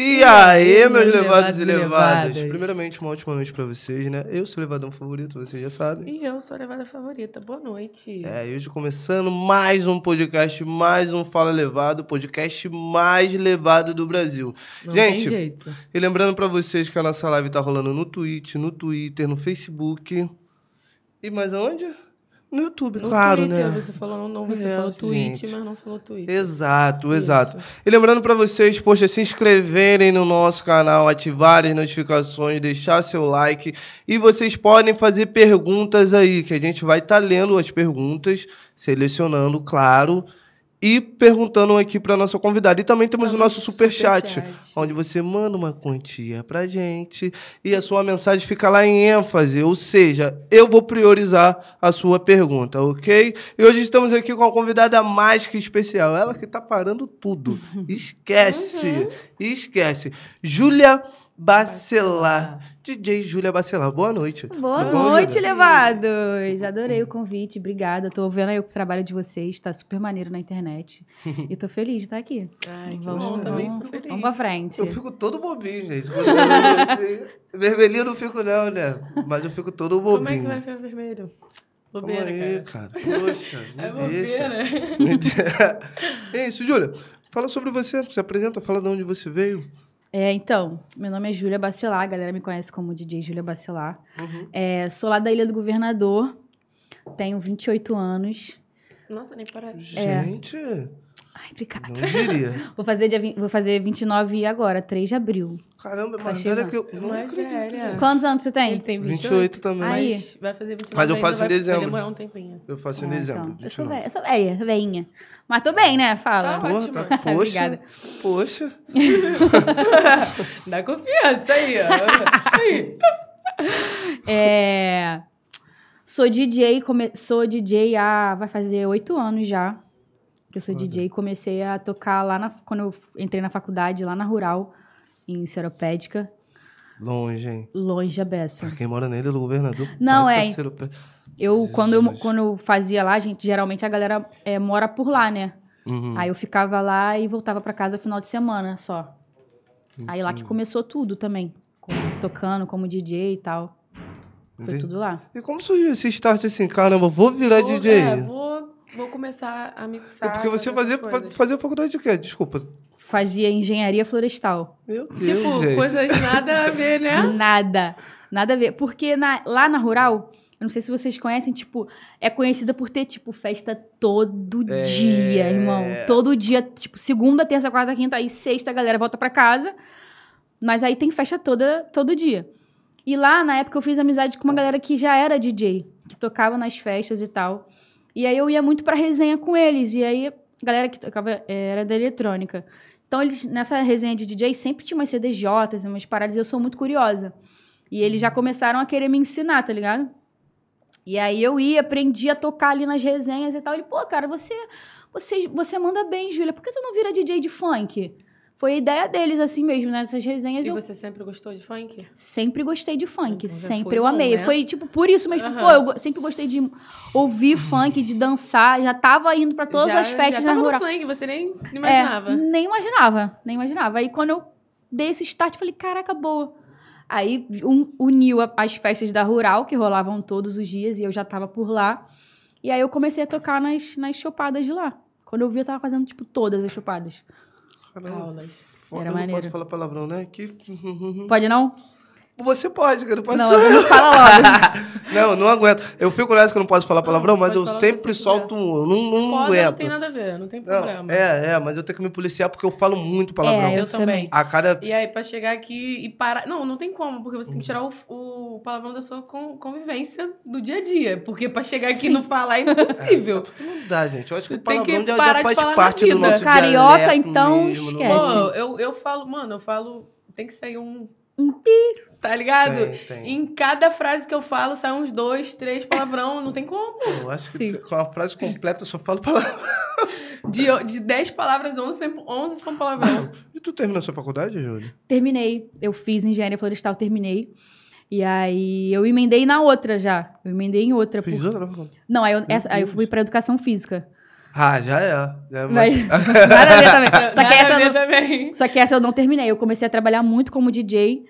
E aí, meus levados e levadas? Primeiramente, uma ótima noite pra vocês, né? Eu sou o levadão favorito, vocês já sabem. E eu sou a levada favorita. Boa noite. É, e hoje começando mais um podcast, mais um Fala Levado, podcast mais levado do Brasil. Não Gente, tem jeito. E lembrando pra vocês que a nossa live tá rolando no Twitch, no Twitter, no Facebook. E mais aonde? No YouTube, No claro, Twitter, né? Você falou não, você É, falou Twitch, gente. mas não falou Twitter. Exato, Isso. exato. E lembrando pra vocês, poxa, se inscreverem no nosso canal, ativarem as notificações, deixar seu like. E vocês podem fazer perguntas aí, que a gente vai estar lendo as perguntas, selecionando, claro, e perguntando aqui pra nossa convidada. E também temos o Também nosso superchat, superchat. onde você manda uma quantia pra gente e a sua mensagem fica lá em ênfase, ou seja, eu vou priorizar a sua pergunta, ok? E hoje estamos aqui com uma convidada mais que especial, ela que tá parando tudo. Esquece, esquece. Júlia Bacelar, DJ Júlia Bacelar. Boa noite. Boa Tudo bom, noite, Júlia? levados! Adorei o convite, obrigada. Tô vendo aí o trabalho de vocês, tá super maneiro na internet. e tô feliz de estar aqui. Ai, Vamos, bom, vamos, feliz. vamos pra frente. Eu fico todo bobinho, gente. Vermelhinho eu não fico não, né? Mas eu fico todo bobinho. Como é que vai ficar vermelho? Bobeira, aí, cara. cara. Poxa, me É bobeira. Deixa. É isso, Júlia. Fala sobre você. Se apresenta, fala de onde você veio. É, então, meu nome é Júlia Bacelar, a galera me conhece como DJ Júlia Bacelar. Uhum. É, sou lá da Ilha do Governador, tenho 28 anos. Nossa, nem parece. Gente, Ai, obrigada. não diria. Vou fazer, dia, vou fazer 29 agora, 3 de abril. Caramba, Tá mas chegando. olha que eu não Mais acredito. velha. gente. Quantos anos você tem? Ele tem 28, 28 também. Aí. mas vai fazer 29 Mas eu faço em vai, dezembro. Vai demorar um tempinho. Eu faço em dezembro. então. Eu sou 29. velha, eu sou velha, veinha. Mas tô bem, né? Fala. Tá Porra, Ótimo. tá, poxa, Obrigada. poxa. Dá confiança aí, ó. Aí. É, Sou DJ, come... sou DJ há. Vai fazer oito anos já. Que eu sou Olha. DJ. Comecei a tocar lá na... quando eu entrei na faculdade, lá na Rural, em Seropédica, Longe, hein? longe da Beça. Pra quem mora ilha do governador. Não, é. pra ser o pé. Eu, quando eu, quando eu fazia lá, gente, geralmente a galera é, mora por lá, né? Uhum. Aí eu ficava lá e voltava pra casa final de semana só. Aí lá que começou tudo também. com- tocando como DJ e tal. Foi Entendi. tudo lá. E como surgiu esse start assim, caramba, vou virar Vou- DJ? É, vou, vou começar a mixar. É porque você fazia, coisas. fazia faculdade de quê? Desculpa. Fazia engenharia florestal. Meu Deus, Tipo, gente. coisas nada a ver, né? Nada. Nada a ver. Porque na- lá na Rural, eu não sei se vocês conhecem, tipo, é conhecida por ter, tipo, festa todo É. dia, irmão. Todo dia, tipo, segunda, terça, quarta, quinta, aí sexta a galera volta pra casa. Mas aí tem festa toda, todo dia. E lá, na época, eu fiz amizade com uma galera que já era DJ, que tocava nas festas e tal. E aí eu ia muito pra resenha com eles. E aí, a galera que tocava eh, era da eletrônica. Então, eles, nessa resenha de DJ, sempre tinha umas CDJs, umas paradas, e eu sou muito curiosa. E eles já começaram a querer me ensinar, tá ligado? E aí eu ia, aprendi a tocar ali nas resenhas e tal. Ele, pô, cara, você, você, você manda bem, Júlia. Por que tu não vira DJ de funk? Foi a ideia deles, assim mesmo, nessas resenhas. E eu você sempre gostou de funk? sempre gostei de funk. Então sempre eu bom, amei. né? Foi, tipo, por isso mesmo. Aham. Pô, eu sempre gostei de ouvir funk, de dançar. Já tava indo pra todas já, as festas já na tava rural. no sangue, você nem É, imaginava. nem imaginava, nem imaginava. Aí quando eu dei esse start, falei, caraca, boa. Aí um- uniu a- as festas da Rural, que rolavam todos os dias, e eu já tava por lá. E aí eu comecei a tocar nas, nas chopadas de lá. Quando eu vi, eu tava fazendo, tipo, todas as chopadas. Caramba, Aulas. Era eu não maneiro. posso falar palavrão, né? Que... Pode não? Você pode, cara. Não, pode Não, não fala logo. não, não aguento. Eu fico nessa que eu não posso falar palavrão, você mas eu sempre solto um. Não, não Foda aguento. não tem nada a ver, não tem Não, problema. é, é, mas eu tenho que me policiar porque eu falo muito palavrão. É, eu, também. A cada. E aí, pra chegar aqui e parar. Não, não tem como, porque você tem que tirar o, o palavrão da sua con- convivência do dia a dia. Porque pra chegar aqui e não falar é impossível. Não dá, gente. Eu acho que o Tem que palavrão já, já de faz parte do nosso Carioca, então, mesmo, não- esquece. Pô, eu, eu falo, mano, eu falo. Tem que sair um. Um Tá ligado? Tem, tem. Em cada frase que eu falo, sai uns dois, três palavrão, não tem como. Eu acho Sim. que com a frase completa eu só falo palavrão. De, de dez palavras, onze, onze são palavrão. E tu terminou sua faculdade, Júlio? Terminei. Eu fiz engenharia florestal, terminei. E aí eu emendei na outra já. Eu emendei em outra. Fiz por- outra faculdade. Não, aí eu, essa- aí eu fui pra educação física. Ah, já é. Já é Mas, mais... nada a ver também. Só que, Nada essa a eu não, também. só que essa eu não terminei. Eu comecei a trabalhar muito como DJ.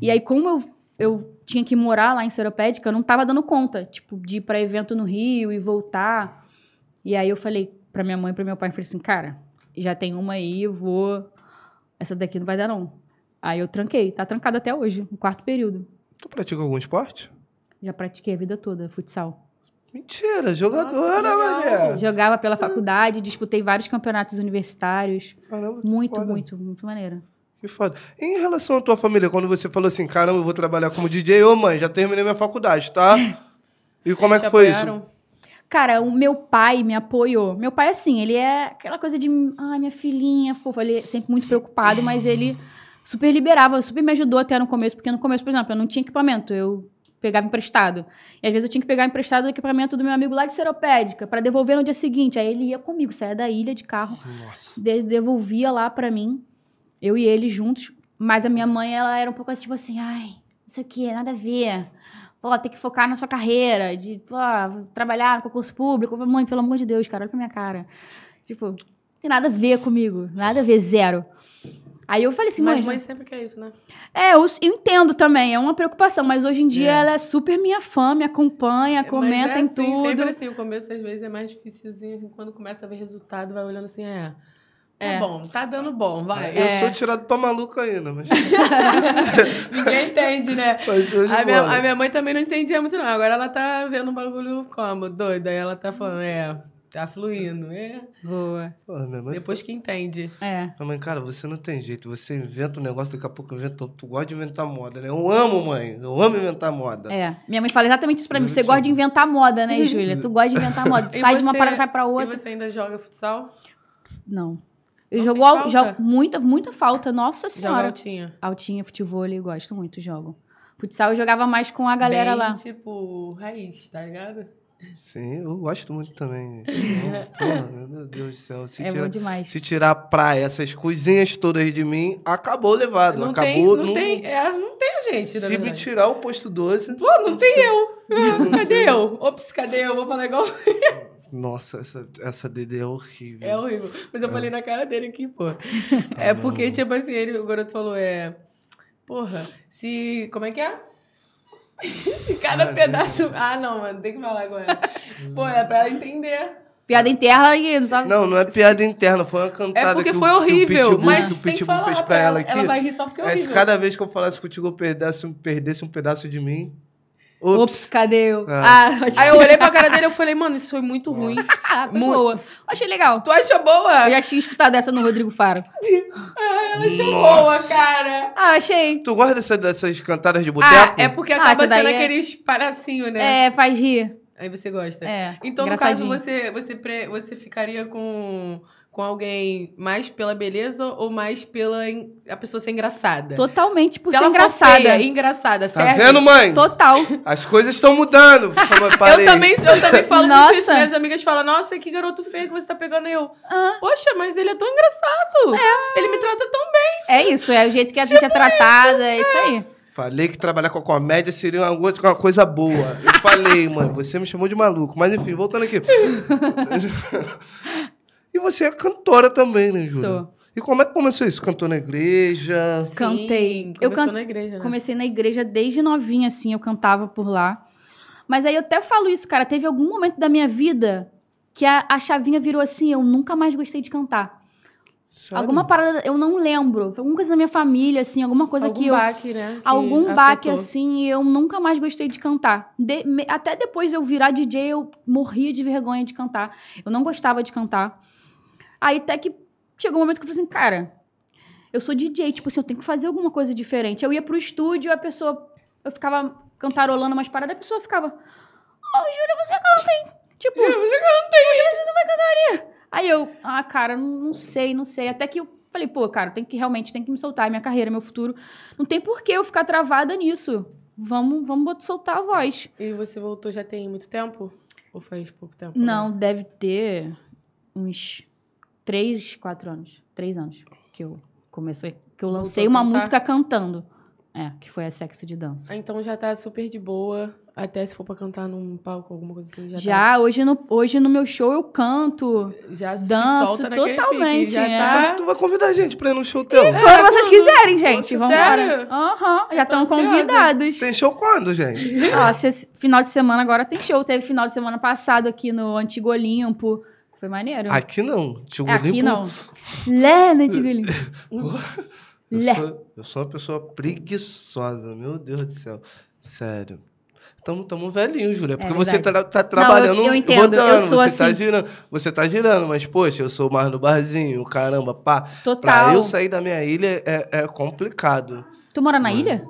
E aí, como eu, eu tinha que morar lá em Seropédica, eu não tava dando conta, tipo, de ir pra evento no Rio e voltar. E aí eu falei pra minha mãe e pro meu pai, eu falei assim, cara, já tem uma aí, eu vou... Essa daqui não vai dar, não. Aí eu tranquei. Tá trancado até hoje, no quarto período. Tu pratica algum esporte? Já pratiquei a vida toda, futsal. Mentira, jogadora, mané. Jogava pela faculdade, disputei vários campeonatos universitários. Caramba, Muito, foda. muito, muito maneiro. Que foda. Em relação à tua família, quando você falou assim, caramba, eu vou trabalhar como DJ, ô mãe, já terminei minha faculdade, tá? E como é que foi isso? Cara, o meu pai me apoiou. Meu pai, assim, ele é aquela coisa de, ai, minha filhinha, fofa. Ele é sempre muito preocupado, mas ele super liberava, super me ajudou até no começo, porque no começo, por exemplo, eu não tinha equipamento, eu pegava emprestado. E às vezes eu tinha que pegar emprestado o equipamento do meu amigo lá de Seropédica para devolver no dia seguinte. Aí ele ia comigo, saía da ilha de carro, de- devolvia lá pra mim, eu e ele juntos. Mas a minha mãe, ela era um pouco assim, tipo assim, ai, isso aqui, nada a ver. Pô, tem que focar na sua carreira, de pô, trabalhar no concurso público. Eu falei, mãe, pelo amor de Deus, cara, olha pra minha cara. Tipo, não tem nada a ver comigo, nada a ver, zero. Aí eu falei assim, mãe, Mas já- mãe sempre quer isso, né? é, eu, eu entendo também, é uma preocupação, mas hoje em dia É. ela é super minha fã, me acompanha, comenta é em assim, tudo. Sempre assim, o começo às vezes é mais dificilzinho, assim, quando começa a ver resultado, vai olhando assim, é. Tá É. bom, tá dando bom, vai. Eu É. sou tirado pra maluco ainda, mas. Ninguém entende, né? A minha, a minha mãe também não entendia muito, não. Agora ela tá vendo um bagulho como? Doida. Aí ela tá falando, é, tá fluindo. É. Boa. Pô, minha mãe Depois que entende. É. Minha mãe, cara, você não tem jeito. Você inventa um negócio, daqui a pouco inventa. Tu gosta de inventar moda, né? Eu amo, mãe. Eu amo inventar moda. É. Minha mãe fala exatamente isso pra mim. Você gosta de inventar moda, né, Júlia? Tu gosta de inventar moda. E Sai de uma você- parada vai pra E outra. você ainda joga futsal? Não. Eu Não jogo, al- falta? jogo muita, muita falta. Nossa Joga senhora. altinha? Altinha, futebol, eu gosto muito, jogo. Futsal eu jogava mais com a galera Bem, lá. tipo, raiz, tá ligado? Sim, eu gosto muito também. Porra, meu Deus do céu. Se, É tirar, bom demais. se tirar pra essas coisinhas todas de mim, acabou levado. Não acabou. tem, não, tem, é, não tem gente, na Se me verdade. tirar o posto doce. Pô, não tem eu. Ah, cadê eu? Ops, cadê eu? Vou falar igual. Nossa, essa, essa DD é horrível. É horrível. Mas eu falei na cara dele aqui, pô. É porque, tipo assim, ele, o garoto falou, é. Porra, se. Como é que é? se cada Ah, pedaço. Ah, não, mano, tem que falar agora. Pô, é pra ela entender. Piada interna e não sabe? Não, não é piada interna, foi uma cantada É porque que, foi o, que o horrível, Pitbull, mas que o tem que Pitbull falar fez pra ela ela. aqui. Ela vai rir só porque é É, se horrível. cada vez que eu falasse contigo eu perdesse, perdesse um pedaço de mim. Ops, Ops. cadê eu? Ah. Ah, Aí eu olhei pra cara dele e falei, mano, isso foi muito ruim. ah, boa. Achei legal. Tu acha boa? Eu já tinha escutado essa no Rodrigo Faro. Ela achou Nossa. boa, cara. Ah, achei. Tu gosta dessa- dessas cantadas de Ah, boteco? é porque Ah, acaba daí sendo é- aqueles palhacinho, né? É, faz rir. Aí você gosta. É, Então, no caso, você, você, pre- você ficaria com, com alguém mais pela beleza ou mais pela en- a pessoa ser engraçada? Totalmente por Se ser ela for engraçada. feia e engraçada, Tá serve? vendo, mãe? Total. As coisas estão mudando. Como eu parei. Eu também, eu também falo muito isso. Nossa. Minhas amigas falam, nossa, que garoto feio que você tá pegando eu. Ah, Poxa, mas ele é tão engraçado. Ele me trata tão bem. é isso, é o jeito que a gente é tratada, é isso aí. Falei que trabalhar com a comédia seria uma coisa, uma coisa boa. Eu falei, mãe, você me chamou de maluco. Mas enfim, voltando aqui. e você é cantora também, né, Júlia? Sou. E como é que começou isso? Cantou na igreja? Cantei. Sim, Eu começou can- na igreja, né? Comecei na igreja desde novinha, assim, eu cantava por lá. Mas aí eu até falo isso, cara. Teve algum momento da minha vida que a, a chavinha virou assim, eu nunca mais gostei de cantar. Sério? Alguma parada, eu não lembro. Foi Alguma coisa da minha família, assim, alguma coisa Algum que eu. baque, né? que algum baque afetou. assim, e eu nunca mais gostei de cantar. De- me- até depois de eu virar DJ, eu morria de vergonha de cantar. Eu não gostava de cantar. Aí até que chegou um momento que eu falei assim, cara, eu sou DJ, tipo assim, eu tenho que fazer alguma coisa diferente. Eu ia pro estúdio, a pessoa, eu ficava cantarolando umas paradas, a pessoa ficava, ô, Júlia, você canta, hein? Tipo, Júlia, você canta, hein? você não vai cantar ali. Aí eu, ah, cara, não, sei, não sei. Até que eu falei, pô, cara, tem que realmente tem que me soltar, é minha carreira, meu futuro. Não tem por que eu ficar travada nisso. Vamos, vamos botar- soltar a voz. E você voltou já tem muito tempo? Ou faz pouco tempo? Não, deve ter uns três, quatro anos. Três anos que eu comecei. Que eu lancei uma música cantando. É, que foi a Sexo de Dança. Ah, então já tá super de boa. Até se for pra cantar num palco, alguma coisa assim, já Já, hoje, no, hoje no meu show eu canto. tá, já se danço totalmente, pique, já é. tá... Tu vai convidar a gente pra ir no show teu? Quando vocês quiserem, gente. Poxa, Vamos sério? Aham, já tô estão convidados. Tem show quando, gente? Ó, se- final de semana agora tem show. Teve final de semana passado aqui no Antigo Olimpo. Foi maneiro. Aqui não. Tio É, aqui não. Lé Antigo Olimpo. Eu Lé. sou, eu sou uma pessoa preguiçosa, meu Deus do céu. Sério. Tamo, tamo velhinho, Júlia. Porque você tá, tá trabalhando eu entendo, rodando. eu sou você tá assim. girando. Você tá girando, mas, poxa, eu sou mais no barzinho, caramba, pá. Total. Pra eu sair da minha ilha é, é complicado. Tu mora na ilha?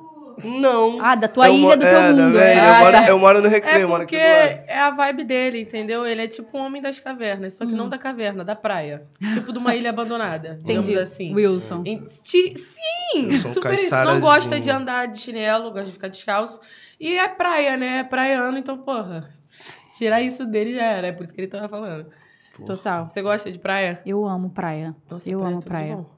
Não. Ah, da tua Eu ilha, do teu é, mundo. ilha. Ah, eu, moro, tá. eu moro no recreio, É eu moro aqui porque é a vibe dele, entendeu? Ele é tipo um homem das cavernas, só que não da caverna, da praia. Tipo de uma ilha abandonada, Entendi. assim. Wilson. Em- ti- Sim, super isso. Não gosta de andar de chinelo, gosta de ficar descalço. E é praia, né? É praiano, então, porra, tirar isso dele já era. É por isso que ele tava falando. Total. Você gosta de praia? Eu amo praia. Nossa, eu praia é amo tudo praia. bom.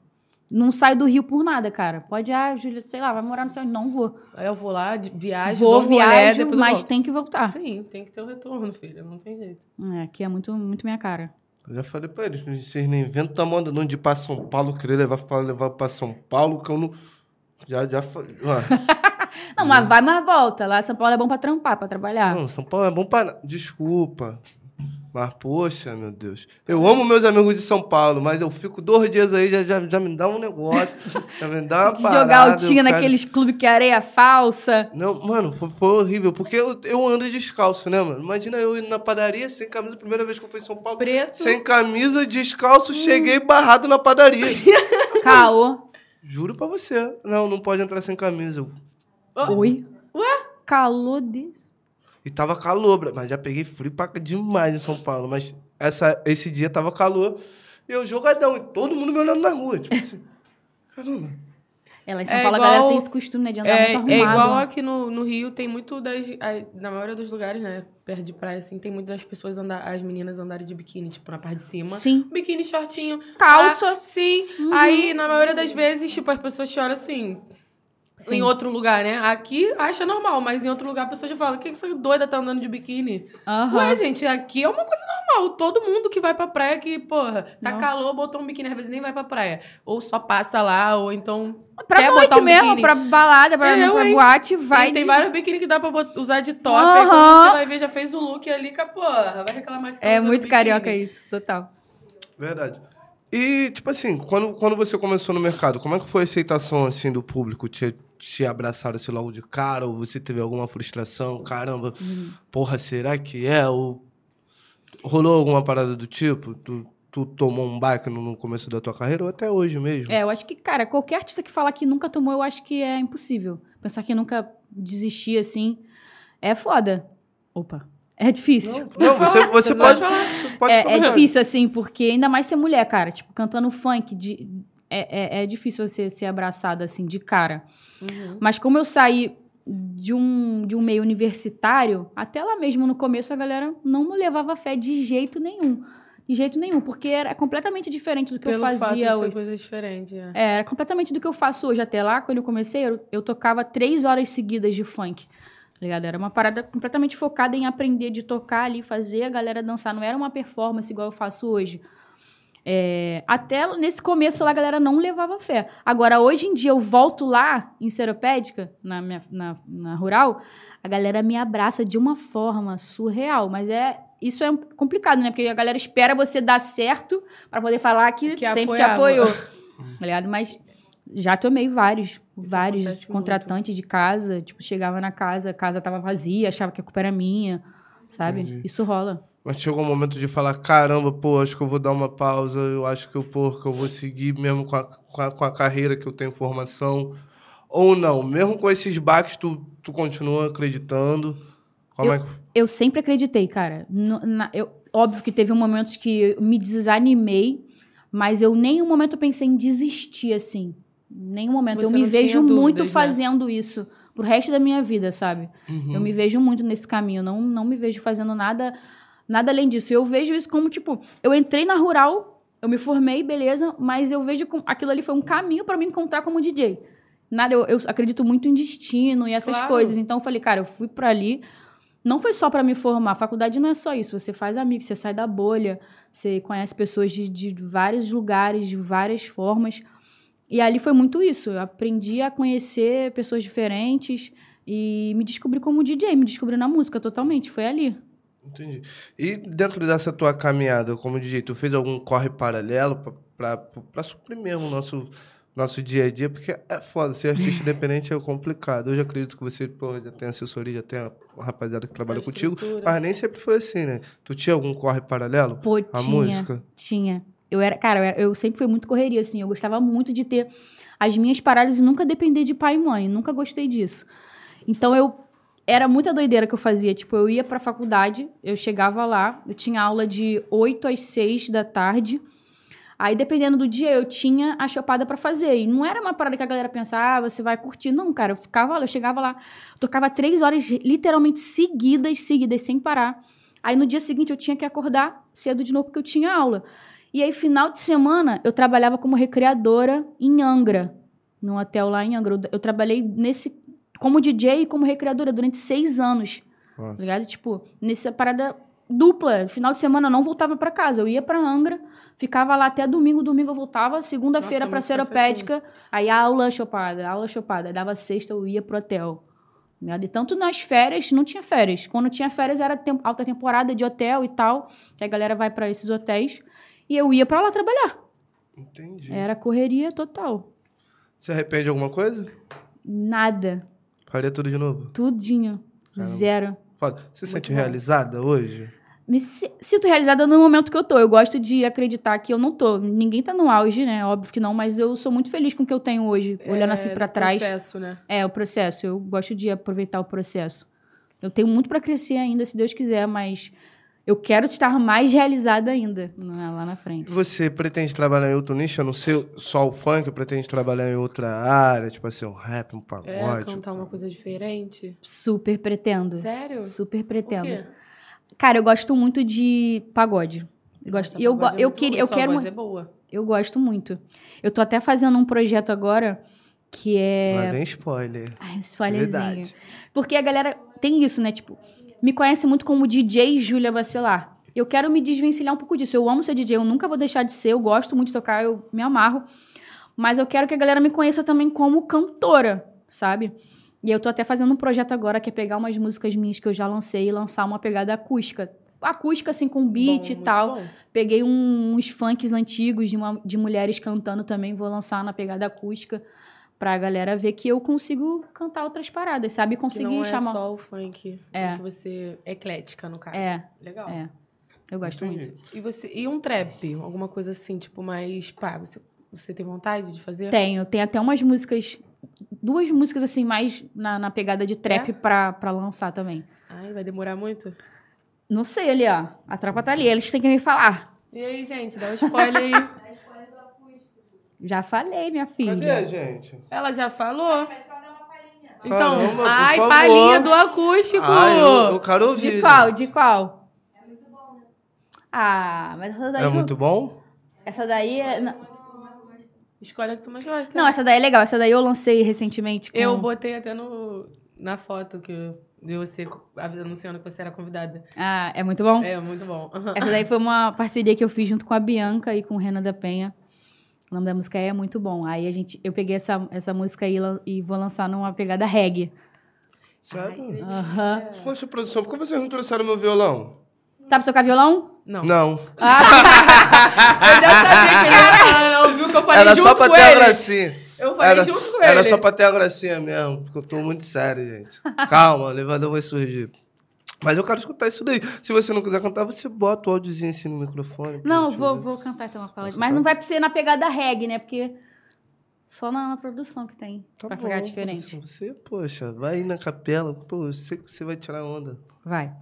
Não saio do Rio por nada, cara. Pode, ah, Júlia, sei lá, vai morar no céu. Não vou. Aí eu vou lá, de- viajo, vou, um viajo, eu mas tem que voltar. Sim, tem que ter o retorno, filha. Não tem jeito. É, aqui é muito, muito minha cara. Eu já falei pra eles, vocês nem inventam a moda não de ir pra São Paulo, querer levar pra, levar pra São Paulo, que eu não... Já, já falei. Não, mas vai, mas volta. Lá São Paulo é bom pra trampar, pra trabalhar. Não, São Paulo é bom pra... Desculpa. Mas, poxa, meu Deus. Eu amo meus amigos de São Paulo, mas eu fico dois dias aí, já, já, já me dá um negócio, já me dá uma parada. Jogar altinha quero- naqueles clubes que é areia falsa. Não, mano, foi, foi horrível, porque eu, eu ando descalço, né, mano? Imagina eu indo na padaria sem camisa, primeira vez que eu fui em São Paulo. Preto. Sem camisa, descalço, cheguei barrado na padaria. Caô. Juro pra você. Não, não pode entrar sem camisa. Oi? Ué? Calor desse. E tava calor, mas já peguei frio pra demais em São Paulo. Mas essa, esse dia tava calor. E eu jogadão, e todo mundo me olhando na rua. Tipo assim, caramba. É, lá em São É Paulo a igual- galera tem esse costume, né, de andar É, muito é arrumado. igual aqui no, no Rio, tem muito das. a- na maioria dos lugares, né? Perto de praia, assim, tem muito das pessoas andar, as meninas andarem de biquíni, tipo, na parte de cima. Sim. Biquíni shortinho. Calça. Ah, sim. Uhum. Aí, na maioria das vezes, tipo, as pessoas olham assim. Sim. Em outro lugar, né? Aqui acha normal, mas em outro lugar a pessoa já fala: que, que essa doida tá andando de biquíni? Aham. Ué, gente, aqui é uma coisa normal. Todo mundo que vai pra praia que, porra, tá Não. calor, botou um biquíni, às vezes nem vai pra praia. Ou só passa lá, ou então. Pra quer noite botar um mesmo, biquíni. pra balada, pra, Eu, pra boate, vai. Tem, tem de- vários biquíni que dá pra usar de top. Aí quando você vai ver, já fez o look ali, que, porra, vai reclamar que tá É usando muito biquíni. carioca isso, total. Verdade. E, tipo assim, quando, quando você começou no mercado, como é que foi a aceitação, assim, do público? Te, te abraçaram, assim, logo de cara? Ou você teve alguma frustração? Caramba, porra, será que é? Ou rolou alguma parada do tipo? Tu, tu tomou um baque no, começo da tua carreira ou até hoje mesmo? É, eu acho que, cara, qualquer artista que falar que nunca tomou, eu acho que é impossível. Pensar que nunca desistir assim é foda. Opa. É difícil. Não, você, você pode, falar. você pode é, é difícil, assim, porque ainda mais ser mulher, cara. Tipo, cantando funk, de, é, é, é difícil você ser abraçada, assim, de cara. Uhum. Mas como eu saí de um, de um meio universitário, até lá mesmo no começo a galera não me levava fé de jeito nenhum. De jeito nenhum, porque era completamente diferente do que Pelo eu fato de fazia hoje. coisa diferente. É. É, era completamente do que eu faço hoje. Até lá, quando eu comecei, eu, eu tocava três horas seguidas de funk. Tá ligado? Era uma parada completamente focada em aprender de tocar ali, fazer a galera dançar. Não era uma performance igual eu faço hoje. É, até nesse começo lá, a galera não levava fé. Agora, hoje em dia, eu volto lá, em Seropédica, na, minha, na, na rural, a galera me abraça de uma forma surreal. Mas é isso é complicado, né? Porque a galera espera você dar certo pra poder falar que, Que sempre te apoiava. apoiou. Tá ligado? Mas já tomei vários, vários acontece contratantes de casa. Tipo, chegava na casa, a casa tava vazia, achava que a culpa era minha, sabe? Entendi. Isso rola. Mas chegou o momento de falar, caramba, pô, acho que eu vou dar uma pausa, eu acho que eu, pô, que eu vou seguir mesmo com a, com, a, com a carreira que eu tenho formação. Ou não, mesmo com esses baques, tu, tu continua acreditando. Como é que... Eu sempre acreditei, cara. No- na- eu, óbvio que teve momentos que eu me desanimei, mas eu nenhum momento pensei em desistir, assim. Nenhum momento. Você eu me vejo dúvidas, muito né? fazendo isso pro resto da minha vida, sabe? Uhum. Eu me vejo muito nesse caminho. Não, não me vejo fazendo nada, nada além disso. Eu vejo isso como, tipo, eu entrei na rural, eu me formei, beleza, mas eu vejo que aquilo ali foi um caminho pra me encontrar como DJ. Nada, eu, eu acredito muito em destino e essas Claro. coisas. Então eu falei, cara, eu fui pra ali não foi só para me formar. A faculdade não é só isso. Você faz amigos, você sai da bolha, você conhece pessoas de, de vários lugares, de várias formas. E ali foi muito isso. Eu aprendi a conhecer pessoas diferentes e me descobri como DJ, me descobri na música totalmente. Foi ali. Entendi. E dentro dessa tua caminhada como DJ, tu fez algum corre paralelo para suprir mesmo o nosso nosso dia a dia, porque é foda, ser artista independente é complicado. Eu já acredito que você pô, já tem assessoria, já tem uma rapaziada que trabalha contigo, mas nem sempre foi assim, né? Tu tinha algum corre paralelo? Pô, a tinha, música? Tinha. Eu era, cara, eu sempre fui muito correria, assim. Eu gostava muito de ter as minhas parálises nunca depender de pai e mãe. Nunca gostei disso. Então eu era muita doideira que eu fazia. Tipo, eu ia pra faculdade, eu chegava lá, eu tinha aula de 8 às 6 da tarde. Aí, dependendo do dia, eu tinha a chopada para fazer. E não era uma parada que a galera pensava, ah, você vai curtir. Não, cara, eu ficava lá, eu chegava lá, tocava três horas literalmente seguidas, seguidas, sem parar. Aí, no dia seguinte, eu tinha que acordar cedo de novo, porque eu tinha aula. E aí, final de semana, eu trabalhava como recreadora em Angra, num hotel lá em Angra. Eu trabalhei nesse como DJ e como recreadora durante seis anos. Nossa. Tá ligado? Tipo, nessa parada dupla. Final de semana eu não voltava para casa. Eu ia para Angra, ficava lá até domingo. Domingo eu voltava. Segunda-feira pra seropédica. Aí aula chopada, aula chopada. Aí dava sexta, eu ia pro hotel. Né? E tanto nas férias, não tinha férias. Quando tinha férias era alta temporada de hotel e tal. Que a galera vai para esses hotéis. E eu ia para lá trabalhar. Entendi. Era correria total. Você arrepende de alguma coisa? Nada. Faria tudo de novo? Tudinho. Caramba. Zero. Foda. Você se sente bom. realizada hoje? Me sinto realizada no momento que eu tô. Eu gosto de acreditar que eu não tô. Ninguém tá no auge, né? Óbvio que não, mas eu sou muito feliz com o que eu tenho hoje, é, olhando assim para trás. O processo, né? É, o processo. Eu gosto de aproveitar o processo. Eu tenho muito para crescer ainda, se Deus quiser, mas eu quero estar mais realizada ainda né, lá na frente. Você pretende trabalhar em outro nicho? Eu não sei só o funk, pretende trabalhar em outra área, tipo assim, um rap, um pagode? É, cantar uma coisa diferente? Super pretendo. Sério? Super pretendo. Por quê? Cara, eu gosto muito de pagode. Eu gosto. Nossa, eu, eu, é eu queria, eu quero. Voz é boa. Eu gosto muito. Eu tô até fazendo um projeto agora que é. Lá vem spoiler. Ai, spoilerzinho. Porque a galera tem isso, né? Tipo, me conhece muito como DJ Júlia Bacelar. Eu quero me desvencilhar um pouco disso. Eu amo ser DJ, eu nunca vou deixar de ser, eu gosto muito de tocar, eu me amarro. Mas eu quero que a galera me conheça também como cantora, sabe? E eu tô até fazendo um projeto agora que é pegar umas músicas minhas que eu já lancei e lançar uma pegada acústica. Acústica, assim, com beat bom, e tal. Bom. Peguei um, uns funks antigos de, uma, de mulheres cantando também, vou lançar na pegada acústica pra galera ver que eu consigo cantar outras paradas, sabe? Conseguir que não é chamar. só o funk. É. Que você é eclética, no caso. É. Legal. É. Eu gosto Entendi. muito. E, você, e um trap? Alguma coisa assim, tipo, mais. Pá, você, você tem vontade de fazer? Tenho. Tem até umas músicas. Duas músicas, assim, mais na, na pegada de trap é? pra, pra lançar também. Ai, vai demorar muito? Não sei ali, ó. A tropa tá ali. Eles têm que me falar. E aí, gente? Dá um spoiler aí. Já falei, minha filha. Cadê, gente? Ela já falou. Então, Caramba, ai, palhinha do acústico. Ai, eu, eu quero ouvir. De qual? Gente. De qual? É muito bom, né? Ah, mas essa daí. É muito bom? Essa daí é. Escolhe a que tu mais gosta. Não, essa daí é legal. Essa daí eu lancei recentemente. Com... Eu botei até no, na foto que de você anunciando que você era convidada. Ah, é muito bom? É, muito bom. Essa daí foi uma parceria que eu fiz junto com a Bianca e com o Renan da Penha. O nome da música é muito bom. Aí a gente, eu peguei essa, essa música aí e vou lançar numa pegada reggae. Sério? Aham. Uhum. Poxa, produção, por que vocês não trouxeram meu violão? Tá pra tocar violão? Não. Não. Ah, eu já sabia que ele ia falar, não, viu? Que eu falei era junto só pra com ter ele. a gracinha. Eu falei era, junto com Era ele. só pra ter a gracinha mesmo, porque eu tô muito sério, gente. Calma, o elevador vai surgir. Mas eu quero escutar isso daí. Se você não quiser cantar, você bota o áudiozinho assim no microfone. Não, vou, vou cantar então uma palavra. Mas não vai ser na pegada reggae, né? Porque só na, na produção que tem. Tá pra bom, ficar diferente. Você, poxa, vai na capela. Pô, eu sei que você vai tirar onda. Vai.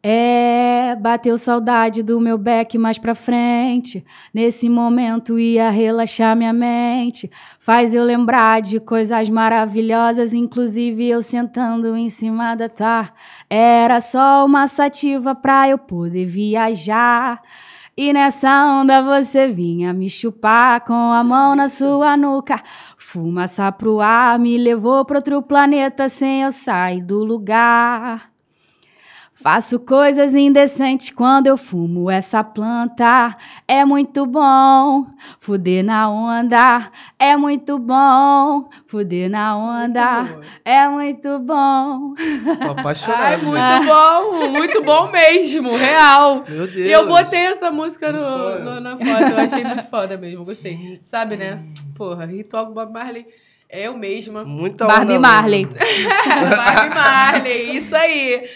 É, bateu saudade do meu back mais pra frente. Nesse momento ia relaxar minha mente. Faz eu lembrar de coisas maravilhosas, inclusive eu sentando em cima da tar. Era só uma sativa pra eu poder viajar. E nessa onda você vinha me chupar com a mão na sua nuca. Fumaça pro ar me levou pra outro planeta sem eu sair do lugar. Faço coisas indecentes quando eu fumo essa planta. É muito bom fuder na onda. É muito bom fuder na onda. Muito é muito bom. Tô apaixonado. Ai, muito bom, muito bom mesmo, real. Meu Deus. E eu botei essa música no, no- na foto, eu achei muito foda mesmo, gostei. Sabe, né? Porra, ritual com Bob Marley. É eu mesma. Muita Barbie onda, Marley. Barbie Marley, isso aí.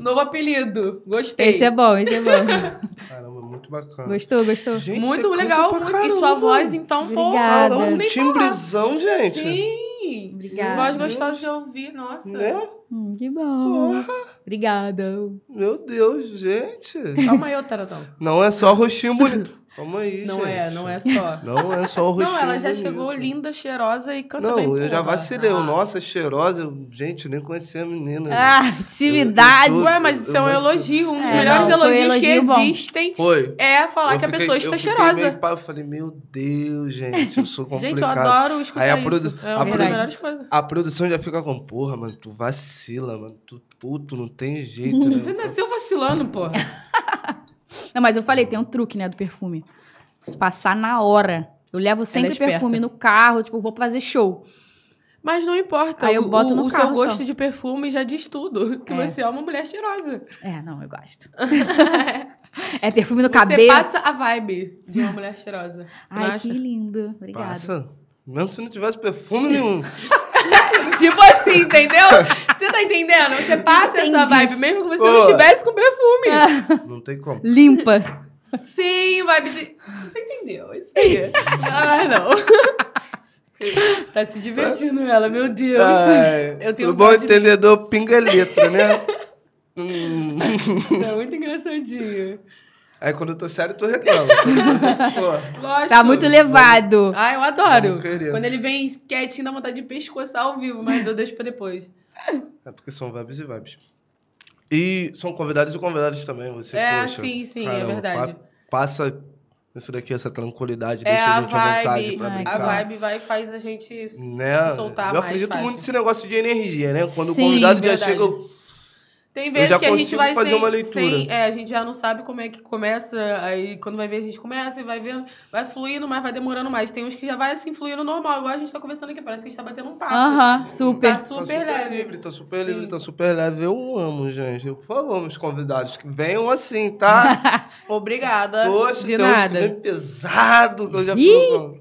Novo apelido, gostei. Esse é bom, esse é bom. Caramba, muito bacana. Gostou, gostou? Gente, Muito você canta legal, e sua caramba. voz, então, pô, Obrigada. não Um nem falar. timbrezão, gente. Sim. Obrigada. Voz gostosa de ouvir, nossa. Né? Hum, que bom. Obrigada. Meu Deus, gente. Calma aí, Taradão. Não é só rostinho bonito. Calma aí, Não gente. é, não é só. Não é só o rostinho Não, ela já bonito. chegou linda, cheirosa e canta Não, bem. eu já vacilei. Ah. Eu, Nossa, cheirosa. eu- Gente, nem conhecia a menina. Ah, atividade. Eu- eu- Ué, mas isso é um Eu- eu- elogio. Um dos É, melhores não, elogios que elogio bom. existem Foi. é falar Eu que a pessoa eu está fiquei cheirosa. meio eu falei, meu Deus, gente, eu sou complicado. Gente, eu adoro escutar Aí a isso. produ- é a produ- melhores coisas. A produção já fica com, porra, mano, tu vacila, mano. Tu puto, não tem jeito, Você né? nasceu vacilando, porra. Não, mas eu falei, tem um truque, né, do perfume. Se passar na hora. Eu levo sempre esperta. perfume no carro, tipo, vou fazer show. Mas não importa. Aí eu o- boto o, no o seu carro gosto só. de perfume já diz tudo. Que É. você é uma mulher cheirosa. É, não, eu gosto. é perfume no Você cabelo. passa a vibe de uma mulher cheirosa. Você Ai, que lindo. Obrigada. Passa. Mesmo se não tivesse perfume nenhum. Tipo assim, entendeu? Você tá entendendo? Você passa essa Entendi. vibe, mesmo que você Pô. não estivesse com perfume. Não tem como. Limpa. Sim, vibe de. Você entendeu? Isso aí. Ah, não. tá se divertindo ela, meu Deus. Ai, Eu tenho o bom entendedor pinga letra, né? É muito engraçadinho. Aí quando eu tô sério, tu reclama. Lógico. Tá muito levado. Ah, eu adoro. Querer. Quando ele vem quietinho, dá vontade de pescoçar ao vivo, mas eu deixo pra depois. É porque são vibes e vibes. E são convidados e convidados também, você, É, poxa. sim, sim, é caramba, verdade. pa- passa isso daqui, essa tranquilidade, É deixa a gente à vontade vibe. pra brincar. A vibe vai e faz a gente. Né? se soltar eu mais acredito fácil. muito nesse negócio de energia, né? Quando Sim, o convidado já verdade. chega. Tem vezes que a gente vai fazer sem, uma leitura. sem- É, a gente já não sabe como é que começa. Aí quando vai ver, a gente começa e vai vendo. Vai fluindo, mas vai demorando mais. Tem uns que já vai assim fluindo normal, igual a gente tá conversando aqui. Parece que a gente tá batendo um papo. Aham, super. Tá super leve. livre, tá super Sim. livre, tá super leve. Eu amo, gente. Eu, por favor, meus convidados, que venham assim, tá? Obrigada. Poxa, de tem uns que nada. vem pesado, que eu já fico.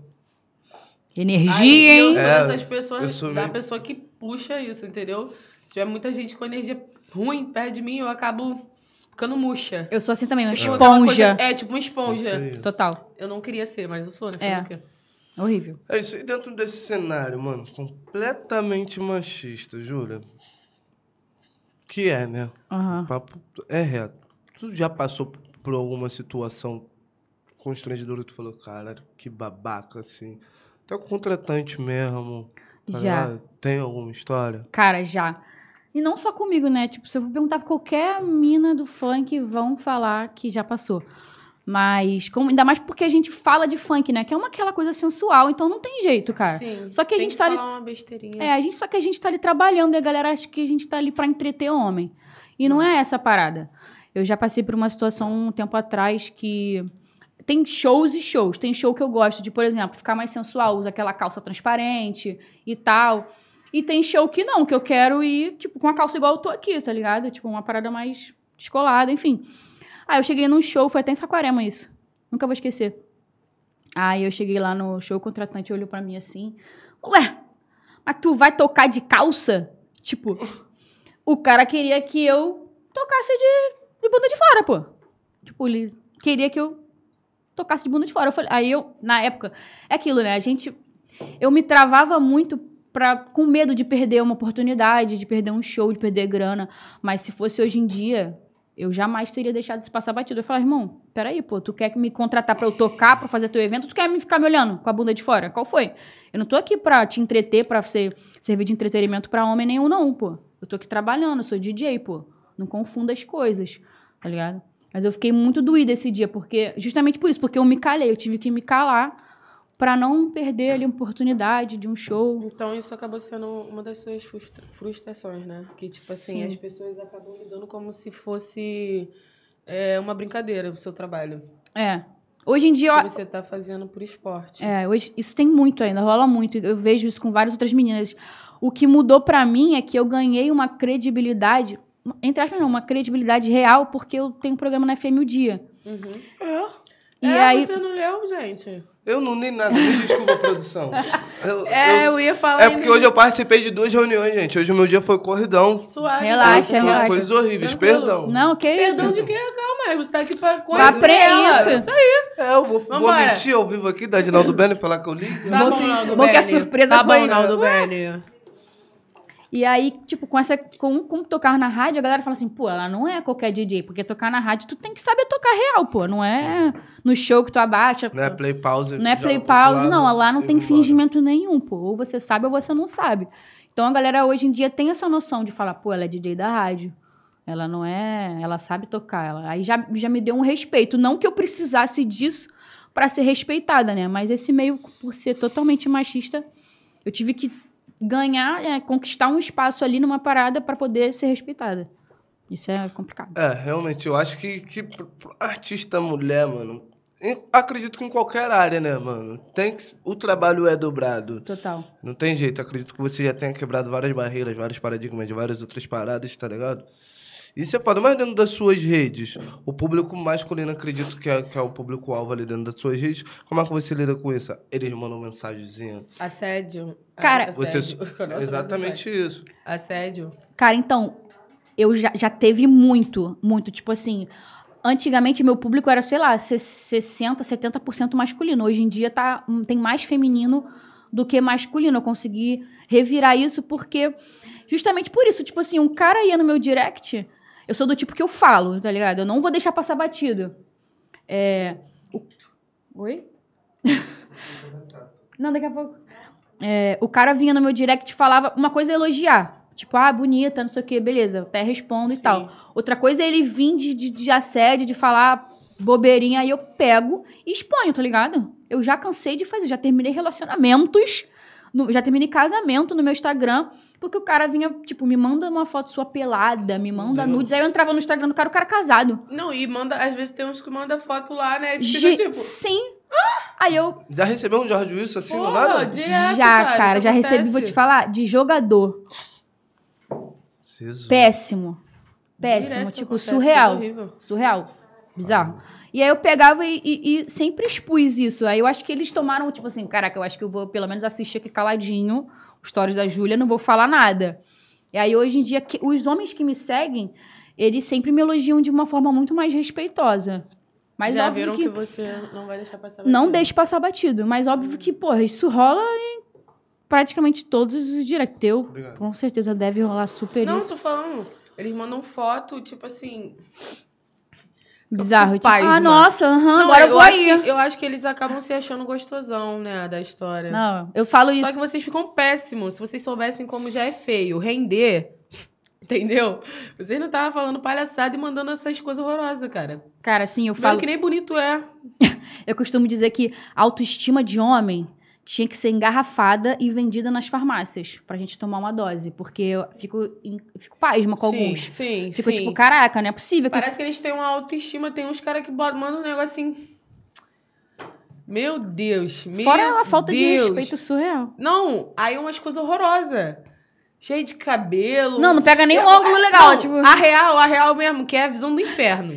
Energia, Aí, eu hein? sou É, dessas eu pessoas, sou da meio- pessoa que puxa isso, entendeu? Se tiver muita gente com energia ruim perto de mim, eu acabo ficando murcha. Eu sou assim também, uma Tipo, esponja. coisa- é, tipo uma esponja. Total. Eu não queria ser, mas eu sou, né? É. Horrível. É isso. E dentro desse cenário, mano, completamente machista, jura? Que é, né? Aham. Papo é reto. Tu já passou por alguma situação constrangedora que tu falou, cara, que babaca, assim. Até o contratante mesmo. tá Já. ligado? Tem alguma história? Cara, já. E não só comigo, né? Tipo, se eu perguntar pra qualquer mina do funk, vão falar que já passou. Mas, como- ainda mais porque a gente fala de funk, né? Que é uma aquela coisa sensual, então não tem jeito, cara. Sim. Só que a gente tá ali- uma besteirinha. É, a gente, só que a gente tá ali trabalhando e a galera acha que a gente tá ali pra entreter homem. E não é essa a parada. Eu já passei por uma situação um tempo atrás que. Tem shows e shows. Tem show que eu gosto de, por exemplo, ficar mais sensual, usa aquela calça transparente e tal. E tem show que não, que eu quero ir, tipo, com a calça igual eu tô aqui, tá ligado? Tipo, uma parada mais descolada, enfim. Aí eu cheguei num show, foi até em Saquarema isso. Nunca vou esquecer. Aí eu cheguei lá no show, o contratante olhou pra mim assim. Ué, mas tu vai tocar de calça? Tipo, o cara queria que eu tocasse de, de bunda de fora, pô. Tipo, ele queria que eu tocasse de bunda de fora. Eu falei, aí eu, na época, é aquilo, né? A gente. Eu me travava muito pra, com medo de perder uma oportunidade, de perder um show, de perder grana. Mas se fosse hoje em dia, eu jamais teria deixado isso passar batido. Eu falei, irmão, peraí, pô, tu quer me contratar pra eu tocar, pra fazer teu evento, tu quer me ficar me olhando com a bunda de fora? Qual foi? Eu não tô aqui pra te entreter, pra ser, servir de entretenimento pra homem nenhum, não, pô. Eu tô aqui trabalhando, eu sou DJ, pô. Não confunda as coisas, tá ligado? Mas eu fiquei muito doída esse dia, porque justamente por isso, porque eu me calei, eu tive que me calar pra não perder ali uma oportunidade de um show. Então isso acabou sendo uma das suas frustra- frustrações, né? Que, tipo assim, Sim. as pessoas acabam lidando como se fosse é, uma brincadeira o seu trabalho. É. Hoje em dia, Que você tá fazendo por esporte. É, hoje, isso tem muito ainda, rola muito. Eu vejo isso com várias outras meninas. O que mudou pra mim é que eu ganhei uma credibilidade, entre aspas, não, uma credibilidade real, porque eu tenho um programa na FM o dia. Uhum. E é, aí. você não leu, gente? Eu não nem nada, me desculpa, produção. Eu- É, eu- eu, ia falar é porque hoje eu participei de duas reuniões, gente. Hoje o meu dia foi corridão. Suave, Relaxa, suave. relaxa. Coisas horríveis, Tranquilo. perdão. Não, que isso? Perdão de quê? Calma aí, você tá aqui pra Vá conhecer pra isso. Isso aí. É, eu vou, vou mentir ao vivo aqui da Dinaldo Bene e falar que eu li. Tá Bom que- Naldo bom que a Bene. surpresa tá foi- bom, Naldo Bene. E aí, tipo, com essa. Com, com tocar na rádio, a galera fala assim, pô, ela não é qualquer DJ, porque tocar na rádio, tu tem que saber tocar real, pô. Não é no show que tu abaixa. Não é play pause. Não é play outro pause, lado não. Lá não tem fingimento nenhum, pô. Ou você sabe ou você não sabe. Então a galera hoje em dia tem essa noção de falar, pô, ela é DJ da rádio. Ela não é. Ela sabe tocar. Ela, aí já, já me deu um respeito. Não que eu precisasse disso pra ser respeitada, né? Mas esse meio, por ser totalmente machista, eu tive que ganhar, é, conquistar um espaço ali numa parada pra poder ser respeitada. Isso é complicado. É, realmente, eu acho que, que artista mulher, mano, acredito que em qualquer área, né, mano, tem que, o trabalho é dobrado. Total. Não tem jeito, acredito que você já tenha quebrado várias barreiras, vários paradigmas várias outras paradas, tá ligado? Isso é foda, mas dentro das suas redes, o público masculino, acredito que é, que é o público-alvo ali dentro das suas redes, como é que você lida com isso? Eles mandam mensagenzinha. Assédio. Cara- Você, Assédio. Exatamente isso. Assédio. Cara, então, eu já, já teve muito, muito. Tipo assim, antigamente meu público era, sei lá, se- 60%, 70% masculino. Hoje em dia tá, hum, tem mais feminino do que masculino. Eu consegui revirar isso porque, justamente por isso, tipo assim, um cara ia no meu direct, eu sou do tipo que eu falo, tá ligado? Eu não vou deixar passar batido. É. Oi? não, daqui a pouco. É, o cara vinha no meu direct e falava uma coisa é elogiar. Tipo, ah, bonita, não sei o quê, beleza, até respondo e Sim. tal. Outra coisa é ele vir de, de, de assédio, de falar bobeirinha, aí eu pego e exponho, tá ligado? Eu já cansei de fazer, já terminei relacionamentos, no- já terminei casamento no meu Instagram, porque o cara vinha, tipo, me manda uma foto sua pelada, me manda Deus. nudes, aí eu entrava no Instagram do cara, o cara casado. Não, e manda, às vezes tem uns que manda foto lá, né? Ge- fica tipo. Sim. Aí eu Já recebeu um Jorge Wilson assim, do Porra, nada? direto, já, cara, cara, já recebi, vou acontece. te falar, de jogador. Jesus. Péssimo. Péssimo, Direto tipo, acontece, surreal. Surreal. Bizarro. E aí eu pegava e, e- e sempre expus isso. Aí eu acho que eles tomaram, tipo assim, caraca, eu acho que eu vou pelo menos assistir aqui caladinho stories da Júlia, não vou falar nada. E aí hoje em dia, que- os homens que me seguem, eles sempre me elogiam de uma forma muito mais respeitosa. Mas Já óbvio viram que, que... você não vai deixar passar não batido. deixe passar batido. Mas óbvio que, porra, isso rola em praticamente todos os directs. Teu, Obrigado. com certeza deve rolar super Não, isso. tô falando. Eles mandam foto, tipo assim. Bizarro. Tipo, Pasma. ah, nossa, aham, Não, agora eu vou acho aí. que, eu acho que eles acabam se achando gostosão, né, da história. Não, eu falo Só isso. que vocês ficam péssimos. Se vocês soubessem como já é feio, render. Entendeu? Vocês não estavam falando palhaçada e mandando essas coisas horrorosas, cara. Cara, assim, eu Vendo falo. que nem bonito é. Eu costumo dizer que a autoestima de homem tinha que ser engarrafada e vendida nas farmácias pra gente tomar uma dose. Porque eu fico, fico pasma com sim, alguns. Sim, Fico sim. tipo, caraca, não é possível que Parece esse- que eles têm uma autoestima. Tem uns caras que mandam um negócio assim. Meu Deus. Meu Fora a falta de Deus. respeito surreal. Não, aí umas coisas horrorosas. Cheio de cabelo. Não, não pega nem um Eu- ângulo legal. Não, tipo, A real, a real mesmo, que é a visão do inferno.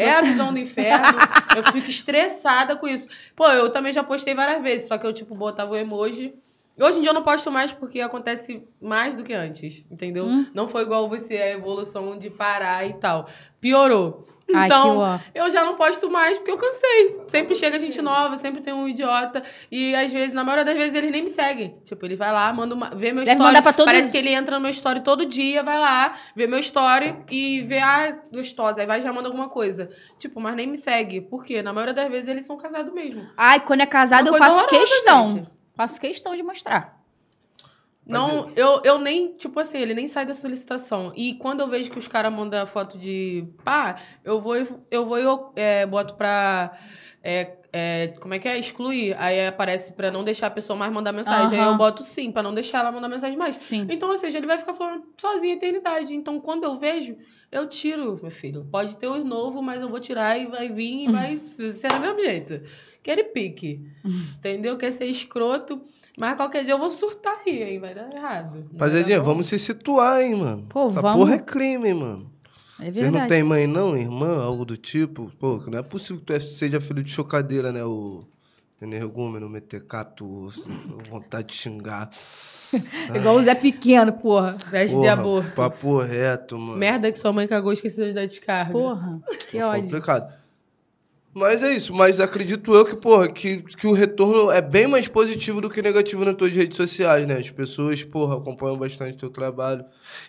É a visão do inferno. eu fico estressada com isso. Pô, eu também já postei várias vezes, só que eu, tipo, botava o emoji. Hoje em dia eu não posto mais porque acontece mais do que antes, entendeu? Hum. Não foi igual você, a evolução de parar e tal. Piorou. Ai, Então, ó. eu já não posto mais porque eu cansei. Sempre chega gente nova, sempre tem um idiota. E às vezes, na maioria das vezes, ele nem me segue. Tipo, ele vai lá, manda uma, vê meu Deve story. pra todo- Parece que ele entra no meu story todo dia, vai lá, vê meu story e vê, ah, gostosa. Aí vai e já manda alguma coisa. Tipo, mas nem me segue. Por quê? Na maioria das vezes eles são casados mesmo. Ai, quando é casado, Uma eu faço horrorosa, questão. gente. Faço questão de mostrar. Não, eu, eu nem, tipo assim, ele nem sai da solicitação. E quando eu vejo que os caras mandam foto de pá, eu vou, eu vou e eu é, boto pra. É, é, como é que é? Excluir. Aí aparece pra não deixar a pessoa mais mandar mensagem. Aí eu boto sim, pra não deixar ela mandar mensagem mais. Sim. Então, ou seja, ele vai ficar falando sozinho a eternidade. Então, quando eu vejo, eu tiro, meu filho. Pode ter os novos, mas eu vou tirar e vai vir e vai ser do mesmo jeito. Aquele pique. Entendeu? Quer ser escroto. Mas qualquer dia eu vou surtar aí, hein? Vai dar errado. Rapaziadinha, vamos se situar, hein, mano. Pô, Essa vamos. porra é crime, mano. É Vocês não têm mãe, não, irmã, algo do tipo? Pô, não é possível que tu é- seja filho de chocadeira, né? O energúmeno, metecato, vontade de xingar. Igual o Zé Pequeno, porra. Veste de Porra, aborto. Papo reto, mano. Merda que sua mãe cagou e esqueceu de dar descarga. Porra, que ódio. Complicado. Mas é isso, mas acredito eu que, porra, que, que o retorno é bem mais positivo do que negativo nas tuas redes sociais, né? As pessoas, porra, acompanham bastante teu trabalho.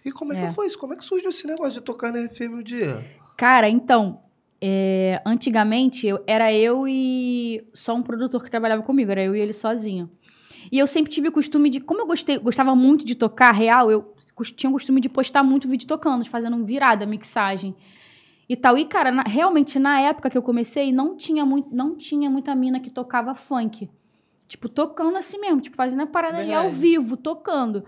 E como é, É. que foi isso? Como é que surgiu esse negócio de tocar na FM o dia? Cara, então, é, antigamente eu, era eu e só um produtor que trabalhava comigo, era eu e ele sozinho. E eu sempre tive o costume de, como eu gostei, gostava muito de tocar real, eu tinha o costume de postar muito vídeo tocando, fazendo virada, mixagem e tal. E cara, na- realmente na época que eu comecei, não tinha muito, não tinha muita mina que tocava funk. Tipo, tocando assim mesmo, tipo, fazendo a parada ali ao Verdade. vivo, tocando.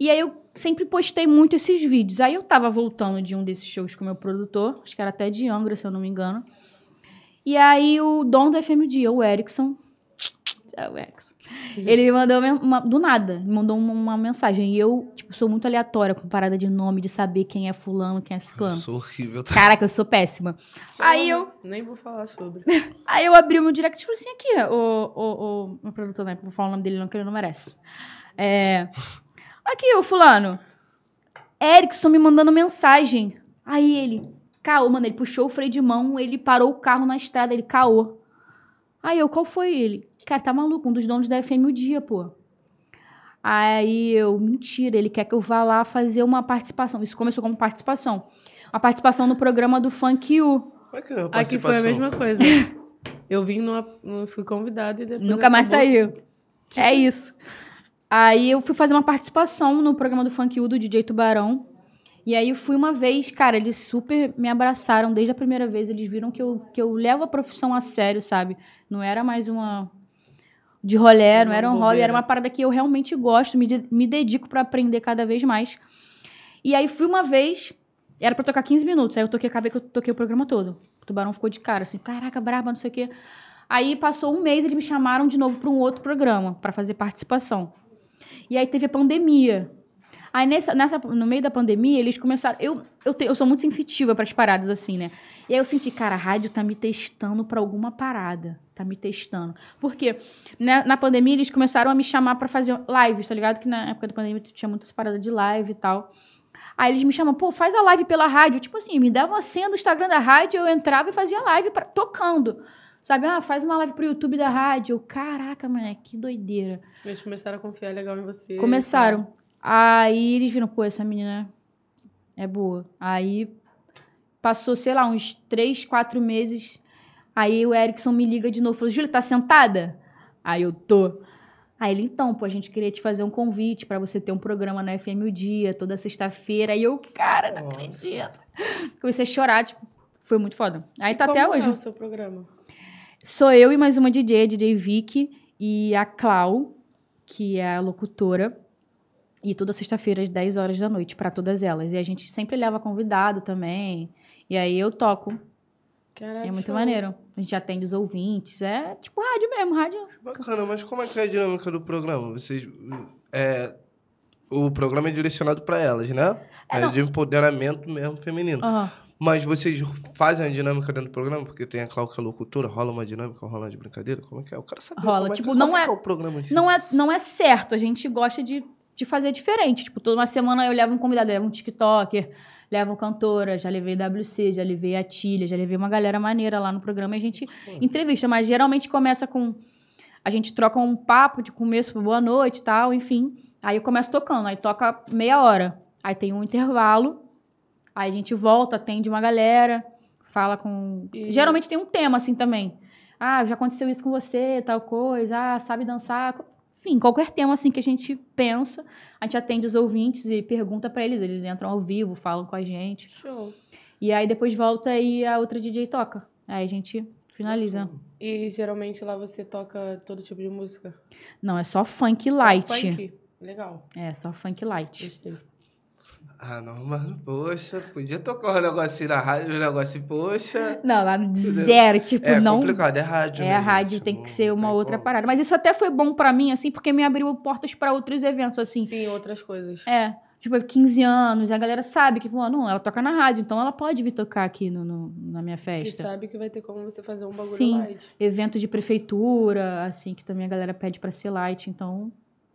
E aí eu sempre postei muito esses vídeos. Aí eu tava voltando de um desses shows com o meu produtor, acho que era até de Angra, se eu não me engano. E aí o dono do FM Dia, o Erickson, é o Erickson, ele me mandou uma- uma- do nada, me mandou uma, uma mensagem. E eu, tipo, sou muito aleatória com parada de nome, de saber quem é fulano, quem é Eu ciclano. sou horrível. Caraca, eu sou péssima. Aí eu, Nem vou falar sobre. Aí eu abri o meu direct e falei assim: aqui, o, o, o meu produtor, né? Vou falar o nome dele, não, que ele não merece. É, aqui, o fulano. Erickson me mandando mensagem. Aí ele, caô, mano, ele puxou o freio de mão, ele parou o carro na estrada, ele caô. Aí eu, qual foi ele? Cara, tá maluco, um dos donos da FM o dia, pô. Aí eu, mentira, ele quer que eu vá lá fazer uma participação. Isso começou como participação. A participação no programa do Funk You. Como é que é a Aqui foi a mesma coisa. Eu vim numa. Fui convidada e depois. Nunca mais acabou. saiu. É isso. Aí eu fui fazer uma participação no programa do Funk U do DJ Tubarão. E aí eu fui uma vez, cara, eles super me abraçaram desde a primeira vez. Eles viram que eu, que eu levo a profissão a sério, sabe? Não era mais uma. de rolé, não Uma era um hobby, bobeira. era uma parada que eu realmente gosto, me, de- me dedico pra aprender cada vez mais. E aí fui uma vez, era pra tocar 15 minutos, aí eu toquei, acabei que eu toquei o programa todo. O tubarão ficou de cara, assim, caraca, braba, não sei o quê. Aí passou um mês, eles me chamaram de novo pra um outro programa, pra fazer participação. E aí teve a pandemia. Aí nessa, nessa, no meio da pandemia, eles começaram. Eu, eu, te- eu sou muito sensitiva para as paradas assim, né? E aí eu senti, cara, a rádio tá me testando pra alguma parada. Tá me testando. Por quê? Na, na pandemia, eles começaram a me chamar pra fazer lives, tá ligado? Que na época da pandemia tinha muitas paradas de live e tal. Aí eles me chamam, pô, faz a live pela rádio. Tipo assim, me dava uma senha do Instagram da rádio, eu entrava e fazia live pra- tocando. Sabe? Ah, faz uma live pro YouTube da rádio. Eu, Caraca, moleque, que doideira. Eles começaram a confiar legal em você. Começaram. Aí eles viram, pô, essa menina é boa. Aí passou, sei lá, uns três, quatro meses. Aí o Erickson me liga de novo. Falou, Júlia, tá sentada? Aí eu tô. Aí ele, então, pô, a gente queria te fazer um convite pra você ter um programa na FM o Dia, toda sexta-feira. Aí eu, cara, não Nossa. acredito. Comecei a chorar, tipo, foi muito foda. Aí E tá até hoje. É o seu programa? Sou eu e mais uma DJ, DJ Vicky, e a Clau, que é a locutora. E toda sexta-feira, às 10 horas da noite, pra todas elas. E a gente sempre leva convidado também. E aí eu toco. Caraca, é muito show. maneiro. A gente atende os ouvintes. É tipo rádio mesmo, rádio. Bacana, mas como é que é a dinâmica do programa? Vocês. É, o programa é direcionado pra elas, né? É, É, não. de empoderamento mesmo feminino. Aham. Mas vocês fazem a dinâmica dentro do programa? Porque tem a Cláudia locutora, rola uma dinâmica, rola de brincadeira? Como é que é? Eu quero saber Rola, como é tipo, que, não como é- que é o programa em si. Não é, não é certo. A gente gosta de, de fazer diferente. Tipo, toda uma semana eu levo um convidado, levo um TikToker, levo cantora, já levei WC, já levei a Tília, já levei uma galera maneira lá no programa e a gente entrevista. Mas geralmente começa com. A gente troca um papo de começo, boa noite e tal, enfim. Aí eu começo tocando, aí toca meia hora. Aí tem um intervalo, aí a gente volta, atende uma galera, fala com. E- Geralmente tem um tema assim também. Ah, já aconteceu isso com você, tal coisa. Ah, sabe dançar. Enfim, qualquer tema assim que a gente pensa, a gente atende os ouvintes e pergunta para eles. Eles entram ao vivo, falam com a gente. Show. E aí depois volta e a outra DJ toca. Aí a gente finaliza. E geralmente lá você toca todo tipo de música? Não, é só funk light. Só funk? Legal. É, só funk light. Gostei. Ah, não, mano, poxa, podia tocar um negocinho na rádio, um negocinho, poxa. Não, lá no zero, tipo, É não. complicado, é rádio, É, né, rádio gente? tem Não que ser uma tem outra como. parada. Mas isso até foi bom pra mim, assim, porque me abriu portas pra outros eventos, assim. Sim, outras coisas. É, tipo, 15 anos, e a galera sabe que, pô, não, ela toca na rádio, então ela pode vir tocar aqui no, no- na minha Que festa. sabe que vai ter como você fazer um bagulho Sim. light. Evento de prefeitura, assim, que também a galera pede pra ser light, então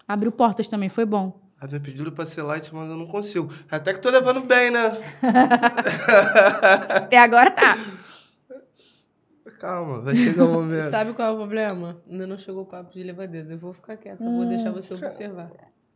abriu portas também, foi bom. Ah, me pediram pra ser light, mas eu não consigo. Até que tô levando bem, né? Até agora tá. Calma, vai chegar o momento. Sabe qual é o problema? Ainda não chegou o papo de levadeza. Eu vou ficar quieta, eu vou deixar você observar.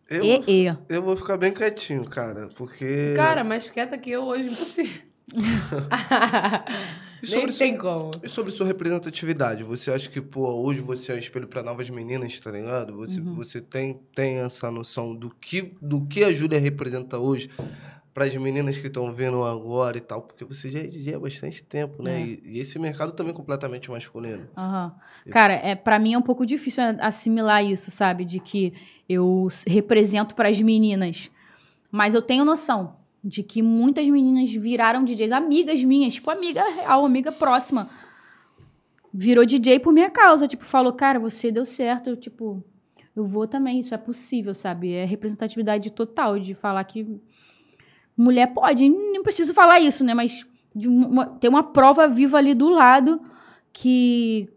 Eu, E, e. eu vou ficar bem quietinho, cara, porque... Cara, mais quieta que eu hoje, impossível. E Nem sobre tem como. E sobre sua representatividade, você acha que, pô, hoje você é um espelho para novas meninas, tá ligado? Você, Uhum. você tem, tem essa noção do que, do que a Júlia representa hoje para as meninas que estão vendo agora e tal? Porque você já é DJ há bastante tempo, né? É. E, e esse mercado também é completamente masculino. Aham. Cara, é, para mim é um pouco difícil assimilar isso, sabe? De que eu represento para as meninas. Mas eu tenho noção de que muitas meninas viraram DJs, amigas minhas, tipo amiga real, amiga próxima. Virou DJ por minha causa, tipo, falou, cara, você deu certo, eu, tipo, eu vou também, isso é possível, sabe? É representatividade total de falar que mulher pode, não preciso falar isso, né? Mas uma- tem uma prova viva ali do lado que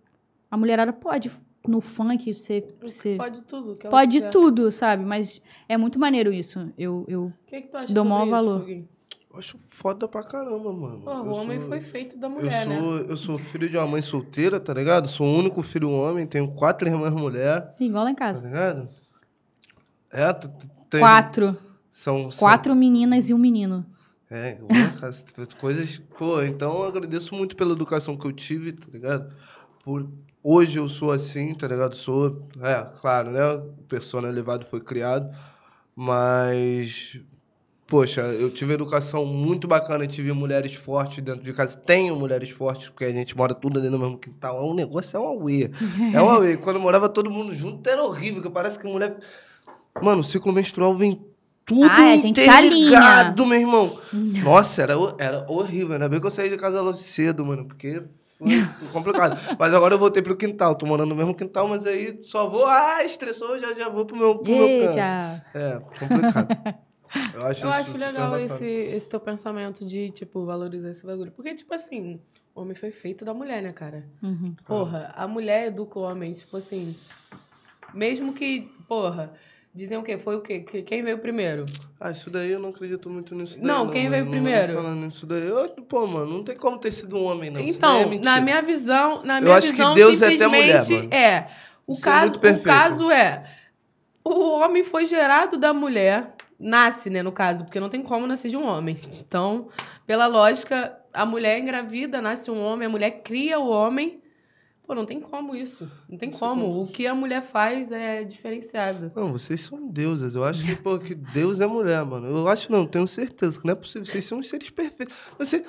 a mulherada pode no funk ser, ser Pode tudo. que ela pode quiser. tudo, sabe? Mas é muito maneiro isso. Eu, eu O que, que tu acha Dou maior isso, valor. Eu acho foda pra caramba, mano. Pô, o Eu homem sou- foi feito da Eu mulher, né? sou, eu sou filho de uma mãe solteira, tá ligado? Sou o único filho homem, tenho quatro irmãs mulheres, igual lá em tá casa. ligado? É, tem, Quatro. São, são- Quatro meninas e um menino. É, igual, cara, coisas. Pô, então eu agradeço muito pela educação que eu tive, tá ligado? Por, hoje eu sou assim, tá ligado? Sou. É, claro, né? O persona elevado foi criado, mas. Poxa, eu tive educação muito bacana, tive mulheres fortes dentro de casa. Tenho mulheres fortes, porque a gente mora tudo ali no mesmo quintal. É um negócio, é uma auê. É uma auê. Quando morava todo mundo junto, era horrível, que parece que mulher. Mano, o ciclo menstrual vem tudo Ah, interligado, meu irmão. Nossa, era, era horrível. Ainda bem que eu saí de casa logo cedo, mano, porque complicado. mas agora eu voltei pro quintal. Tô morando no mesmo quintal, mas aí só vou. Ah, estressou, já, já vou pro meu, pro meu canto. É, complicado. Eu acho, Eu acho legal esse, esse teu pensamento de, tipo, valorizar esse bagulho. Porque, tipo assim, o homem foi feito da mulher, né, cara? Uhum. Porra, a mulher educa o homem, tipo assim. Mesmo que, porra, dizem o quê? Foi o quê? Que- Quem veio primeiro? Ah, isso daí eu não acredito muito nisso daí. Não, quem mano. veio Não primeiro? vou Falando nisso daí. Eu, pô, mano, não tem como ter sido um homem, não. Então, é na minha visão, na Eu minha acho que visão, Deus é até mulher, simplesmente mano. é. O Isso é caso, muito o perfeito. caso é o homem foi gerado da mulher, nasce, né, no caso, porque não tem como nascer de um homem. Então, pela lógica, a mulher engravida, nasce um homem, a mulher cria o homem. Pô, não tem como isso. Não tem Isso como. O que a mulher faz é diferenciado. Não, vocês são deusas. Eu acho que, pô, que Deus é mulher, mano. Eu acho não, tenho certeza que não é possível. Vocês são uns seres perfeitos. Você.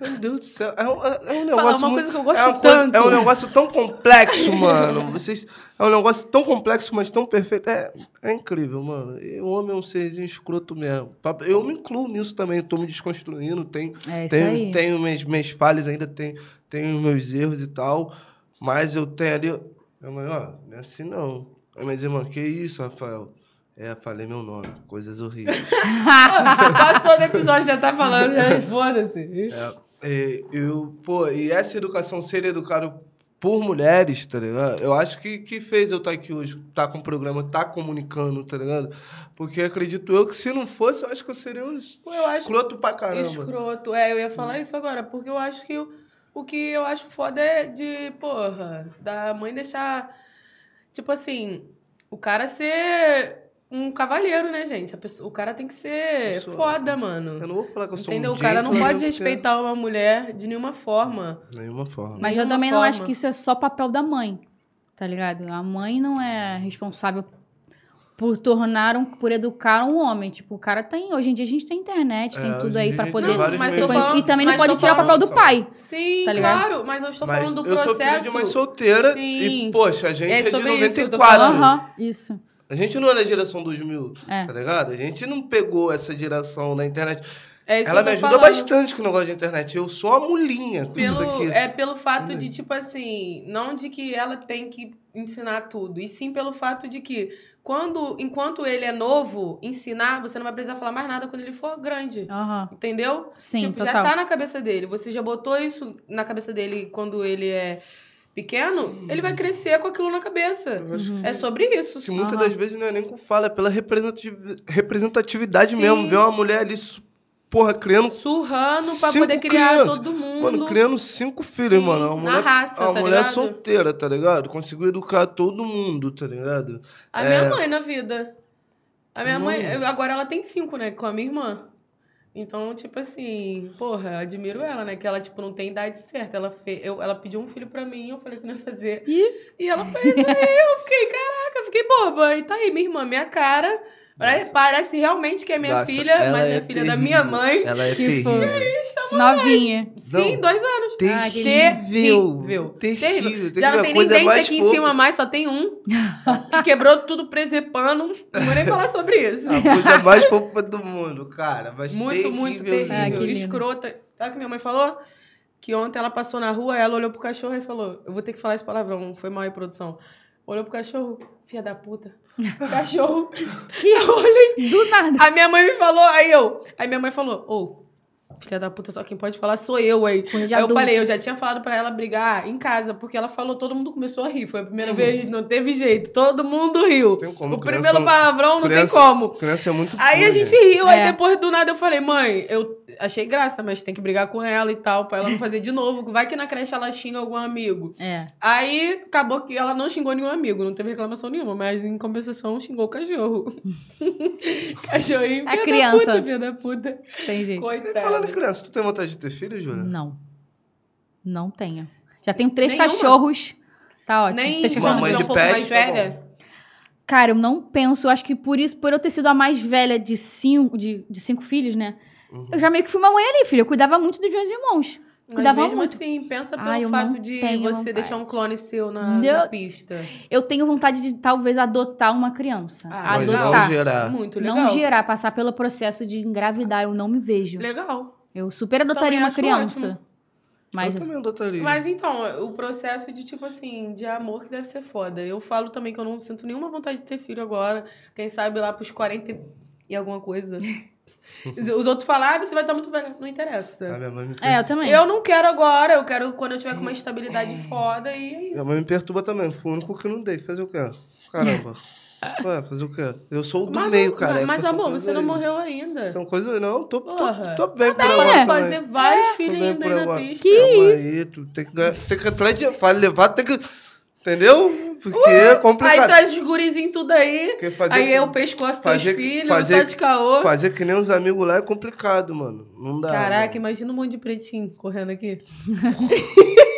Meu Deus do céu. É um, é um negócio. uma muito- coisa que eu gosto é coisa- tanto. é um negócio tão complexo, mano. Vocês. É um negócio tão complexo, mas tão perfeito. É, é incrível, mano. O homem é um serzinho escroto mesmo. Eu me incluo nisso também. Tô me desconstruindo. Tenho, É isso tenho, aí. tenho minhas, minhas falhas ainda, tenho, tenho meus erros e tal. Mas eu tenho ali. Minha mãe, ó, não é assim não. Aí, Mas, irmã, que isso, Rafael? É, falei meu nome. Coisas horríveis. Quase todo episódio já tá falando, já foda-se. É, é, eu, pô, e essa educação, ser educado por mulheres, tá ligado? Eu acho que, que fez eu estar aqui hoje, tá com o programa, tá comunicando, tá ligado? Porque acredito eu que se não fosse, eu acho que eu seria um Pô, eu escroto pra caramba. Escroto. É, eu ia falar isso agora, porque eu acho que o, o que eu acho foda é de, porra, da mãe deixar. Tipo assim, o cara ser um cavalheiro, né, gente? A pessoa, o cara tem que ser Eu sou- foda, Eu mano. não vou falar que eu sou Entendeu? um O cara não pode respeitar uma mulher de nenhuma forma. Nenhuma forma. Mas eu Nenhuma também não acho forma. que isso é só papel da mãe. Tá ligado? A mãe não é responsável por tornar um, por educar um homem. Tipo, o cara tem, hoje em dia a gente tem internet, É, tem tudo hoje aí dia poder vários mas falando- e também não mas pode tirar o papel do pai. Sim, Tá claro, mas eu estou Mas falando do eu sou filho processo. de mãe solteira Sim. e, poxa, a gente É é, de sobre isso que eu tô 94. falando. Aham, isso. A gente não é da geração 2000, É. tá ligado? A gente não pegou essa geração da internet. É isso Ela me ajuda falando. bastante com o negócio de internet. Eu sou uma mulinha com isso Pelo, daqui. é pelo fato de, tipo assim, não de que ela tem que ensinar tudo, e sim pelo fato de que quando, enquanto ele é novo, ensinar, você não vai precisar falar mais nada quando ele for grande. Aham. Entendeu? Sim, tipo, total. já tá na cabeça dele. Você já botou isso na cabeça dele quando ele é pequeno, ele vai crescer com aquilo na cabeça. Uhum. É sobre isso. que muitas Aham. das vezes não é nem com fala, é pela representativi- representatividade Sim. mesmo. Ver uma mulher ali, porra, criando. Surrando pra Cinco poder criar crianças. todo mundo. Mano, criando cinco filhos, Sim, mano. Uma na mulher, raça, uma tá mulher ligado? solteira, tá ligado? Conseguiu educar todo mundo, tá ligado? A É. minha mãe na vida. A minha Não. mãe, agora ela tem cinco, né? Com a minha irmã. Então, tipo assim, porra, admiro ela, né? Que ela, tipo, não tem idade certa. Ela, fe... eu, ela pediu um filho pra mim, eu falei que não ia fazer. Ih. E ela fez, aí eu fiquei, caraca, fiquei boba. E tá aí, minha irmã, minha cara. Parece, parece realmente que é minha Nossa, filha, mas é, é filha da terrível. minha mãe. Ela é Que terrível. Novinha. Sim, Não. dois anos. Ah, que Terrível. Terrível. Terrível. Tem Já não tem nem dente aqui em cima mais, só tem um. que quebrou tudo presepando. Não vou nem falar sobre isso. A coisa mais fofa do mundo, cara. Mas Muito, muito. Ah, terrível. lindo. Escrota. Sabe o que minha mãe falou? Que ontem ela passou na rua, ela olhou pro cachorro e falou: Eu vou ter que falar esse palavrão, foi mal aí, produção. Olhou pro cachorro, filha da puta. Cachorro. e eu olhei. Do nada. A minha mãe me falou, aí eu. Aí minha mãe falou: Ô, filha da puta, só quem pode falar sou eu aí. Aí eu falei, eu já tinha falado pra ela brigar em casa, porque ela falou, todo mundo começou a rir. Foi a primeira vez, não teve jeito. Todo mundo riu. Tem como, o criança primeiro palavrão não criança- tem como. Criança é muito Aí a pura, gente riu, aí É. depois do nada eu falei, mãe, eu achei graça, mas tem que brigar com ela e tal, pra ela não fazer de novo. Vai que na creche ela xinga algum amigo. É. Aí acabou que ela não xingou nenhum amigo, não teve reclamação nenhuma, mas em compensação xingou o cachorro. Cachorrinho, A criança. da puta, filha da puta. Tem jeito. Coitada. falando em criança, tu tem vontade de ter filho, Júlia? Não. Não tenho. Já tenho três Nenhuma? cachorros. Tá ótimo. Nem três cachorros. Mamãe de um pouco pet, mais tá velha. Cara, eu não penso. Acho que por isso, por eu ter sido a mais velha de cinco, de, de cinco filhos, né? Uhum. Eu já meio que fui mamãe ali, filho. Eu cuidava muito dos meus irmãos. Mas Cuidava mesmo muito. assim, pensa pelo Ai, fato de você vontade. deixar um clone seu na, na pista. Eu tenho vontade de talvez adotar uma criança. Ah, Mas legal. adotar. não gerar. Muito legal. Não gerar, passar pelo processo de engravidar. Eu não me vejo. Legal. Eu super adotaria Também uma criança. ótimo. Mas Eu também adotaria. Mas então, o processo de, tipo assim, de amor que deve ser foda. Eu falo também que eu não sinto nenhuma vontade de ter filho agora. Quem sabe lá pros 40 e alguma coisa. Os outros falam, ah, você vai estar muito velha. Não interessa. A minha mãe me é, eu também. Eu não quero agora, eu quero quando eu tiver com uma estabilidade foda e é Minha isso. mãe me perturba também. Fui o único que não dei. Fazer o quê? Caramba. Ué, fazer o quê? Eu sou o do Mas, meio, cara. Mas, São amor, você não morreu ainda. São coisas. Não, tô, tô, tô bem por Dá agora. pra também. fazer vários filhos ainda por aí na pista. Que Calma isso? aí, tu tem que, ganhar- tem que atrás de levar, tem que. Entendeu? Porque é Aí complicado. traz os gurizinhos tudo aí. Fazer, Aí é o pescoço dos filhos, fazer- só de caô. fazer que nem os amigos lá é complicado, mano. Não dá. Caraca, mano. imagina um monte de pretinho correndo aqui.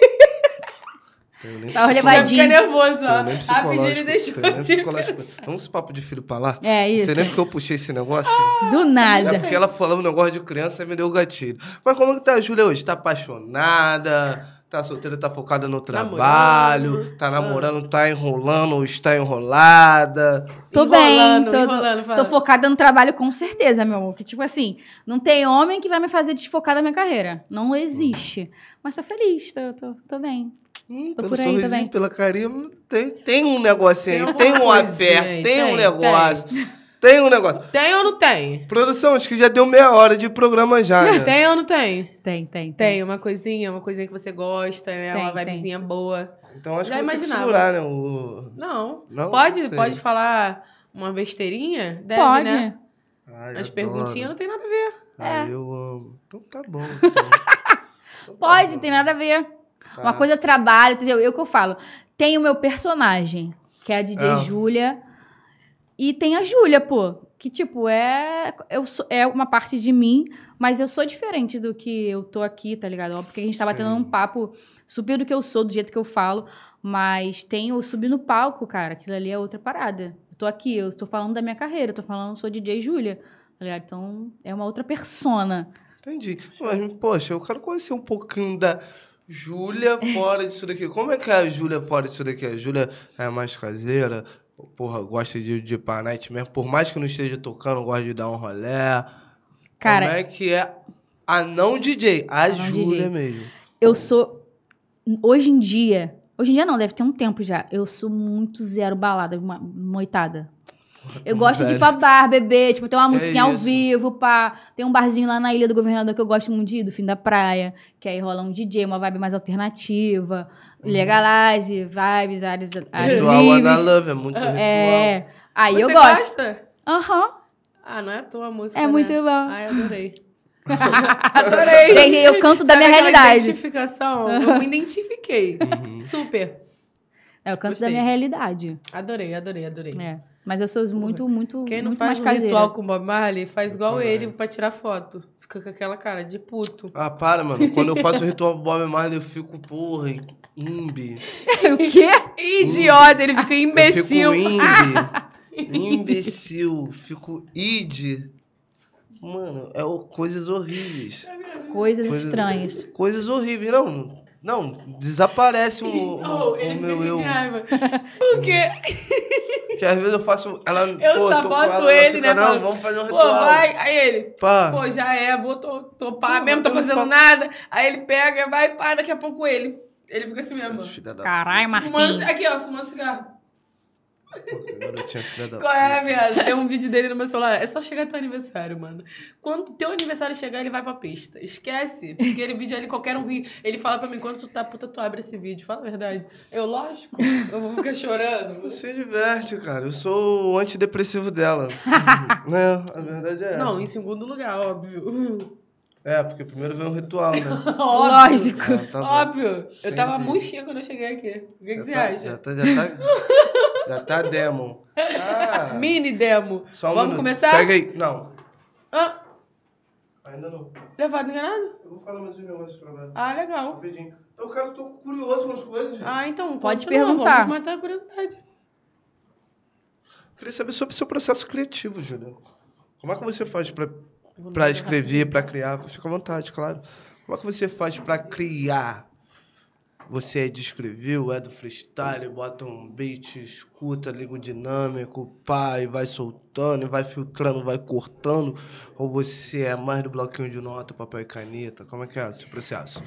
Já levadinho. fica nervoso, ó. Rapidinho ele psicológico. deixou. Vamos esse papo de filho pra lá? É isso. sei nem porque eu puxei esse negócio. Do É nada. porque ela falou um negócio de criança e me deu o gatilho. Mas como que tá a Júlia hoje? Tá apaixonada? Tá solteira, tá focada no trabalho? Namorando. Tá namorando, tá enrolando ou está enrolada? Tô Enrolando, bem, tô, enrolando, tô focada no trabalho com certeza, meu amor. Que tipo assim, não tem homem que vai me fazer desfocar da minha carreira. Não existe. Mas tô feliz, tô, tô, tô bem. Hum, Tô pelo por aí sorrisinho, também. pela carinha, tem, tem um negocinho aí, Tem tem, um aperto, tem, tem, um negócio, tem. Um negócio. Tem ou não tem? Produção, acho que já deu meia hora de programa já, né? Tem ou não tem? Tem, tem, Tem uma coisinha, uma coisinha que você gosta, né? Tem, uma tem. vibezinha boa. Então acho Já que vou ter que imaginava. segurar, né? O... Não. Não? pode, sei. pode falar uma besteirinha? Deve, Pode. né? Ai, As adoro. perguntinhas não tem nada a ver. Ai, eu amo. Então tá bom. Então. Então tá Pode, bom. tem nada a ver. Tá. Uma coisa é trabalho, entendeu? Eu que eu falo. Tem o meu personagem, que é a DJ Ah. Júlia. E tem a Júlia, pô, que tipo, é, eu sou, é uma parte de mim, mas eu sou diferente do que eu tô aqui, tá ligado? Óbvio que a gente tá batendo Sim. um papo super do que eu sou, do jeito que eu falo, mas tem o subir no palco, cara, aquilo ali é outra parada. Eu tô aqui, eu estou falando da minha carreira, eu tô falando, eu sou DJ Júlia, tá ligado? Então, é uma outra persona. Entendi. Mas, poxa, eu quero conhecer um pouquinho da Júlia fora disso daqui. Como é que é a Júlia fora disso daqui? A Júlia é mais caseira? Porra, gosta de, de ir pra night mesmo? Por mais que não esteja tocando, gosta de dar um rolé. Cara, Como é que é a não DJ? A, Júlia mesmo. eu sou. Hoje em dia. Hoje em dia não, deve ter um tempo já. Eu sou muito zero balada, uma noitada. Eu gosto de ir velho. pra bar, beber, tipo, ter uma Que musiquinha ao isso? vivo, pá. Tem um barzinho lá na Ilha do Governador que eu gosto muito de ir, do fim da praia. Que aí rola um DJ, uma vibe mais alternativa. Legalize, vibes, áreas, áreas Ritual Ana livres. Love é muito ritual. É. Aí Você eu gosto. gosta? Aham. Ah, não é a tua música, É né? muito bom. Ai, adorei. adorei. Gente, eu canto da Sabe minha realidade. identificação? Eu me identifiquei. Uhum. Super. É, eu canto Gostei. da minha realidade. Adorei, adorei, adorei. É. Mas eu sou muito, muito, Quem não muito faz mais um caseira. ritual com o Bob Marley, faz igual também. ele pra tirar foto. Fica com aquela cara de puto. Ah, para, mano. Quando eu faço o ritual Bob Marley, eu fico, porra, imbi. o quê? Idiota, ele fica imbecil. Eu fico imbi. Imbecil. Fico id. Mano, é o- coisas horríveis. Coisas Coisas- estranhas. Coisas horríveis. Não, não. Desaparece o, o- Oh, o ele meu fica eu. raiva. Por quê? Que às vezes eu faço. Ela, Eu pô, saboto ela, ela ele, fica, né, Não, vamos fazer um Pô, ritual. vai. Aí ele, Pá. pô, já é, vou to- topar Pô, mesmo, tô fazendo nada. Aí ele pega, vai, pá, daqui a pouco ele. Ele fica assim mesmo. Caralho, Fumando, Marquinhos. aqui, ó, fumando cigarro. Qual é, viado? Tem um vídeo dele no meu celular. É só chegar teu aniversário, mano. Quando teu aniversário chegar, ele vai pra pista. Esquece. Aquele vídeo ali, qualquer um ri. Ele fala pra mim, quando tu tá puta, tu abre esse vídeo. Fala a verdade. Eu, lógico. Eu vou ficar chorando. Você diverte, cara. Eu sou o antidepressivo dela. né? A verdade é essa. Não, em segundo lugar, óbvio. É, porque primeiro vem um ritual, né? Lógico. Ah, tá bom. Óbvio. Eu tava Entendi. murchinha quando eu cheguei aqui. O que, que você tá- acha? Já tá, já tá, já tá demon. Ah, Mini demo. só um Vamos minuto. começar? Segue aí. Não, Ah, ainda não. levado enganado? Eu vou falar mais um negócio pra ela. Ah, legal. Rapidinho. Eu quero, tô curioso com as coisas. Ah, então. Pode continua, perguntar. Vamos matar a curiosidade. Queria saber sobre o seu processo criativo, Júlia. Como é que você faz pra, pra escrever, pra criar? Fica à vontade, claro. Como é que você faz pra criar? Você de escrever, ou é do freestyle, bota um beat, escuta, liga o dinâmico, pá, e vai soltando, e vai filtrando, vai cortando? Ou você é mais do bloquinho de nota, papel e caneta? Como é que é esse processo?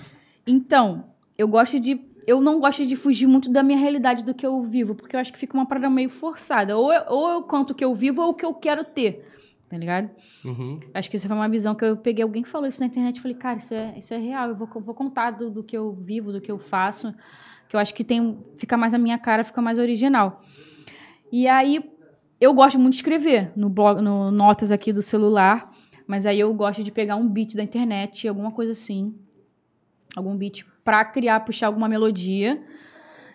Então, eu gosto de. Eu não gosto de fugir muito da minha realidade do que eu vivo, porque eu acho que fica uma parada meio forçada. Ou eu, ou eu conto o que eu vivo ou o que eu quero ter. Tá ligado? Uhum. Acho que essa foi uma visão que eu peguei. Alguém que falou isso na internet. Falei, cara, isso é, isso é real. Eu vou, vou contar do, do que eu vivo, do que eu faço. Que eu acho que tem, fica mais a minha cara, fica mais original. E aí, eu gosto muito de escrever no blog, no notas aqui do celular. Mas aí eu gosto de pegar um beat da internet, alguma coisa assim. Algum beat pra criar, puxar alguma melodia.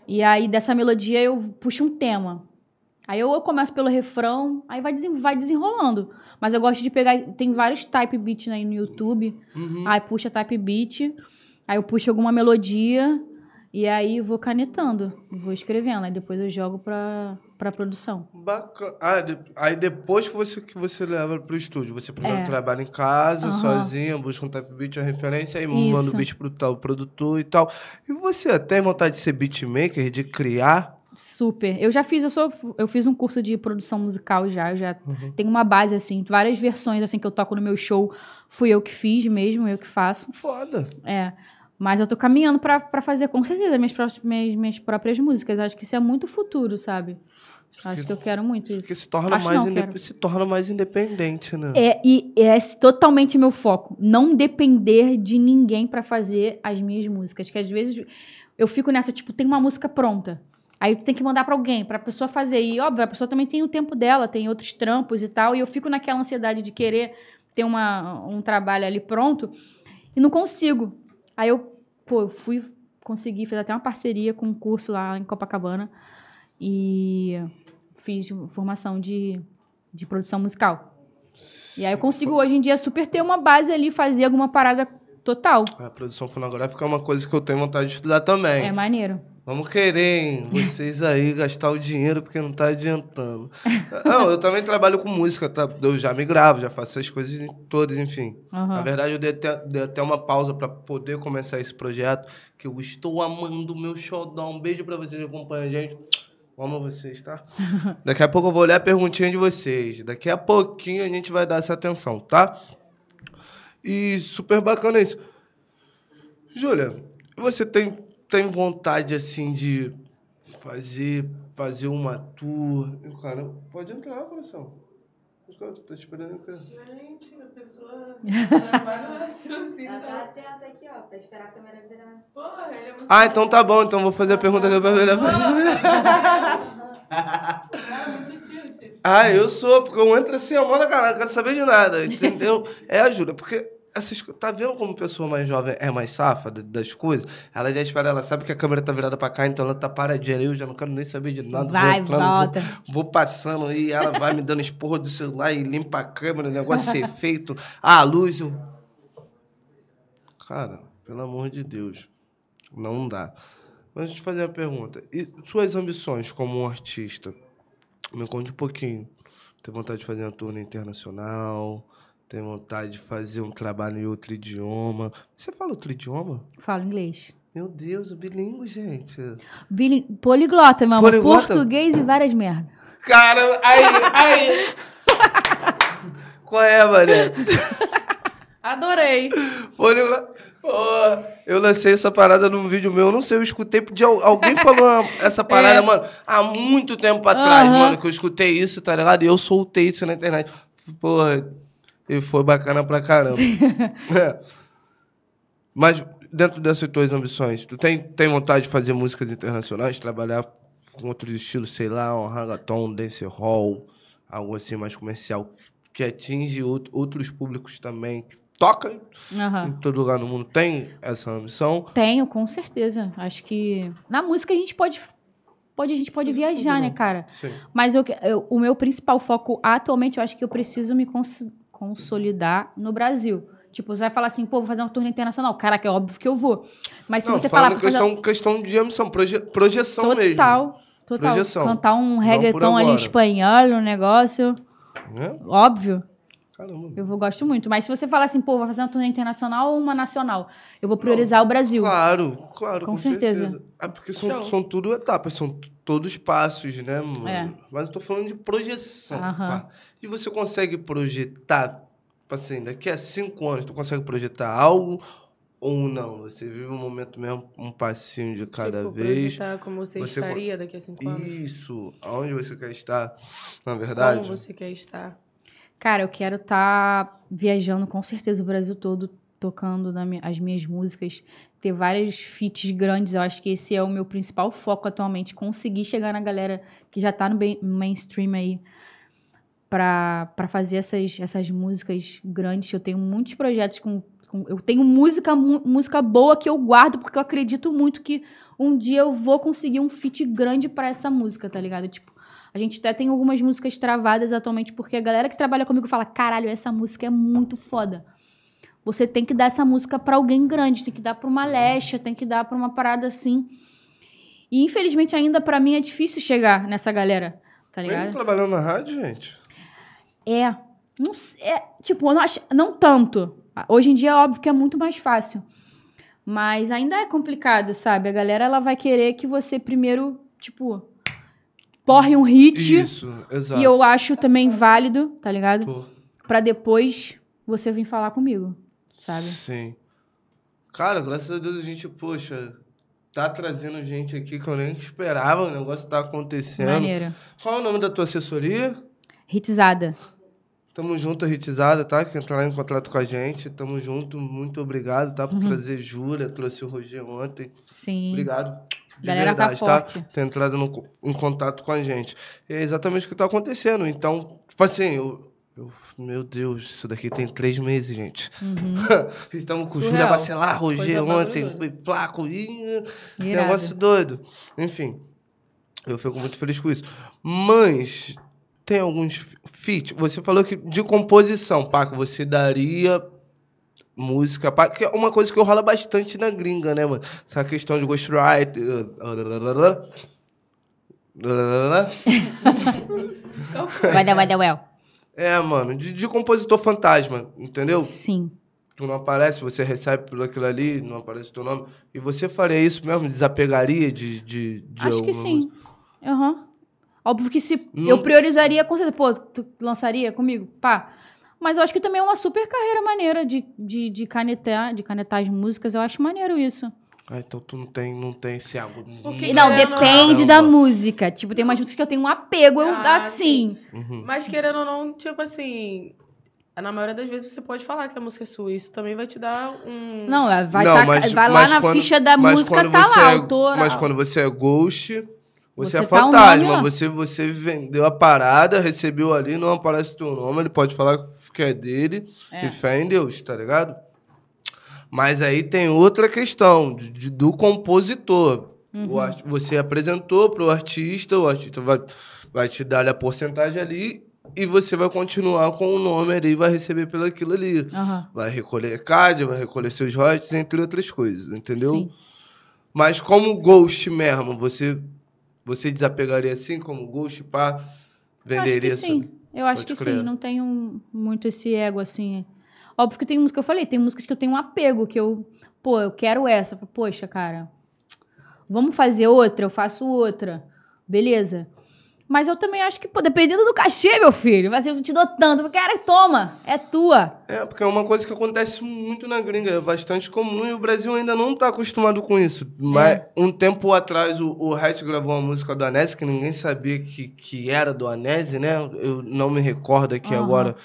E aí, dessa melodia, eu puxo um tema. Aí eu, eu começo pelo refrão, aí vai, desen- vai desenrolando. Mas eu gosto de pegar. Tem vários type beats aí no YouTube. Uhum. Aí puxa type beat. Aí eu puxo alguma melodia. E aí vou canetando. Vou escrevendo. Aí depois eu jogo pra, pra produção. Bacana. Ah, de- aí depois que você, que você leva pro estúdio, você primeiro É. trabalha em casa, Aham. sozinha, busca um type beat, uma referência, aí Isso. manda o beat pro tal produtor e tal. E você tem vontade de ser beatmaker, de criar? Super. Eu já fiz, eu sou, eu fiz um curso de produção musical já, eu já Uhum. tenho uma base assim, várias versões assim que eu toco no meu show, fui eu que fiz mesmo, eu que faço. Foda. É. Mas eu tô caminhando pra, pra fazer com certeza minhas, próximas, minhas, minhas próprias músicas. Acho que isso é muito futuro, sabe? Acho que eu quero muito isso. Porque se torna, Acho mais não, se torna mais independente, né? É, e é totalmente meu foco. Não depender de ninguém pra fazer as minhas músicas. Que às vezes eu fico nessa, tipo, tem uma música pronta. Aí tu tem que mandar pra alguém, pra pessoa fazer. E, óbvio, a pessoa também tem o tempo dela, tem outros trampos e tal. E eu fico naquela ansiedade de querer ter uma, um trabalho ali pronto e não consigo. Aí eu, pô, eu fui, consegui, fiz até uma parceria com um curso lá em Copacabana. E fiz formação de, de produção musical. E aí eu consigo hoje em dia super ter uma base ali, fazer alguma parada total. A produção fonográfica é uma coisa que eu tenho vontade de estudar também. É maneiro. Vamos querer, hein? Vocês aí gastar o dinheiro porque não tá adiantando. não, eu também trabalho com música, tá? Eu já me gravo, já faço essas coisas todas, enfim. Aham. Na verdade, eu dei até, dei até uma pausa pra poder começar esse projeto, que eu estou amando o meu xodó. Um beijo pra vocês que acompanham a gente. Eu Amo vocês, tá? Daqui a pouco eu vou ler a perguntinha de vocês. Daqui a pouquinho a gente vai dar essa atenção, tá? E super bacana isso. Júlia, você tem, tem vontade, assim, de fazer, fazer uma tour? Cara, pode entrar, coração. Caras tá esperando o quê? Gente, a pessoa trabalha raciocínio. Ela tá da- atenta aqui, ó, pra esperar a câmera virar. Porra, ele é muito Ah, então tá bom. Então vou fazer a pergunta que eu vou muito tilt. Ah, eu sou, porque eu entro assim, a mão na cara, não quero saber de nada, entendeu? É a Júlia, porque essas, tá vendo como pessoa mais jovem é mais safada das coisas? Ela já espera, ela sabe que a câmera tá virada pra cá, então ela tá paradinha. Eu já não quero nem saber de nada. vou Vai, vou- volta. Vou, passando aí, ela vai me dando esporro do celular e limpa a câmera, o negócio ser feito. Ah, a luz, eu... Cara, pelo amor de Deus, não dá. Mas deixa eu te fazer uma pergunta. E suas ambições como um artista? Me conte um pouquinho. Tem vontade de fazer uma turnê internacional? Tem vontade de fazer um trabalho em outro idioma? Você fala outro idioma? Falo inglês. Meu Deus, o bilíngue, gente. Bili- Poliglota, meu amor. Poliglota? Português e várias merdas. Cara, aí, aí. Qual é, mané? Adorei. Poliglota. Pô, eu lancei essa parada num vídeo meu, eu não sei, eu escutei de al- alguém falou essa parada, É. mano, há muito tempo atrás, Aham. mano, que eu escutei isso, tá ligado? E eu soltei isso na internet. Porra, e foi bacana pra caramba. É. Mas dentro dessas tuas ambições, tu tem, tem vontade de fazer músicas internacionais, trabalhar com outros estilos, sei lá, um reggaeton, dancehall, algo assim mais comercial, que atinge out- outros públicos também, que toca em Aham. todo lugar no mundo. Tem essa ambição? Tenho, com certeza. Acho que na música a gente pode, pode a gente pode viajar, né, né? cara? Sim. Mas eu, eu- o meu principal foco atualmente, eu acho que eu preciso me cons- consolidar no Brasil. Tipo, você vai falar assim, pô, vou fazer uma turnê internacional. Caraca, é óbvio que eu vou. Mas se Não, você falar pra fazer questão, questão de ambição, proje- projeção total, mesmo. total, Projeção. cantar um reggaeton ali espanhol, um negócio, Né? óbvio. Caramba. Eu vou- gosto muito. Mas se você falar assim, pô, vou fazer uma turnê internacional ou uma nacional, eu vou priorizar o Brasil. Claro, claro, com, Com certeza. certeza. É porque são, Show. são tudo etapas, são todos passos, né, mano? É. Mas eu tô falando de projeção. Pá. E você consegue projetar, tipo assim, daqui a cinco anos, tu consegue projetar algo ou não? Você vive um momento mesmo, um passinho de cada tipo, vez. projetar como você, Você estaria daqui a cinco anos. Isso, aonde você quer estar, na verdade. Como você quer estar. Cara, eu quero estar viajando com certeza o Brasil todo, tocando na mi- as minhas músicas, ter vários feats grandes. Eu acho que esse é o meu principal foco atualmente, conseguir chegar na galera que já tá no mainstream aí pra fazer essas, essas músicas grandes. Eu tenho muitos projetos com. eu tenho música, música boa que eu guardo, porque eu acredito muito que um dia eu vou conseguir um feat grande pra essa música, tá ligado? Tipo, a gente até tem algumas músicas travadas atualmente, porque a galera que trabalha comigo fala: caralho, essa música é muito foda. Você tem que dar essa música pra alguém grande, tem que dar pra uma Lesha, tem que dar pra uma parada assim. E infelizmente ainda pra mim é difícil chegar nessa galera, tá Mesmo ligado? trabalhando na rádio, gente. É. Não, é tipo, não, não tanto. Hoje em dia é óbvio que é muito mais fácil. Mas ainda é complicado, sabe? A galera ela vai querer que você primeiro, tipo, porre um hit. Isso, exato. E eu acho também válido, tá ligado? Pra depois você vir falar comigo, sabe? Sim. Cara, graças a Deus a gente, poxa, tá trazendo gente aqui que eu nem esperava, o negócio tá acontecendo. Maneiro. Qual é o nome da tua assessoria? Hitizada. Tamo junto, Ritizada, tá? Que entrar em contato com a gente. Tamo junto, muito obrigado, tá? Por Uhum. trazer Júlia, trouxe o Roger ontem. Sim. Obrigado. De Galera tá verdade, tá? forte. Ter entrado no em contato com a gente. E é exatamente o que tá acontecendo. Então, tipo assim, eu. Eu- meu Deus, isso daqui tem três meses, gente. Uhum. Estamos com o. Júlia Bacelar, Roger ontem, placo, e negócio doido. Enfim. Eu fico muito feliz com isso. Mas tem alguns feat. Você falou que de composição, Paco, você daria música, pá, que é uma coisa que rola bastante na gringa, né, mano? Essa questão de ghostwriter. Vai dar, vai dar, well. É, mano, de, de compositor fantasma, entendeu? Sim. Tu não aparece, você recebe por aquilo ali, não aparece teu nome. E você faria isso mesmo? Desapegaria de. de, de Acho que sim. Aham. Óbvio que se Não- eu priorizaria, com certeza, pô, tu lançaria comigo? Pá. Mas eu acho que também é uma super carreira maneira de, de, de canetar, de canetar as músicas. Eu acho maneiro isso. Ah, então tu não tem, não tem esse algo. Porque- Não, ou depende não. da música. Tipo, tem umas músicas que eu tenho um apego, eu, Ah, assim. Uhum. Mas querendo ou não, tipo assim. Na maioria das vezes você pode falar que a música é sua. Isso também vai te dar um. Não, vai, Não, tá- mas- vai lá na quando- ficha da música, tá lá, é- autor. Mas quando você é ghost, você, Você é tá fantasma. você, você vendeu a parada, recebeu ali, não aparece teu nome, ele pode falar que é dele. É. E fé em Deus, tá ligado? Mas aí tem outra questão de- de- do compositor. Uhum. O você apresentou pro artista, o artista vai, vai te dar a porcentagem ali e você vai continuar com o nome ali e vai receber pelo aquilo ali. Aham. Vai recolher CAD, vai recolher seus royalties, entre outras coisas, entendeu? Sim. Mas como Ghost mesmo, você, você desapegaria assim como Ghost, pá, Eu venderia acho que sim. Eu acho Pode que crer. sim. Não tenho muito esse ego, assim. Óbvio que tem música que eu falei, tem músicas que eu tenho um apego, que eu, pô, eu quero essa. Poxa, cara, vamos fazer outra, eu faço outra. Beleza. Mas eu também acho que, pô, dependendo do cachê, meu filho, vai ser, eu te dou tanto. Cara, toma, é tua. É, porque é uma coisa que acontece muito na gringa, é bastante comum e o Brasil ainda não tá acostumado com isso. Mas um tempo atrás o, o Hatch gravou uma música do Anese que ninguém sabia que, que era do Anese, né? Eu não me recordo aqui Aham. agora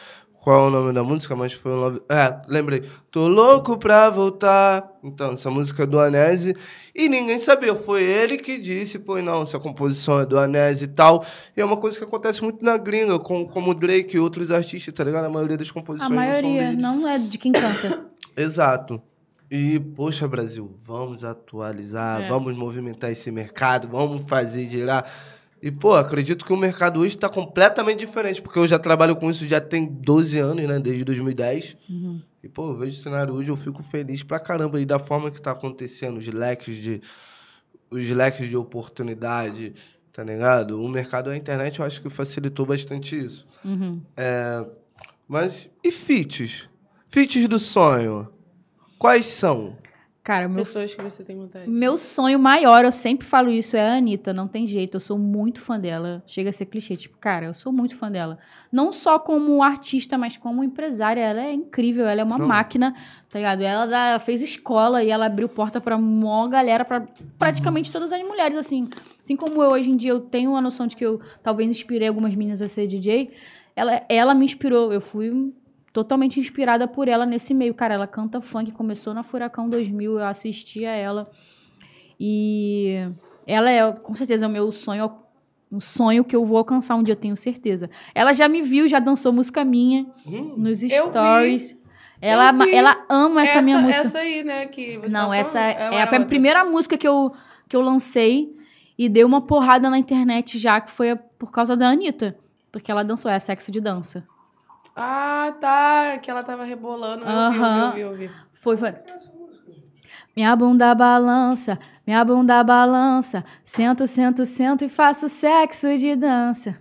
qual é o nome da música, mas foi um nome. É, lembrei. Tô louco pra voltar. Então, essa música é do Anese. E ninguém sabia. Foi ele que disse, pô, não, essa composição é do Anese e tal. E é uma coisa que acontece muito na gringa, com, como o Drake e outros artistas, tá ligado? A maioria das A composições não são maioria deles. não é de quem canta. Exato. E, poxa, Brasil, vamos atualizar, É. vamos movimentar esse mercado, vamos fazer girar. E, pô, acredito que o mercado hoje está completamente diferente, porque eu já trabalho com isso já tem 12 anos, né? Desde 2010. Uhum. E, pô, eu vejo o cenário hoje, eu fico feliz pra caramba. E da forma que tá acontecendo, os leques de, os leques de oportunidade, tá ligado? O mercado da internet eu acho que facilitou bastante isso. Uhum. Mas, e feats? Feats do sonho? Quais são? Cara, meu Pessoas que você tem vontade. Meu sonho maior, eu sempre falo isso, é a Anitta. Não tem jeito, eu sou muito fã dela. Chega a ser clichê, tipo, cara, eu sou muito fã dela. Não só como artista, mas como empresária. Ela é incrível, ela é uma Não. máquina, tá ligado? Ela, dá- ela fez escola e ela abriu porta pra mó galera, pra praticamente todas as mulheres, assim. Assim como eu, hoje em dia, eu tenho a noção de que eu talvez inspirei algumas meninas a ser DJ. Ela, ela me inspirou, eu fui totalmente inspirada por ela nesse meio. Cara, ela canta funk, começou na Furacão 2000, eu assistia ela. E ela é, com certeza, o meu sonho, um sonho que eu vou alcançar um dia, eu tenho certeza. Ela já me viu, já dançou música minha Hum, nos stories. Ela, Eu vi. ela ama essa, minha música. Essa aí, né? Que você Não, tá essa é, é- foi a primeira música que eu, que eu lancei e deu uma porrada na internet já, que foi por causa da Anitta. Porque ela dançou, é sexo de dança. Ah, tá. Que ela tava rebolando. Eu vi, eu vi, eu vi, eu vi. Foi, foi. Minha bunda balança, minha bunda balança. Sento, sento, sento e faço sexo de dança.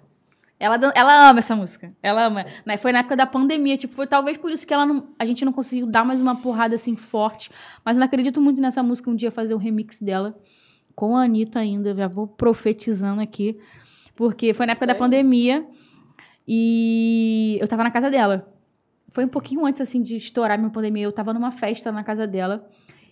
Ela, ela ama essa música. Ela ama. Né? Foi na época da pandemia. Tipo, foi talvez por isso que ela não, a gente não conseguiu dar mais uma porrada assim forte. Mas eu não acredito muito nessa música um dia fazer o remix dela. Com a Anitta ainda. Já vou profetizando aqui. Porque foi na época da Sério? pandemia. E eu tava na casa dela. Foi um pouquinho antes, assim, de estourar minha pandemia. Eu tava numa festa na casa dela.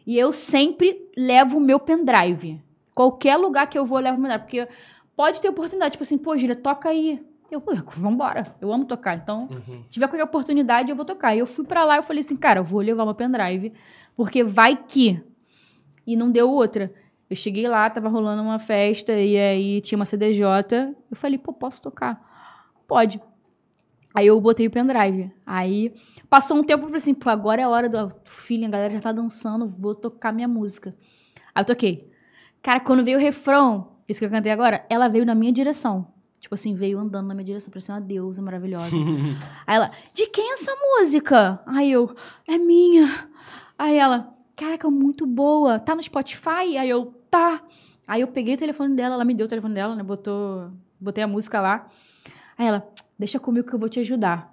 E eu sempre levo o meu pendrive. Qualquer lugar que eu vou, eu levo o pendrive. Porque pode ter oportunidade. Tipo assim, pô, Gira, toca aí. Eu, pô, vambora. Eu amo tocar. Então, uhum. se tiver qualquer oportunidade, eu vou tocar. E eu fui pra lá e eu falei assim, cara, eu vou levar meu pendrive. Porque vai que. E não deu outra. Eu cheguei lá, tava rolando uma festa. E aí tinha uma CDJ. Eu falei, pô, posso tocar? Pode. Aí eu botei o pendrive. Aí passou um tempo, eu falei assim, pô, agora é a hora do feeling, a galera já tá dançando, vou tocar minha música. Aí eu toquei. Cara, quando veio o refrão, Isso que eu cantei agora, ela veio na minha direção. Tipo assim, veio andando na minha direção, parecia uma deusa maravilhosa. Aí ela, de quem é essa música? Aí eu, é minha. Aí ela, caraca, muito boa. Tá no Spotify? Aí eu, tá. Aí eu peguei o telefone dela, ela me deu o telefone dela, né? Botou, botei a música lá. Aí ela, deixa comigo que eu vou te ajudar.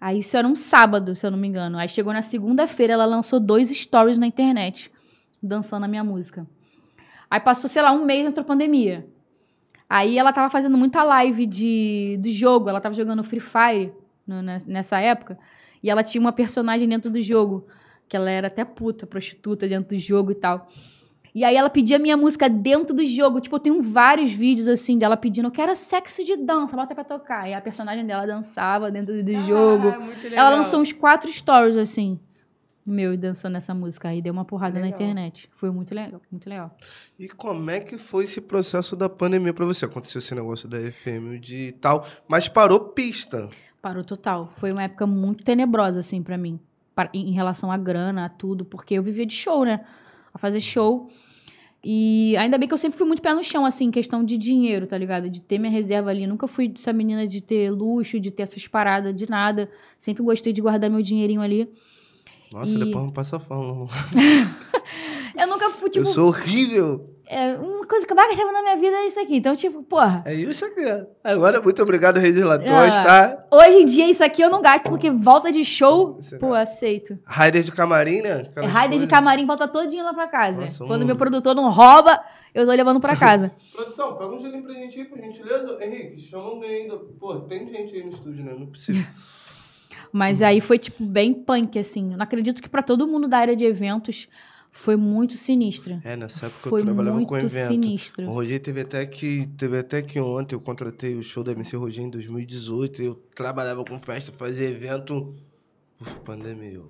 Aí isso era um sábado, se eu não me engano. Aí chegou na segunda-feira, ela lançou dois stories na internet, dançando a minha música. Aí passou, sei lá, um mês entrou pandemia. Aí ela tava fazendo muita live de, de jogo, ela tava jogando Free Fire no, nessa época. E ela tinha uma personagem dentro do jogo, que ela era até puta, prostituta dentro do jogo e tal. E aí ela pedia minha música dentro do jogo. Tipo, eu tenho vários vídeos assim dela pedindo, eu quero sexo de dança, bota pra tocar. E a personagem dela dançava dentro do ah, jogo. Ela lançou uns quatro stories assim. Meu, dançando essa música. Aí deu uma porrada legal. na internet. Foi muito legal, muito legal. E como é que foi esse processo da pandemia pra você? Aconteceu esse negócio da FM de tal, mas parou pista. Parou total. Foi uma época muito tenebrosa, assim, para mim. Em relação à grana, a tudo, porque eu vivia de show, né? A fazer show. E ainda bem que eu sempre fui muito pé no chão, assim, questão de dinheiro, tá ligado? De ter minha reserva ali. Nunca fui essa menina de ter luxo, de ter essas paradas, de nada. Sempre gostei de guardar meu dinheirinho ali. Nossa, e... depois não passa fome. eu nunca fui, tipo... Eu sou horrível. É, uma coisa que eu mais recebo na minha vida é isso aqui. Então, tipo, porra. É isso aqui. Agora, muito obrigado, Redes Latões, é. tá? Hoje em dia, isso aqui eu não gasto, porque volta de show, Você pô, não. aceito. Raider de camarim, né? é, Raider de camarim volta todinho lá pra casa. Nossa, Quando meu produtor não rouba, eu tô levando pra casa. Produção, pega um gelinho pra gente aí, por gentileza. Henrique, chama alguém ainda. Pô, tem gente aí no estúdio, né? Não precisa. Mas aí foi, tipo, bem punk, assim. Não acredito que para todo mundo da área de eventos foi muito sinistra. É, nessa época foi eu trabalhava com evento. Sinistra. O Rogério teve até que teve até que ontem eu contratei o show da MC Rogério em 2018, eu trabalhava com festa, fazia evento, Uf, pandemia.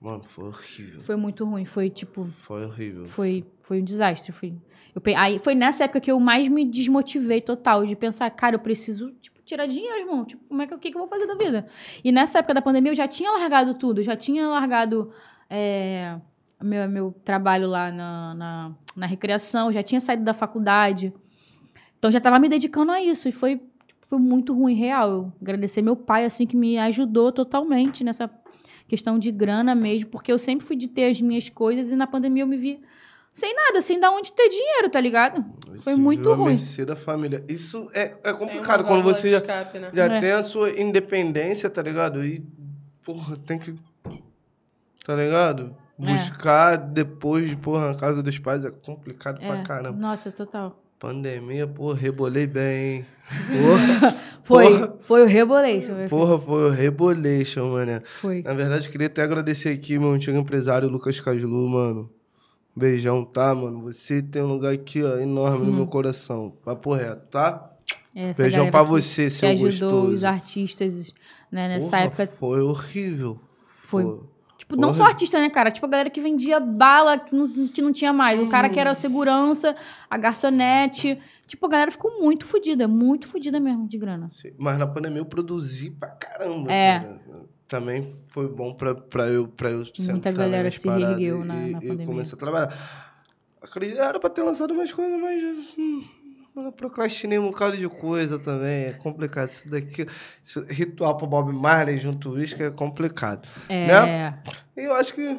Mano, foi horrível. Foi muito ruim, foi tipo Foi horrível. Foi foi um desastre, foi. Eu, aí foi nessa época que eu mais me desmotivei total de pensar, cara, eu preciso tipo tirar dinheiro, irmão. Tipo, como é que o que, que eu vou fazer da vida? E nessa época da pandemia eu já tinha largado tudo, já tinha largado é, meu, meu trabalho lá na, na, na recreação, já tinha saído da faculdade. Então já estava me dedicando a isso. E foi, foi muito ruim, real. Eu agradecer meu pai, assim, que me ajudou totalmente nessa questão de grana mesmo, porque eu sempre fui de ter as minhas coisas e na pandemia eu me vi sem nada, sem dar onde ter dinheiro, tá ligado? Foi muito ruim. A da família. Isso é, é complicado quando você já, escape, né? já é. tem a sua independência, tá ligado? E, porra, tem que tá ligado? É. Buscar depois, porra, na casa dos pais é complicado é. pra caramba. Nossa, total. Pandemia, porra, rebolei bem, hein? Porra, foi, porra, foi o rebolation. Porra, foi o rebolation, mano. Foi. Na verdade, queria até agradecer aqui meu antigo empresário, Lucas Caslu, mano. Beijão, tá, mano? Você tem um lugar aqui, ó, enorme no meu coração. Papo reto, tá? Essa Beijão pra você, seu gostoso. Que ajudou os artistas, né, nessa porra, época. Foi horrível. Foi. foi. Tipo, não só artista, né, cara? Tipo, a galera que vendia bala que não, que não tinha mais. O cara que era segurança, a garçonete. Tipo, a galera ficou muito fodida, muito fodida mesmo de grana. Sim, mas na pandemia eu produzi pra caramba. É. Cara. Também foi bom pra, pra eu, pra eu sentar Muita galera se reergueu na, na pandemia. E comecei a trabalhar. Acredito, era pra ter lançado mais coisas, mas... Hum, eu procrastinei um bocado de coisa também. É complicado. Isso daqui, esse ritual pro Bob Marley junto uísque é complicado. É. Né? E eu acho que.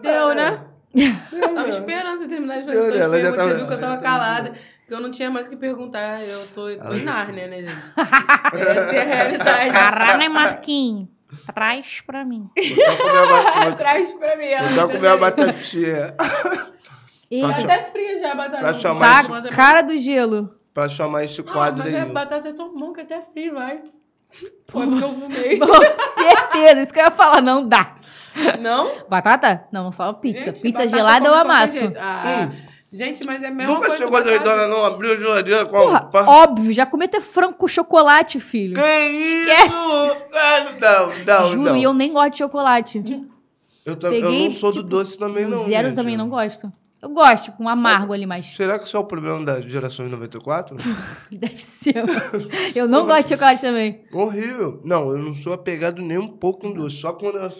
Deu, né? Eu tava esperando você terminar de fazer as perguntas, tava... você viu que eu tava calada, que eu não tinha mais o que perguntar. Eu tô, tô em Nárnia, né, gente? Essa é a realidade. Caralho, Marquinhos. Traz pra mim. Traz pra mim. Vou comer a batatinha. E tá até fria já a batata. Pra chamar tá esse... cara do gelo. Pra chamar esse quadro ah, mas aí. Mas a batata é tão bom que até frio, vai. Pode que eu fumei. Com certeza, isso que eu ia falar, não dá. Não? Batata? Não, só pizza. Gente, pizza gelada eu amasso. Ah, hum. Gente, mas é mesmo. Nunca chegou a doidona, não abriu a geladeira com Porra, Óbvio, já comeu até frango com chocolate, filho. Que isso? Ah, não, não, Juro, não. e eu nem gosto de chocolate. Eu, Peguei, eu não sou tipo, do doce também, não. Zero gente. também não gosto. Eu gosto, com um amargo ali, mas. Será que isso é o problema da geração de 94? Deve ser. Eu não gosto de chocolate também. Horrível. Não, eu não sou apegado nem um pouco no doce. Só quando eu.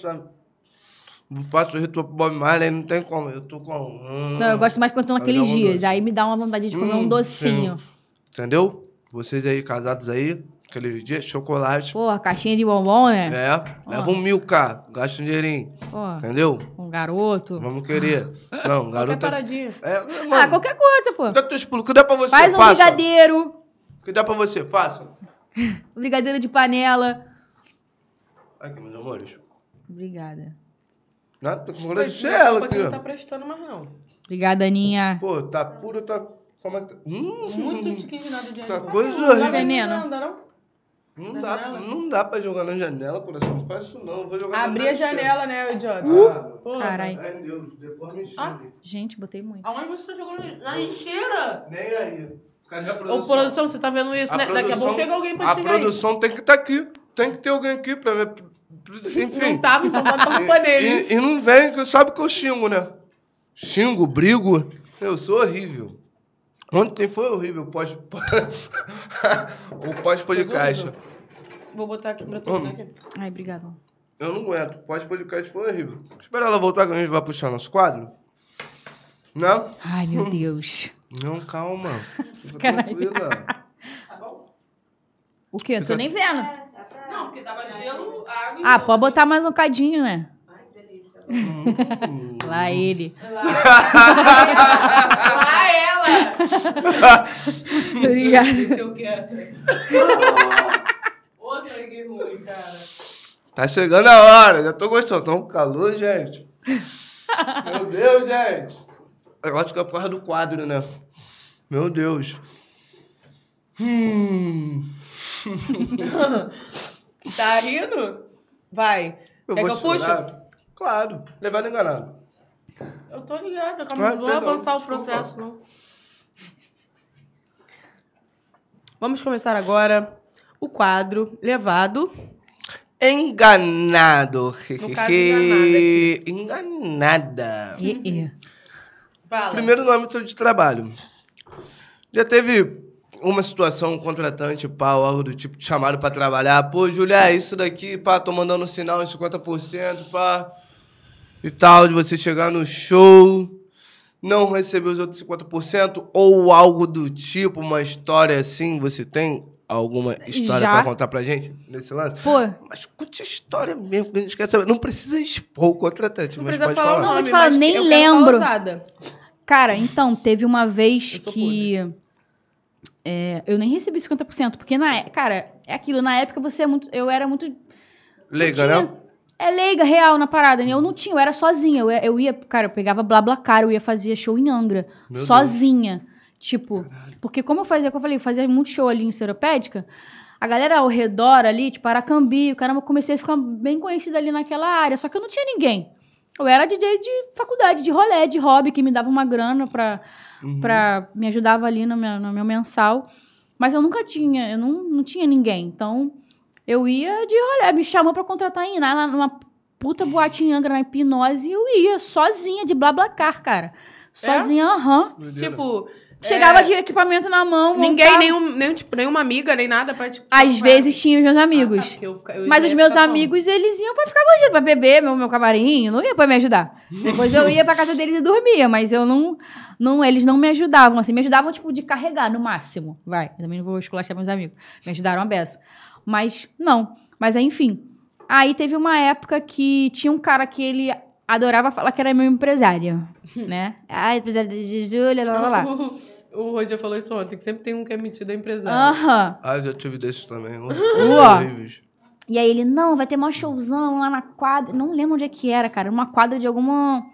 faço o ritual pro Bob Marley, não tem como. Eu tô com. Hum, Não, eu gosto mais quando estão naqueles um dias. Aí me dá uma vontade de comer um hum, docinho. sim. Entendeu? Vocês aí, casados aí, aqueles dias, chocolate. Porra, caixinha de bombom, né? É, leva um mil, cara. Gasta um dinheirinho. Pô, Entendeu? um garoto. Vamos querer. Não, Qualquer garota. paradinha. É, Ah, mano, qualquer coisa, pô. dá. O que dá pra você? Faz um faça. brigadeiro. O que dá pra você? Faça. Um brigadeiro de panela. Aqui, meus amores. Obrigada. Nada, tô com vontade Mas de ser esse ela aqui, não tá prestando mais, não. Obrigada, Aninha. Pô, tá puro, tá. Como é que tá? Hum, Muito tiquinho de nada de Tá coisa Não dá horrível. Veneno. Não, dá não? Não Na dá, janela? não dá pra jogar na janela, coração. Não faz isso não. Eu Vou jogar na Abrir a janela. né, idiota? Uh! Porra. Carai. Ai, Deus, depois me. Ah. Gente, botei muito. Aonde você tá jogando? Na lixeira? Nem aí. Cadê a Ô, produção? produção, você tá vendo isso, A né? Daqui a pouco produção- chega alguém pra A te xingar aí. produção tem que estar aqui. Tem que ter alguém aqui pra ver. Enfim. Não tava, então bota a culpa nele. E, e não vem, que sabe que eu xingo, né? Xingo, brigo. Eu sou horrível. Ontem foi horrível o pós... o pós-podcast. Vou botar aqui pra tu aqui. Ai, obrigada. Eu não aguento. O pós-podcast foi horrível. Espera ela voltar que a gente vai puxar nosso quadro. Não? Ai, meu Deus. Não, calma. Tranquila. Tá bom? O quê? Não tô nem vendo. É, dá pra... Não, porque tava gelo, água e Ah, pode botar mais um cadinho, né? Ai, que delícia. Hum. Lá ele. Lá, Lá ela! Obrigada. Deixa eu quieta. Ô, sangue ruim, cara. Tá chegando a hora. Já tô gostando. Tá um calor, gente. Meu Deus, gente. Eu acho que é por causa do quadro, né? Meu Deus. Hum. Tá rindo? Vai. Eu Quer vou que eu puxo? Claro. Levado enganado. Eu tô ligada, calma, Ah, não vou perdão, avançar o processo, não. Vamos começar agora o quadro levado. Enganado. No caso, enganada Enganada. E, e. Primeiro no âmbito de trabalho. Já teve uma situação, um contratante, pá, ou algo do tipo, te chamaram pra trabalhar. Pô, Julia, isso daqui, pá, tô mandando sinal em 50%, pá, e tal, de você chegar no show, não receber os outros 50%, ou algo do tipo, uma história assim, você tem alguma história pra contar pra gente nesse lance? Pô, Mas conte a história mesmo, que a gente quer saber. Não precisa expor o contratante, Não mas precisa pode falar falar. o Não, nome, vou te falar, mas nem lembro. cara, então, teve uma vez Eu que. é, eu nem recebi 50%, porque na é- cara, é aquilo, na época você é muito. Eu era muito. Leiga, tinha- né? É leiga, real na parada. né? Eu não tinha, eu era sozinha. Eu, ia- eu ia, cara, eu pegava blá blá cara, eu ia fazer show em Angra. Meu Deus. sozinha. Tipo, porque como eu fazia, como eu falei, eu fazia muito show ali em Seropédica, a galera ao redor ali, tipo, Aracambi, caramba, eu comecei a ficar bem conhecida ali naquela área, só que eu não tinha ninguém. Eu era DJ de faculdade, de rolê, de hobby, que me dava uma grana pra, pra me ajudava ali no meu, no meu mensal. Mas eu nunca tinha, eu não, não tinha ninguém. Então, eu ia de rolê, me chamou pra contratar em lá numa puta boate em Angra, na Hipnose, e eu ia sozinha, de blablacar, cara. Sozinha, aham. Doideira. Tipo, Chegava é, de equipamento na mão. ninguém, montava. nenhum, nem, tipo, nenhuma amiga, nem nada pra, tipo... Às pra- vezes tinha os meus Ah, tá, amigos. eu eu Mas os meus amigos, eles iam pra ficar longe, pra beber meu, meu camarim, não ia pra me ajudar. Depois eu ia pra casa deles e dormia, mas eu não, não. Eles não me ajudavam, assim, me ajudavam, tipo, de carregar no máximo. Vai, eu também não vou esculachar meus amigos. Me ajudaram a beça. Mas, não. Mas, aí, enfim. Aí teve uma época que tinha um cara que ele adorava falar que era meu empresário, né? Ah, empresário de Júlia, lá, lá, lá. O, Roger falou isso ontem, que sempre tem um que é metido a empresário. Aham. Ah, já tive desses também. Horríveis. E aí ele, não, vai ter maior showzão lá na quadra. Não lembro onde é que era, cara. Uma quadra de alguma.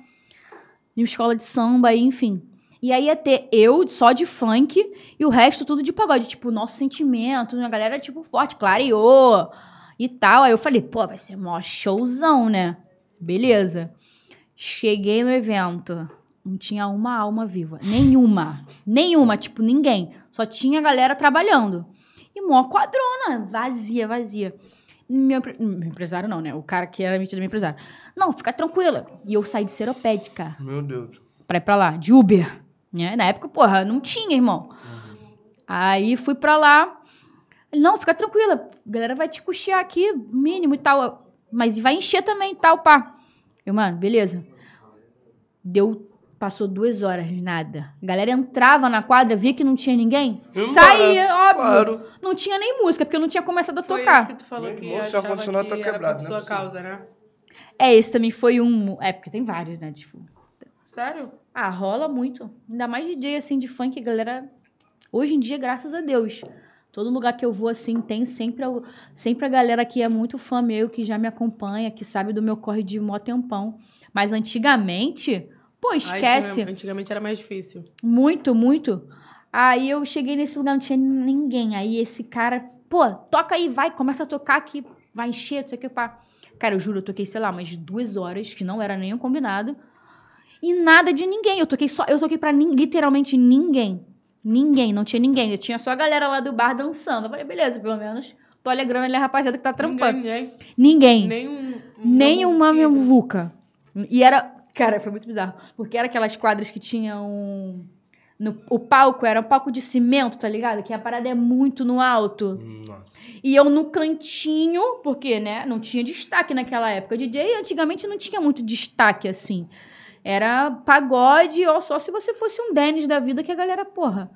De uma escola de samba, aí, enfim. E aí ia ter eu só de funk e o resto tudo de pagode. Tipo, nosso sentimento, a galera, tipo, forte, clareou e tal. Aí eu falei, pô, vai ser maior showzão, né? Beleza. Cheguei no evento. Não tinha uma alma viva. Nenhuma. Nenhuma, tipo, ninguém. Só tinha galera trabalhando. E mó quadrona, vazia, vazia. Meu, meu empresário não, né? O cara que era metido meu empresário. Não, fica tranquila. E eu saí de seropédica Meu Deus. pra ir pra lá, de Uber. Né? Na época, porra, não tinha, irmão. Aí fui pra lá. Não, fica tranquila. A galera vai te custear aqui, mínimo e tal. Mas vai encher também e tal, pá. Eu, mano, beleza. Deu. Passou duas horas, nada. A galera entrava na quadra, via que não tinha ninguém, Embora, saía, óbvio. claro. Não tinha nem música, porque eu não tinha começado a Foi tocar. isso que tu falou Meu que irmão, se achava que tá era quebrado, é sua possível. causa, né? É, esse também foi um. É, porque tem vários, né? Tipo. Sério? Ah, rola muito. Ainda mais DJ assim de funk, galera. Hoje em dia, graças a Deus. Todo lugar que eu vou, assim, tem sempre, algo- sempre a galera que é muito fã meu, que já me acompanha, que sabe do meu corre de mó tempão. Mas antigamente, pô, esquece. Ai, antigamente era mais difícil. Muito, muito. Aí eu cheguei nesse lugar, não tinha ninguém. Aí esse cara, pô, toca aí, vai, começa a tocar aqui, vai encher, não sei o que, pá. Cara, eu juro, eu toquei, sei lá, umas duas horas, que não era nenhum combinado. E nada de ninguém. Eu toquei só, eu toquei pra nin- literalmente ninguém. Ninguém, não tinha ninguém. Eu tinha só a galera lá do bar dançando. Eu falei, beleza, pelo menos tô alegrando ali a rapaziada que tá trampando. Ninguém, Ninguém. nenhum... Nenhuma nenhum- muvuca. E era. Cara, foi muito bizarro. Porque era aquelas quadras que tinham. No, o palco era um palco de cimento, tá ligado? Que a parada é muito no alto. Nossa. E eu no cantinho, porque, né, não tinha destaque naquela época. DJ antigamente não tinha muito destaque assim. Era pagode ou só se você fosse um Dennis da vida que a galera, porra,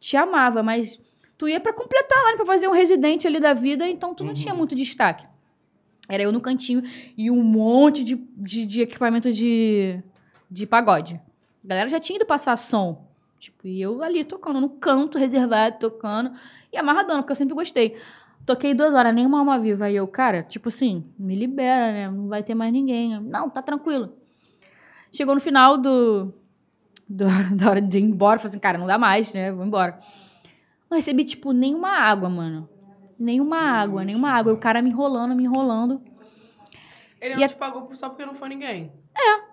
te amava. Mas tu ia pra completar lá, pra fazer um residente ali da vida, então tu não tinha muito destaque. Era eu no cantinho e um monte de, de, de equipamento de, de pagode. A galera já tinha ido passar som. Tipo, e eu ali tocando no canto, reservado, tocando. E amarradona, porque eu sempre gostei. Toquei duas horas, nenhuma alma viva. Aí eu, cara, tipo assim, me libera, né? Não vai ter mais ninguém. Não, tá tranquilo. Chegou no final do, do- da hora de ir embora, falei assim, cara, não dá mais, né? Vou embora. Não recebi, tipo, nenhuma água, mano. Nenhuma água, nenhuma água. E o cara me enrolando, me enrolando. Ele E não a- te pagou por- só porque não foi ninguém? É.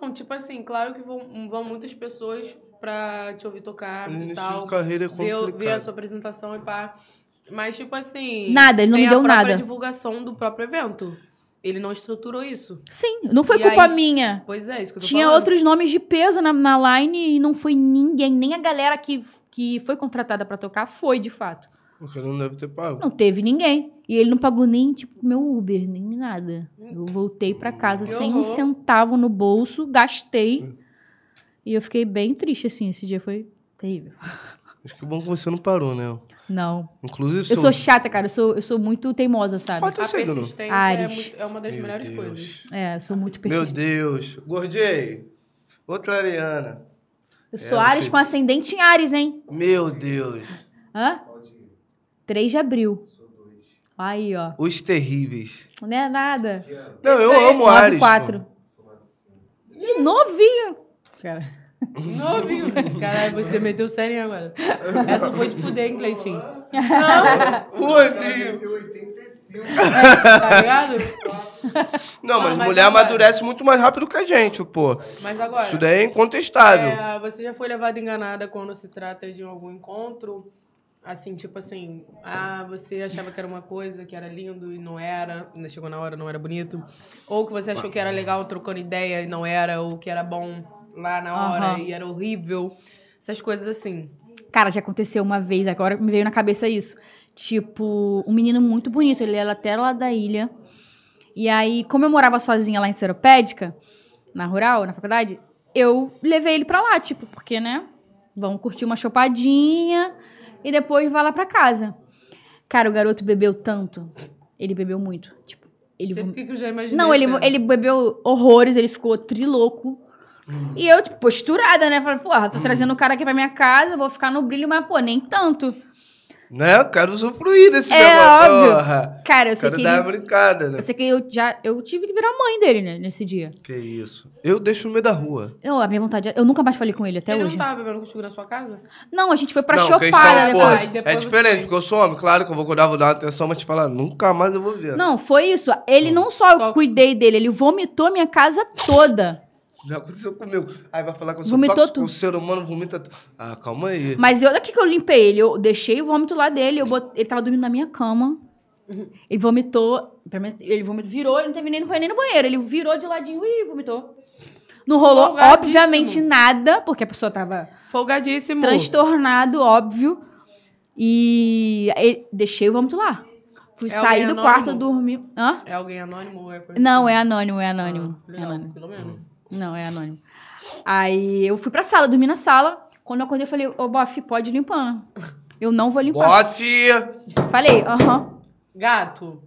Não, tipo assim, claro que vão, vão muitas pessoas pra te ouvir tocar No e tal. de carreira é ver, ver a complicado. sua apresentação e pá. Mas, tipo assim... Nada, ele não me deu a própria nada. divulgação do próprio evento. Ele não estruturou isso. Sim, não foi E culpa aí- minha. Pois é, isso que eu tô Tinha falando. outros nomes de peso na, na line e não foi ninguém. Nem a galera que, que foi contratada pra tocar foi, de fato. Porque não deve ter pago. Não teve ninguém. E ele não pagou nem, tipo, meu Uber, nem nada. Eu voltei pra casa sem um centavo no bolso, gastei. E eu fiquei bem triste, assim. Esse dia foi terrível. Acho que bom que você não parou, né? Não. Inclusive, Eu seu- sou chata, cara. Eu sou, eu sou muito teimosa, sabe? Qual é teu signo? é, Ares. é uma das Meu melhores Deus. coisas. É, eu sou muito Meu persistente. Deus. Gordei. Outra Ariana. Eu sou É, Ares você- com ascendente em Ares, hein? Meu Deus. Hã? 3 de abril. Aí, ó. Os terríveis. Não é nada. Não, eu amo Ares. 4. pô. Ih, novinho. Cara. Novinho. Caralho, você meteu sério agora. Essa foi de fuder, hein, Cleitinho? Gordinho. Tem 85. Tá ligado? Não, mas, mas mulher agora- amadurece muito mais rápido que a gente, pô. Mas agora... Isso daí é incontestável. É, você já foi levada enganada quando se trata de algum encontro? Assim, tipo assim, ah, você achava que era uma coisa, que era lindo e não era, ainda chegou na hora, não era bonito. Ou que você achou que era legal trocando ideia e não era, ou que era bom lá na hora Aham. e era horrível. Essas coisas assim. Cara, já aconteceu uma vez, agora me veio na cabeça isso. Tipo, um menino muito bonito, ele era até lá da ilha. E aí, como eu morava sozinha lá em Seropédica, na rural, na faculdade, eu levei ele pra lá, tipo, porque, né? Vamos curtir uma chopadinha e depois vai lá pra casa. Cara, o garoto bebeu tanto. Ele bebeu muito. Tipo, ele sei vom- por que eu já imaginei. Não, ele, ele bebeu horrores, ele ficou trilouco. E eu, tipo, posturada, né? Falei, porra, tô trazendo o cara aqui pra minha casa, vou ficar no brilho, mas, pô, nem tanto. Né? Eu quero usufruir desse É negócio. óbvio. Porra. Cara, eu sei Quero que. dar uma Ele, brincada, né? eu sei que eu já. Eu tive que virar mãe dele, né, nesse dia. Que isso. Eu deixo no meio da rua. Eu, a minha vontade. Eu nunca mais falei com ele até Ele hoje. não tava bebendo contigo na sua casa? Não, a gente foi pra não, chopada questão, depois. depois é diferente, foi. porque eu sou homem. Claro que eu vou cuidar, vou dar uma atenção, mas te falar, nunca mais eu vou ver. Não, foi isso. Ele não só eu cuidei dele, ele vomitou a minha casa toda. Já aconteceu comigo. Aí vai falar que eu sou Vomitou tóxico, tudo. o ser humano vomita tudo. Ah, calma aí. Mas eu daqui que eu limpei ele, eu deixei o vômito lá dele, eu bot- ele tava dormindo na minha cama. Ele vomitou, ele vomitou, virou, ele não teve nem, não foi nem no banheiro, ele virou de ladinho e vomitou. Não rolou, obviamente, nada, porque a pessoa tava Folgadíssimo. transtornado, óbvio. E ele- deixei o vômito lá. Fui É sair do quarto, anônimo? dormir. Hã? É alguém anônimo ou é? Não, é anônimo, é anônimo. Ah, é legal, anônimo. pelo menos. Não, é anônimo. Aí eu fui pra sala, dormi na sala. Quando eu acordei, eu falei, ô, Boff, pode ir limpando. Eu não vou limpar. Bofe! Falei, aham. Gato.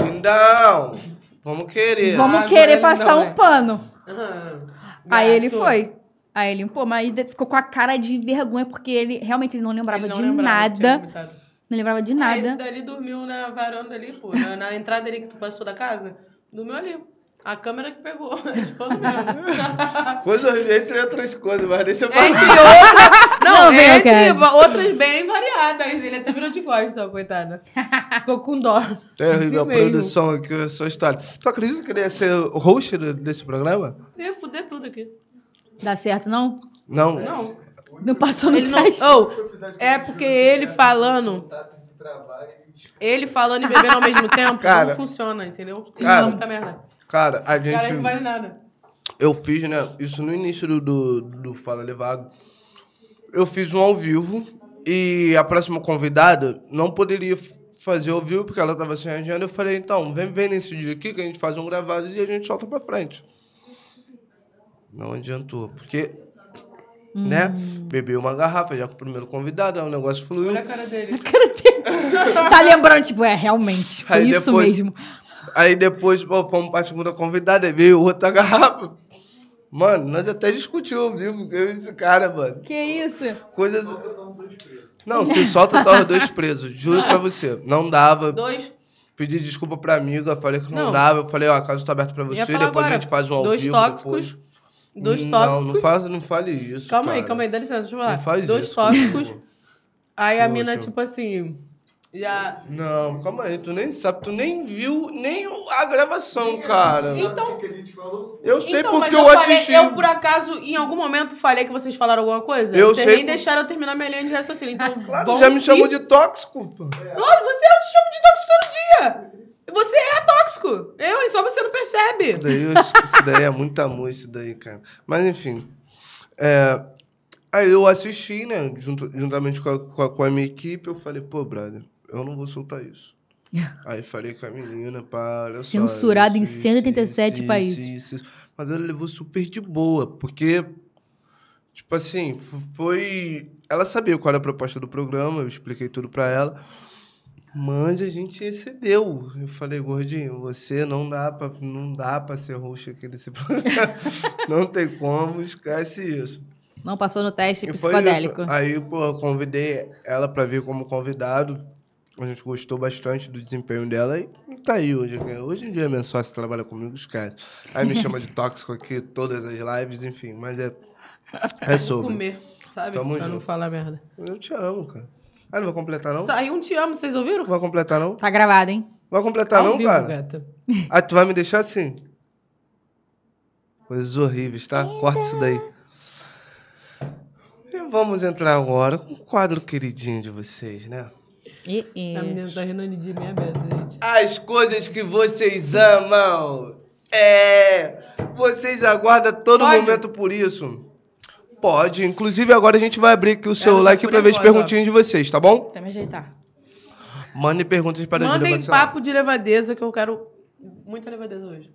Lindão! Vamos querer. Vamos agora querer passar não, um é. pano. Aham. Aí ele foi. Aí ele limpou, mas ele ficou com a cara de vergonha, porque ele realmente ele não lembrava Ele não de lembrava, nada. Não lembrava de Ah, esse nada. dali dormiu na varanda ali, pô. Na, na entrada ali que tu passou da casa. Dormiu ali. A câmera que pegou. Tipo, mesmo. Coisa entre outras coisas, mas deixa eu Entre falar. outras. Não, Não, entre outras bem variadas. Ele até virou de costas, ó, coitada. Ficou com dó. Terrível a Assim produção aqui, a sua história. Tu acredita que ele ia ser o host desse programa? Ia fuder tudo aqui. Dá certo, não? Não. Não. Não passou no Ele não. teste. Oh, é porque ele falando. Ele falando e bebendo ao mesmo tempo Cara. não funciona, entendeu? Ele Cara. fala muita merda. Cara, a O cara gente. não vale nada. Eu fiz, né? Isso no início do, do, do Fala Levado. Eu fiz um ao vivo e a próxima convidada não poderia fazer ao vivo porque ela tava sem agenda. Eu falei, então, vem, vem nesse dia aqui que a gente faz um gravado e a gente solta pra frente. Não adiantou, porque, né? Bebi uma garrafa já com o primeiro convidado, aí o negócio fluiu. Olha a cara dele. Tá lembrando, tipo, é, realmente. Foi Aí isso depois- mesmo. Aí depois, pô, fomos pra segunda convidada, aí veio outra garrafa. Mano, nós até discutimos ao vivo, eu e esse cara, mano. Que isso? Coisas. Não, se solta, tava dois presos, juro pra você. Não dava. Dois. Pedi desculpa pra amiga, falei que não, Não. dava. Eu falei, ó, a casa tá aberta pra Ia você, falar depois agora. a gente faz um ao Dois vivo. tóxicos. depois. Dois não, tóxicos. Não, faz, não fale isso. Calma aí, cara. calma aí, dá licença, deixa eu falar. Não faz Dois isso tóxicos. comigo. Aí a Poxa. mina, tipo assim, já. Não, calma aí, tu nem sabe, tu nem viu nem o- a gravação, cara. Então, que a gente falou. Eu sei então, mas porque eu, eu, falei, assisti. eu por acaso, em algum momento, falei que vocês falaram alguma coisa? Eu vocês sei nem por- deixaram eu terminar minha linha de raciocínio. Então, Claro, já me se- chamou de tóxico, pô. Olha, você eu te chamo de tóxico todo dia. Você é tóxico. Eu, e só você não percebe. Isso daí, isso daí é muito amor, isso daí, cara. Mas enfim. é, aí eu assisti, né? junto- juntamente com a, com, a, com a minha equipe, eu falei, pô, brother, eu não vou soltar isso. Aí falei com a menina, para. olha só, Censurado em isso, isso, 187 isso, países. isso. Mas ela levou super de boa, porque, tipo assim, foi. Ela sabia qual era a proposta do programa, eu expliquei tudo pra ela. Mas a gente excedeu. Eu falei, gordinho, você não dá pra, não dá pra ser host aqui desse programa. não tem como, esquece isso. Não passou no teste E psicodélico. Aí, pô, eu convidei ela pra vir como convidado. A gente gostou bastante do desempenho dela e tá aí hoje. Hoje em dia, minha sócia trabalha comigo, esquece. Aí me chama de tóxico aqui, todas as lives, enfim. Mas é, é sobre. Comer, sabe? Tamo pra não junto. falar merda. Eu te amo, cara. Ah, não vai completar, não? Saiu um te amo, vocês ouviram? Não vai completar, não? Tá gravado, hein? Vai completar, Ao não, vivo, cara? gata. Ah, tu vai me deixar assim? Coisas horríveis, tá? Corta isso daí. E vamos entrar agora com o quadro queridinho de vocês, né? E. A menina tá rindo de minha beça, gente. As coisas que vocês amam. É. Vocês aguardam todo Pode? momento por isso. Pode. Inclusive, agora a gente vai abrir aqui o celular aqui fui pra ver as nervosa, perguntinhas de vocês, tá bom? Até me ajeitar. Mandem perguntas para a Júlia Mandem Bacelar. papo de levadeza, que eu quero muita levadeza hoje.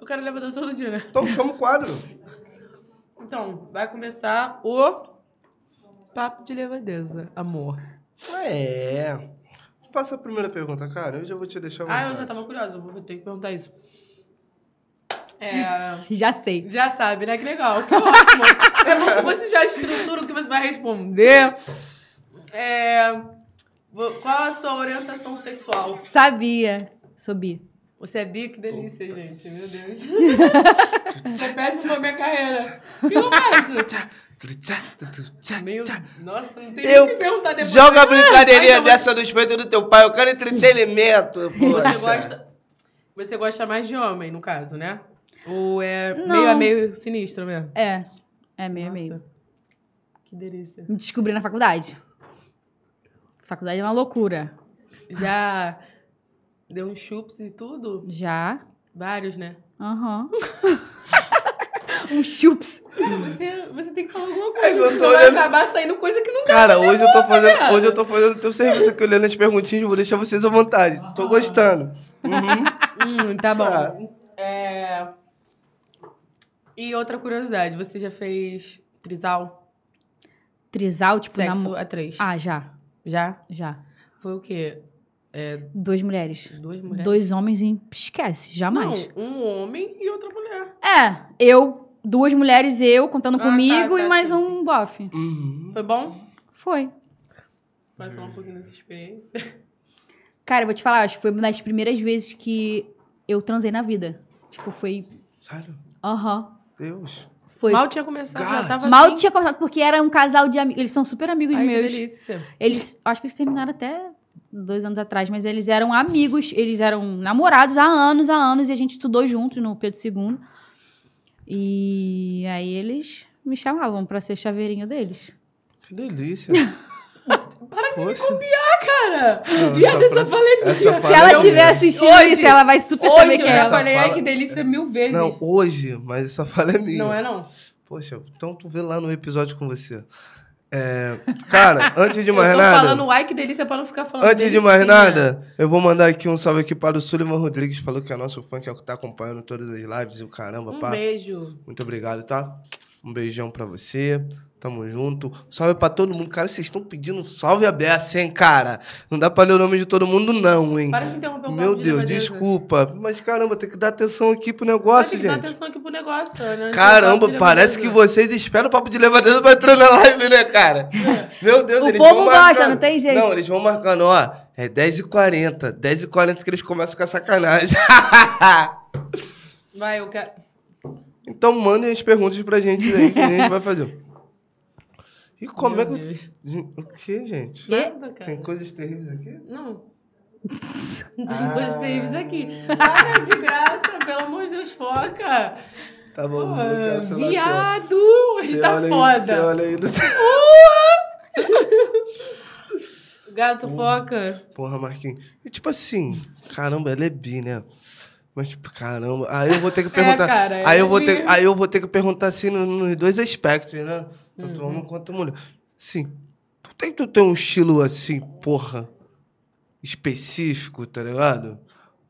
Eu quero levadeza todo dia, né? Então chama o quadro. Então, vai começar o papo de levadeza, amor. É. Passa a primeira pergunta, cara. Eu já vou te deixar Ah, eu já tava curiosa, vou ter que perguntar isso. É, Já sei. já sabe, né? Que legal, que ótimo. É bom que você já estrutura o que você vai responder. É, qual a sua orientação sexual? Sabia. Sou bi. Você é bi? Que delícia, gente. Meu Deus. Você é péssimo pra minha carreira. Que eu faço? Meio... Nossa, não tem Eu nem o que perguntar depois. Joga a brincadeirinha Ah, então dessa do peito do teu pai. Eu quero entretenimento. Você poxa. gosta, você gosta mais de homem, no caso, né? Ou é Não. meio a meio sinistro mesmo? É. É meio a meio. Que delícia. Me descobri na faculdade. Faculdade é uma loucura. Já deu uns chups e tudo? Já. Vários, né? Aham. Um chups. Você, você tem que falar alguma coisa. É que eu tô olhando- acabar saindo coisa que não Cara, hoje eu tô fazendo, viado. hoje eu tô fazendo teu serviço aqui, olhando as perguntinhas, vou deixar vocês à vontade. Tô gostando. Uhum. Hum, tá bom. Ah. É... E outra curiosidade, você já fez trisal? Trisal, tipo, Sexo namo... a três? Ah, já. Já? Já. Foi o quê? É, Duas mulheres. duas mulheres? Dois homens e esquece, jamais. Não, um homem e outra mulher. É, eu, duas mulheres, eu contando Ah, tá, comigo tá, e mais sim, um bofe. Uhum. Foi bom? Foi. Pode falar um pouquinho dessa experiência? Cara, eu vou te falar, acho que foi uma das primeiras vezes que eu transei na vida. Tipo, foi. Sério? Aham. Deus. Foi. Mal tinha começado, God. tava Mal assim. tinha começado, porque era um casal de amigos. Eles são super amigos Ai, que meus. delícia. Eles. Acho que eles terminaram até dois anos atrás, mas eles eram amigos, eles eram namorados há anos, há anos, e a gente estudou juntos no Pedro II. E aí eles me chamavam pra ser chaveirinho deles. Que delícia. Para de Poxa. Cara, Não, viado, essa essa fala é minha. essa Se ela é estiver minha. assistindo Hoje- isso, ela vai super Hoje saber eu quem é. Essa falei, ai que delícia mil vezes. Não, hoje, mas essa fala é minha. Não é não? Poxa, então tu vê lá no episódio com você. É, cara, antes de mais eu tô nada. falando ai que delícia pra não ficar falando Antes de mais nada, eu vou mandar aqui um salve aqui para o Suliman Rodrigues, falou que é nosso fã, que é o que tá acompanhando todas as lives e o caramba, Um pá. beijo. Muito obrigado, tá? Um beijão pra você. Tamo junto. Salve pra todo mundo. Cara, vocês estão pedindo um salve aberto, hein, cara? Não dá pra ler o nome de todo mundo, não, hein? Para de interromper um Meu de Deus, levadeza. desculpa. Mas caramba, tem que dar atenção aqui pro negócio, tem que dar gente. atenção aqui pro negócio, né? Caramba, de parece que vocês esperam o papo de levadeza pra entrar na live, né, cara? Meu Deus, O eles povo vão gosta, marcando. não tem jeito. Não, eles vão marcando, ó. É 10h40. 10h40 que eles começam com a sacanagem. Vai, eu quero... então mandem as perguntas pra gente aí que a gente vai fazer. E como Meu é que. Deus. Gente, O que, gente? Nada, cara. Tem coisas terríveis aqui? Não. Não tem coisas terríveis aqui. Para de graça, pelo amor de Deus, foca. Tá bom, Pô, vou viado, hoje Você tá olha aí, foda. Você olha aí no... Gato, foca. Porra, Marquinhos. E tipo assim, caramba, ela é bi, né? Mas, tipo, caramba. Aí eu vou ter que perguntar. cara, ela aí, eu é vou bi. ter, aí eu vou ter que perguntar assim no- nos dois aspectos, né? Tanto Uhum. homem quanto mulher. Sim, tu tem, tu tem um estilo assim, porra, específico, tá ligado?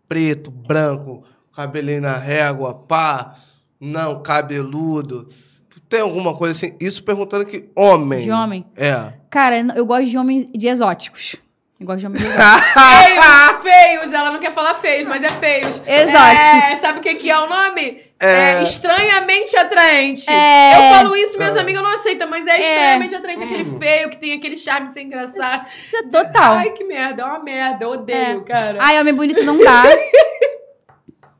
Preto, branco, cabelinho na régua, pá. Não, cabeludo. Tu tem alguma coisa assim? Isso perguntando que homem. De homem? É. Cara, eu gosto de homens de exóticos. Eu gosto de homens de exóticos. Feios, feios. Ela não quer falar feios, mas é feios. Exóticos. É, sabe o que, que é o nome? É. É, estranhamente atraente. É. Eu falo isso, minhas É. amigas não aceitam, mas é estranhamente atraente. Aquele feio que tem aquele charme de ser engraçado. Isso é total. Ai, que merda. É uma merda. Eu odeio, É. cara. Ai, homem bonito não dá.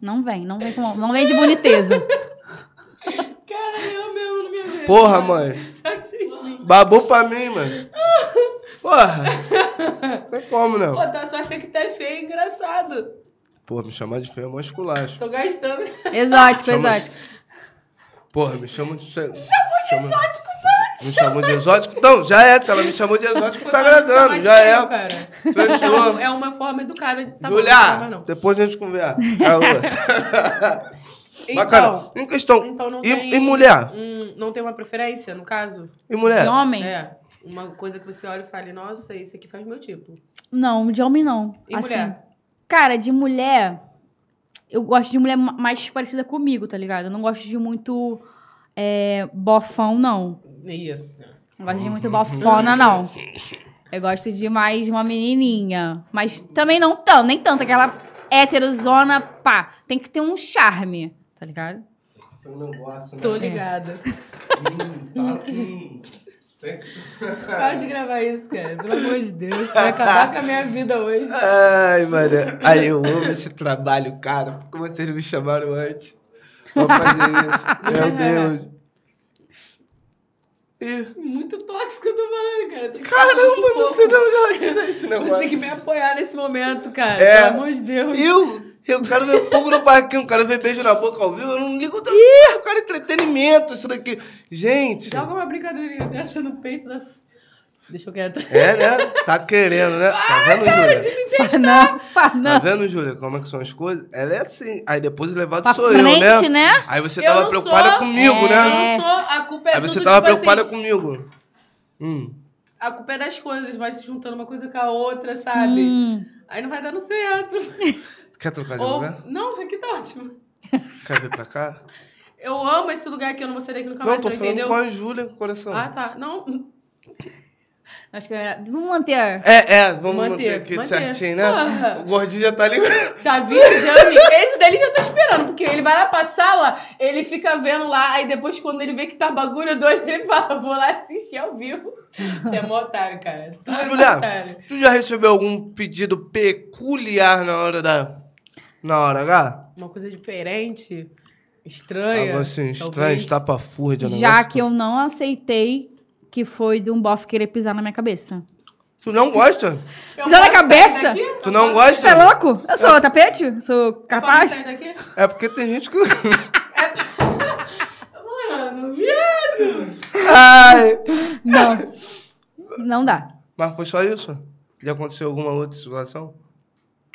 Não vem, não vem com, não vem de boniteza. Cara, eu mesmo não me aguento. Porra, mãe. Babou pra mim, mano. Porra. Não tem como, não. Pô, tua sorte é que tá feio e engraçado. Porra, me chamar de feio é mó esculacho. Tô gastando. Exótico, Chama- exótico. Porra, me chama de... Chamou de exótico, Me chamou de exótico? Então, já é. Se ela me chamou de exótico, tá agradando. Já é. Cara. Fechou. É uma forma educada de. Tá bom, não chama Julia, não. depois a gente conversa. Então, Bacana. Em questão... então não e, tem. e mulher? Hum, não tem uma preferência, no caso? E mulher? De homem? É. Uma coisa que você olha e fala, nossa, esse aqui faz meu tipo. Não, de homem não. E assim, mulher? Cara, de mulher. Eu gosto de mulher ma- mais parecida comigo, tá ligado? Eu não gosto de muito é, bofão, não. Isso. Não gosto de muito bofona, não. Eu gosto de mais uma menininha. Mas também não tão, nem tanto. Aquela héterozona, pá. Tem que ter um charme, tá ligado? Eu não gosto, né? Tô ligada. Hum, tá, hum. Tem Para de gravar isso, cara. Pelo amor de Deus. Vai acabar com a minha vida hoje. Ai, mano. Aí eu amo esse trabalho, cara. Como vocês me chamaram antes? Pra fazer isso. Meu Deus. Muito tóxico eu tô falando, cara. Tô caramba, você não já tira esse Você tem negócio. que me apoiar nesse momento, cara. É. Pelo amor de Deus. Eu, eu quero ver fogo no barquinho, quero ver beijo na boca ao vivo. Eu não ligo tanto. Eu quero entretenimento, isso daqui. Gente. Joga uma brincadeirinha dessa no peito das. Deixa eu quieto. É, né? Tá querendo, né? Tá vendo, Júlia? Não, Tá não. vendo, Júlia, como é que são as coisas? Ela é assim. Aí depois o levado Pra sou frente, eu, né? né? Aí você Eu tava preocupada sou- comigo, É. Eu né? não sou, a culpa é Aí você tudo, tava tipo preocupada assim, comigo. Hum. A culpa é das coisas, vai se juntando uma coisa com a outra, sabe? Hum, Aí não vai dando certo. Quer trocar de Ou, lugar? não, aqui tá ótimo. Quer vir pra cá? Eu amo esse lugar aqui, eu não vou sair daqui nunca Não, mais, tô você falando entendeu? com a Júlia, coração. Ah, tá. Não, acho que é... Vamos manter. É, é, vamos manter, Manter, aqui manter. certinho, né? Porra. O gordinho já tá ligado. tá viajando. Esse daí já tá esperando, porque ele vai lá pra sala, ele fica vendo lá, aí depois quando ele vê que tá bagulho doido, ele fala, vou lá assistir ao vivo. É mó otário, cara. Tu é Julia, otário. tu já recebeu algum pedido peculiar na hora da. Na hora H? Uma coisa diferente, estranha. Algo assim, estranho, estapafúrdia. Já que eu não aceitei que foi de um bofe querer pisar na minha cabeça. Tu não gosta? Eu Pisar na cabeça? Tu não gosta? Você é louco? Eu sou tapete? Eu Sou capaz? sair daqui? É porque tem gente que. Mano, viado. Ai! Não. Não dá. Mas foi só isso? Já aconteceu alguma outra situação?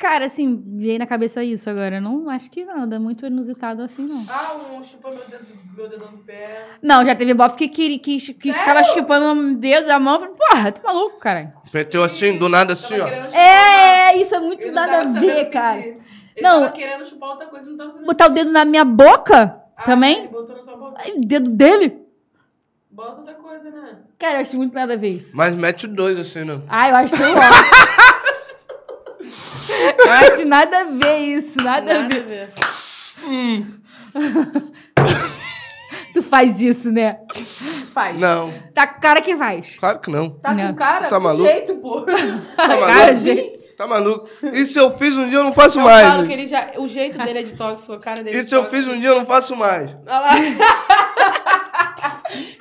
Cara, assim, veio na cabeça isso agora. Eu Não acho que nada muito inusitado assim, não. Ah, um chupa meu, dedo, meu dedão do pé. Não, já teve bofe que, que, que, que ficava chupando o dedo da mão. Falei, Porra, tá maluco, cara. Meteu assim, do nada assim, ó. chupar É, isso é muito não nada a ver, cara. pedir. Ele Não. tava querendo chupar outra coisa e não tava sabendo. Botar o dedo na minha boca Ah, também? ele botou na tua boca. Ai, o dedo dele? Bota outra coisa, né? Cara, eu acho muito nada a ver isso. Mas mete dois assim, né? Ah, eu acho ó. Eu acho nada a ver isso, nada, a Nada ver. a ver. Tu faz isso, né? Faz. Não, Tá com cara que faz. claro que não. Tá Não. com cara? Tá com maluco? jeito, pô. Tá Cara, maluco? Tá maluco? E se eu fiz um dia, eu não faço Eu mais. falo que ele já... O jeito dele é de tóxico, a cara dele é E de se eu fiz um dia, eu não faço mais. Olha lá.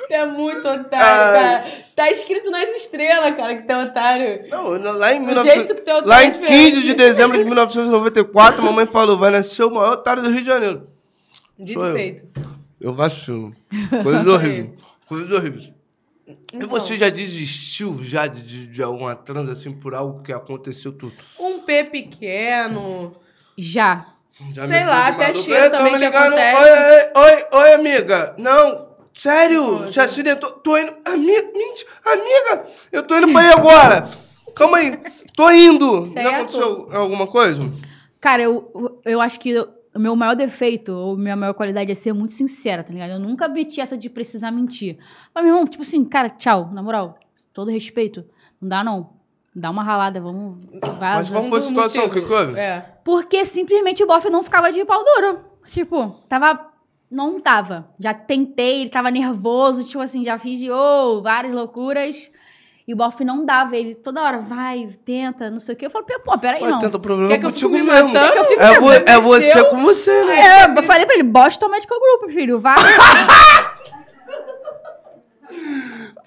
Tu é muito otário, Ai. cara. Tá escrito nas estrelas, cara, que tu é otário. Não, lá em, O 19... jeito que teu lá em otário é 15 de dezembro de 1994, a mamãe falou, vai nascer o maior otário do Rio de Janeiro. Dito Sou eu. feito. Eu vacilo. Coisas horríveis. Coisas horríveis. E Então. você já desistiu já de, de, de alguma trans assim por algo que aconteceu tudo? Um P pequeno. Já. Já Sei me lá, até tamo também que ligando. acontece. Oi, oi, oi, oi, amiga. Não, sério, já acidentou. Tô indo. Amiga, mentira, amiga, eu tô indo pra aí agora. Calma aí, tô indo. Já é aconteceu alguma coisa? Cara, eu, eu acho que o meu maior defeito, ou minha maior qualidade é ser muito sincera, tá ligado? Eu nunca meti essa de precisar mentir. Mas, meu irmão, tipo assim, cara, tchau, na moral, todo respeito, não dá não. Dá uma ralada, vamos. Vaza. Mas qual foi a situação? O que que houve? É. Porque simplesmente o bofe não ficava de pau duro. Tipo, tava. Não tava. Já tentei, ele tava nervoso, tipo assim, já fiz de oh, várias loucuras. E o bofe não dava. Ele toda hora vai, tenta, não sei o quê. Eu falo, pô, peraí, não. tenta o problema Quer que eu contigo me mesmo. Quer que eu fique É, vo- é você Seu? com você, né? É, eu falei pra ele, bosta o Medical Group, filho. Vai.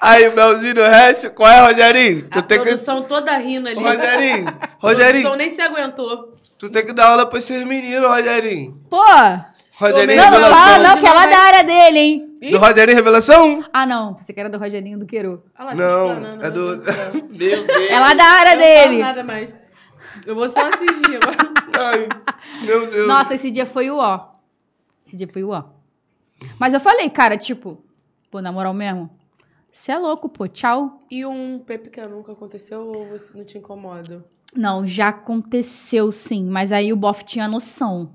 Aí, Belzinho Rest, qual é, Rogerinho? Tu A tem que. produção toda rindo ali. Rogerinho, A Rogerinho, produção nem se aguentou. tu tem que dar aula pra esses meninos, Rogerinho. Pô! Rogerinho Não, Não, não não, que é da vai- área dele, hein? Do Rogerinho Revelação? Ah, não. Você que era do Rogerinho do Queiro. Lá, Não, é do. né? Não. Meu Deus. Ela é da área Eu não dele. nada mais. Eu vou só assistir agora. Ai, meu Deus. Nossa, esse dia foi o ó. Esse dia foi o ó. Mas eu falei, cara, tipo, pô, na moral mesmo, você é louco, pô, tchau. E um P pequeno nunca aconteceu ou você não te incomoda? Não, já aconteceu sim, mas aí o bofe tinha noção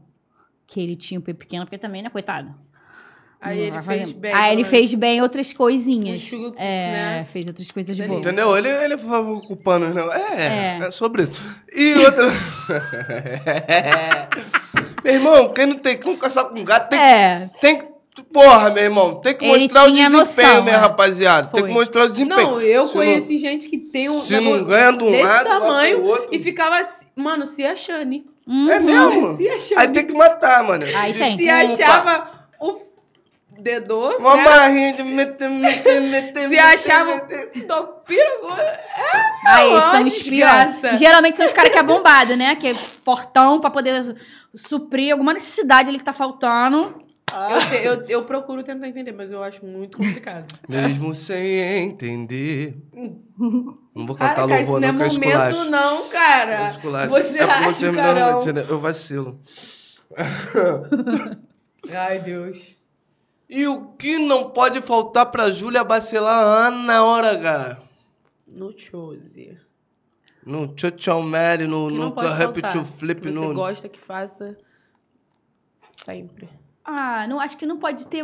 que ele tinha um pé pequeno, porque também, né, coitado. Aí Não ele fez bem. Aí ele mas- fez bem outras coisinhas. Chups, é, né? fez outras coisas Beleza. boas. Entendeu? Ele, ele foi ocupando os negócios. É, É. é, sobre isso. E outra. meu irmão, quem não tem como caçar com gato tem, É, tem que. Porra, meu irmão, tem que Ele mostrar o desempenho, noção, né, é. rapaziada? Tem Foi. que mostrar o desempenho. Não, eu Se não- conheci gente que tem um se não ganha de um desse lado, tamanho outro. e ficava, assim, mano, se achando. Uhum. É mesmo? Se achando. Aí tem que matar, mano. Aí tem. Se achava o dedor, Uma né? marrinha de meter, meter, meter. Se achava o topiro, Aí Ó, são os piores. Geralmente são os caras que é bombado, né? Que é fortão pra poder suprir alguma necessidade ali que tá faltando. Eu, te- eu, eu procuro tentar entender, mas eu acho muito complicado. Mesmo sem entender. Não vou cantar Cara, cara, louvor, não é não, é momento, esculacho. não, cara. É esculacho. Você é acha, você uma- Eu vacilo. Ai, Deus. E o que não pode faltar pra Júlia Bacelar na hora H? No chose. No Tchau Tchau Mary, no O que não Nunca pode Rap faltar, to Flip, que você no... gosta que faça sempre. Ah, não, acho que não pode ter.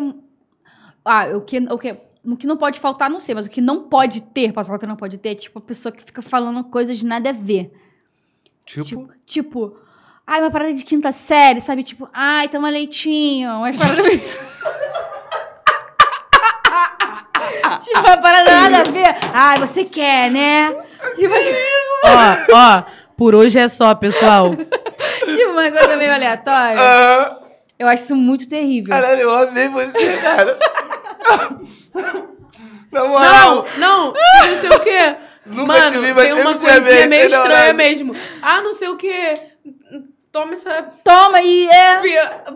Ah, o que, o que, o que não pode faltar, não sei, mas o que não pode ter, posso falar que não pode ter, é tipo a pessoa que fica falando coisas nada a ver. Tipo, Tipo, tipo, ai, uma parada de quinta série, sabe? Tipo, ai, toma leitinho. Umas paradas. tipo, uma parada nada a ver. Ai, você quer, né? Tipo, Ó, ó, por hoje é só, pessoal. tipo, uma coisa meio aleatória. ah, Eu acho isso muito terrível. caralho, eu amei você, cara. Na moral, Não, não, não sei o quê. Nunca Mano, te vi, mas tem uma coisinha meio estranha mesmo. Ah, não sei o quê. Toma essa Toma e é.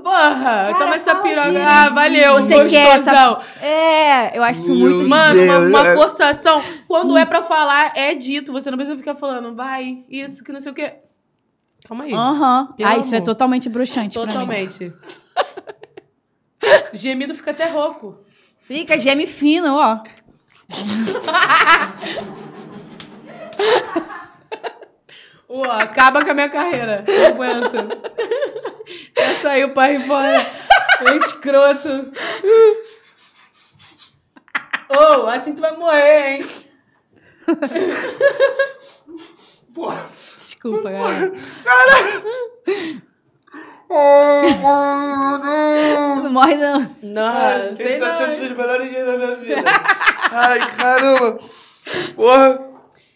Porra, toma essa piroca. de- Ah, valeu, Você quer essa. gostosão. É, eu acho isso Meu muito. Mano, uma, uma forçação. Quando é pra falar, é dito. Você não precisa ficar falando, vai, isso, que não sei o quê. Calma aí. Aham. Pelo Ah, isso é totalmente bruxante. pra mim. Totalmente. Gemido fica até rouco. Fica, geme fino, ó. Ô, acaba com a minha carreira. Não aguento. Já saiu pra ir fora. É escroto. Ô, assim tu vai morrer, hein? porra. Desculpa, galera. Não morre, não. Não, sei Esse tá sendo um não. dos melhores dias da minha vida. Ai, caramba. Porra.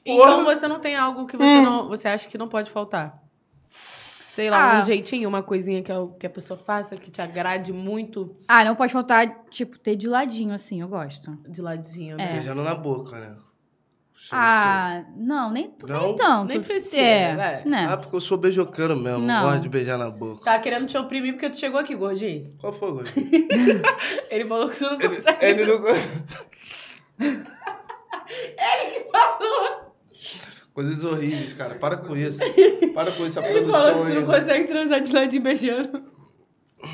Então você não tem algo que você não. Você acha que não pode faltar? Sei lá, Ah. um jeitinho, uma coisinha que a, que a pessoa faça que te agrade muito Ah, não pode faltar, tipo, ter de ladinho, assim, eu gosto. de ladinho, É. né? Beijando na boca, né? Ah, não, nem, Não? nem tanto. Nem precisa, É, sim. né? Ah, porque eu sou beijoqueiro mesmo. Não. Gosto de beijar na boca. Tá querendo te oprimir porque tu chegou aqui, gordinho. Qual foi, Gosto? Ele falou que você não consegue. Ele não... falou. Coisas horríveis, cara. Para com isso. Para com isso, a Ele produção falou que tu não consegue transar de ladinho beijando.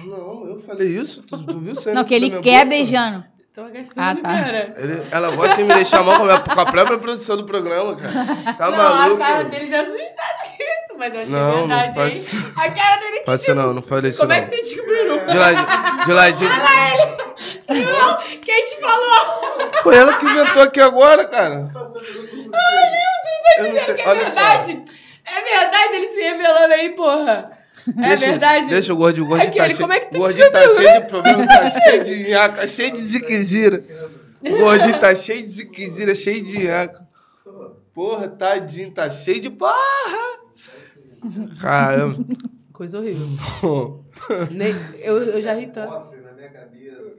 Não, eu falei isso? Tu, tu viu isso Não, que ele quer boca? beijando. Então gastando Ah, ah, tá. Ele- ela gosta de me deixar mal com a, minha- com a própria produção do programa, cara. Tá não, maluco? a cara dele já assustada. Mas eu achei Não, não verdade, faz- hein? A cara dele que Passa não, não falei isso Como não. é que você descobriu? De ladinho, de ladinho. Não, quem te falou? Foi ela que inventou aqui agora, cara. Eu não sei, Que é olha só. verdade. É verdade ele se revelando aí, porra. É Deixa- verdade. Deixa o gordinho, o gordinho Aquele, tá como é que tu gordinho tá cheio de problema, tá cheio de nhaca, cheio de ziquezira. O gordinho tá cheio de ziquezira, cheio de nhaca. Porra, tadinho, tá cheio de porra. Caramba. Coisa horrível. Nem- eu, eu já ri tanto. Cofre na minha cabeça.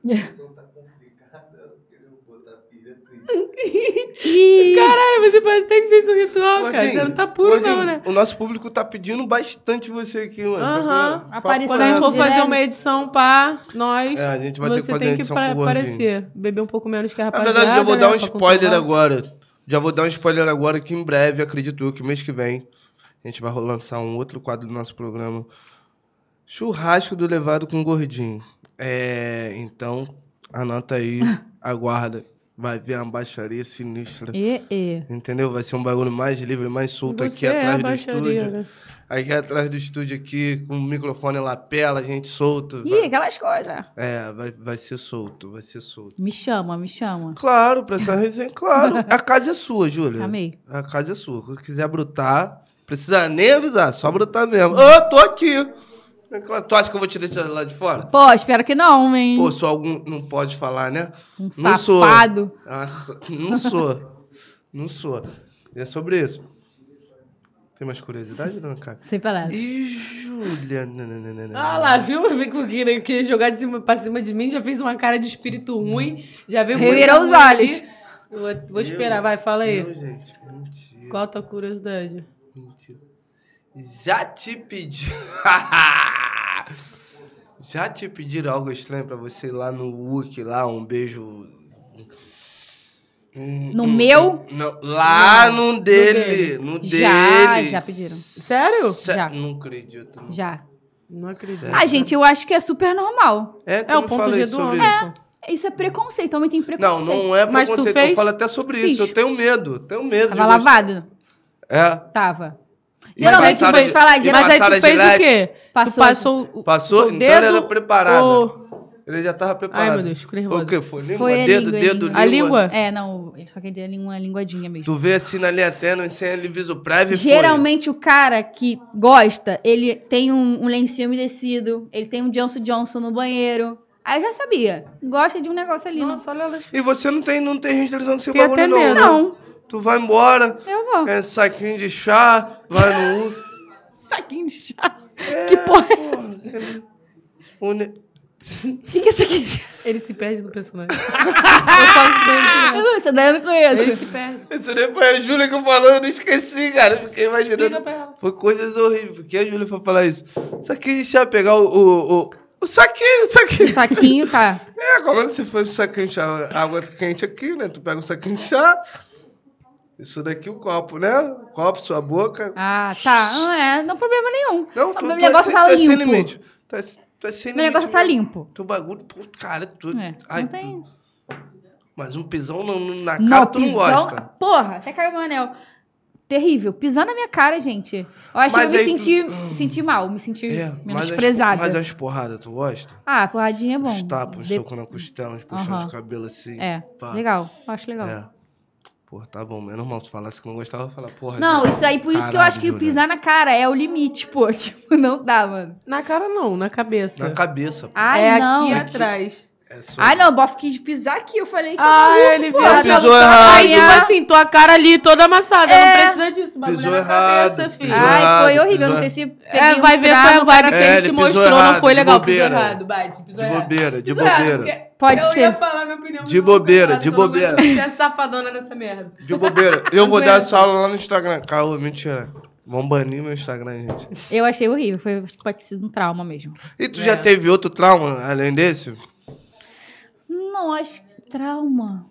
A situação tá complicada. Eu botar pilha Caralho, você parece até que fez um ritual, cara. Gordinho, Você não tá puro, gordinho, não, né? O nosso público tá pedindo bastante você aqui, mano. Aham. Pra- Apareceu. Quando a gente for fazer uma edição pra nós, É, a gente vai você ter que fazer tem que aparecer. Beber um pouco menos que a Na rapaziada. verdade, já vou né, dar um pra spoiler agora. Já vou dar um spoiler agora que em breve, acredito eu, que mês que vem, a gente vai lançar um outro quadro do nosso programa. Churrasco do Levado com Gordinho. É, então, anota aí, aguarda. Vai ver uma baixaria sinistra. E, e. Entendeu? Vai ser um bagulho mais livre, mais solto Você aqui é atrás a do estúdio. né? Aqui atrás do estúdio aqui, com o microfone lapela, a gente solto. Ih, Vai- aquelas coisas. É, vai, vai ser solto, vai ser solto. Me chama, me chama. Claro, pra essa resenha, claro. A casa é sua, Júlia. Amei. A casa é sua. Quando quiser brotar, precisa nem avisar, só brotar mesmo. Ah, tô aqui. Tu acha que eu vou te deixar lá de fora? Pô, espero que não, hein? Pô, sou algum. Não pode falar, né? um não sou. safado. Nossa, não sou. Não sou. E é sobre isso. Tem mais curiosidade, não, cara? Sem palavras. Ih, Júlia. Não, não, não. Ah lá, viu? Vem com que queria jogar de cima pra cima de mim, já fez uma cara de espírito ruim, já veio com Revirou os olhos. Vou, vou esperar, vai, fala aí. Não, gente, mentira. Qual a tua curiosidade? Mentira. Já te pedi. Já te pediram algo estranho pra você ir lá no Wookie, lá, um beijo. No hum, meu? não, lá no dele. No Já, dele. já pediram. Sério? Sé- Já. Não acredito. não. Já. Não acredito. Sério? Ah, gente, eu acho que é super normal. É, É o ponto G isso do sobre Anderson. isso. Isso é preconceito, homem tem Não, preconceito. não é Mas tu preconceito. fez? Eu falo até sobre isso. Fiz. Eu tenho medo. Tenho medo. Tava de gostar. É. Tava. E Geralmente, passaram vou de- falar, geralmente- Mas aí passaram tu fez o quê? Passou. Tu passou o Passou? o Então dedo ele era preparado. ou- Ele já tava preparado. Ai, meu Deus, fico Foi nervosa. o quê? Foi língua? Foi a dedo, língua, dedo, língua. A língua? É, não, ele só queria uma linguadinha mesmo. Tu vê assim na linha tênue, sem aviso prévio e foi. Geralmente o cara que gosta, ele tem um, um lencinho umedecido, ele tem um Johnson Johnson no banheiro. Aí eu já sabia. Gosta de um negócio ali. Nossa, olha ela. E você não tem, não tem restrição desse Tem bagulho até não, medo. né? Não, Tu vai embora, eu vou. é saquinho de chá, vai no... Saquinho de chá. Que porra é essa? O O que, que é saquinho de chá? Ele se perde no personagem. eu isso pra ele. Não, essa daí eu não Ele conheço. se perde. Isso nem foi a Júlia que falou, eu não esqueci, cara. Fiquei imaginando. Foi coisas horríveis. Porque a Júlia foi falar isso. Saquinho de chá, pegar o... o, o... o saquinho, o saquinho. Saquinho, tá. É, como é que você faz o saquinho de chá? Água quente aqui, né? Tu pega o saquinho de chá. Isso daqui o copo, né? O copo, sua boca. Ah, tá. Não é, não problema nenhum. Não, o tu, meu tu negócio é, tá tu é sem limpo. limite. Tu é, tu é sem Meu limite. negócio tá mesmo. limpo. Tu bagulho, pô, cara, tu. É, ai, não tem. Mas um pisão no- no- na cara Não, tu não pisão. gosta. Porra, até caiu meu anel. Terrível. Pisar na minha cara, gente. Eu acho Mas que eu me aí tu- senti, senti mal, me senti É, mas as, menosprezada. mas as porradas, tu gosta? Ah, porradinha é bom. Uns tapas, De- socos na costela, uns puxão Aham. de cabelo assim. É, pá. legal. Eu acho legal. É. Porra, tá bom. Menos mal, se falasse que não gostava, eu ia falar, porra. Não, isso aí, por isso que eu caralho, acho que Júlia. pisar na cara é o limite, pô. Tipo, não dá, mano. Na cara não, na cabeça. Na cabeça, pô. Ai, é não. aqui atrás. É só- Ai, não, o bofe quis pisar aqui. Eu falei, tá Ah, maluco, ele viu. Ela pisou Aí, errado. tipo assim, tua cara ali toda amassada. É. Não precisa disso. O bagulho Pisou é na errado, cabeça, filho. Ai, errado, foi horrível. Eu não sei se peguei É, um vai ver, foi a vibe que É, a ele gente pisou mostrou, errado, não foi de legal. Pisou errado, Bate. Pisou De errado. bobeira, de errado, bobeira. Pode eu ser. ia falar minha opinião. De eu bobeira, de eu bobeira. aguento ser safadona nessa merda. De bobeira. Eu vou dar essa aula lá no Instagram. Caô, mentira. Vamos banir meu Instagram, gente. Eu achei horrível. Foi, acho que pode ter sido um trauma mesmo. E tu É. já teve outro trauma além desse? Não, acho que trauma.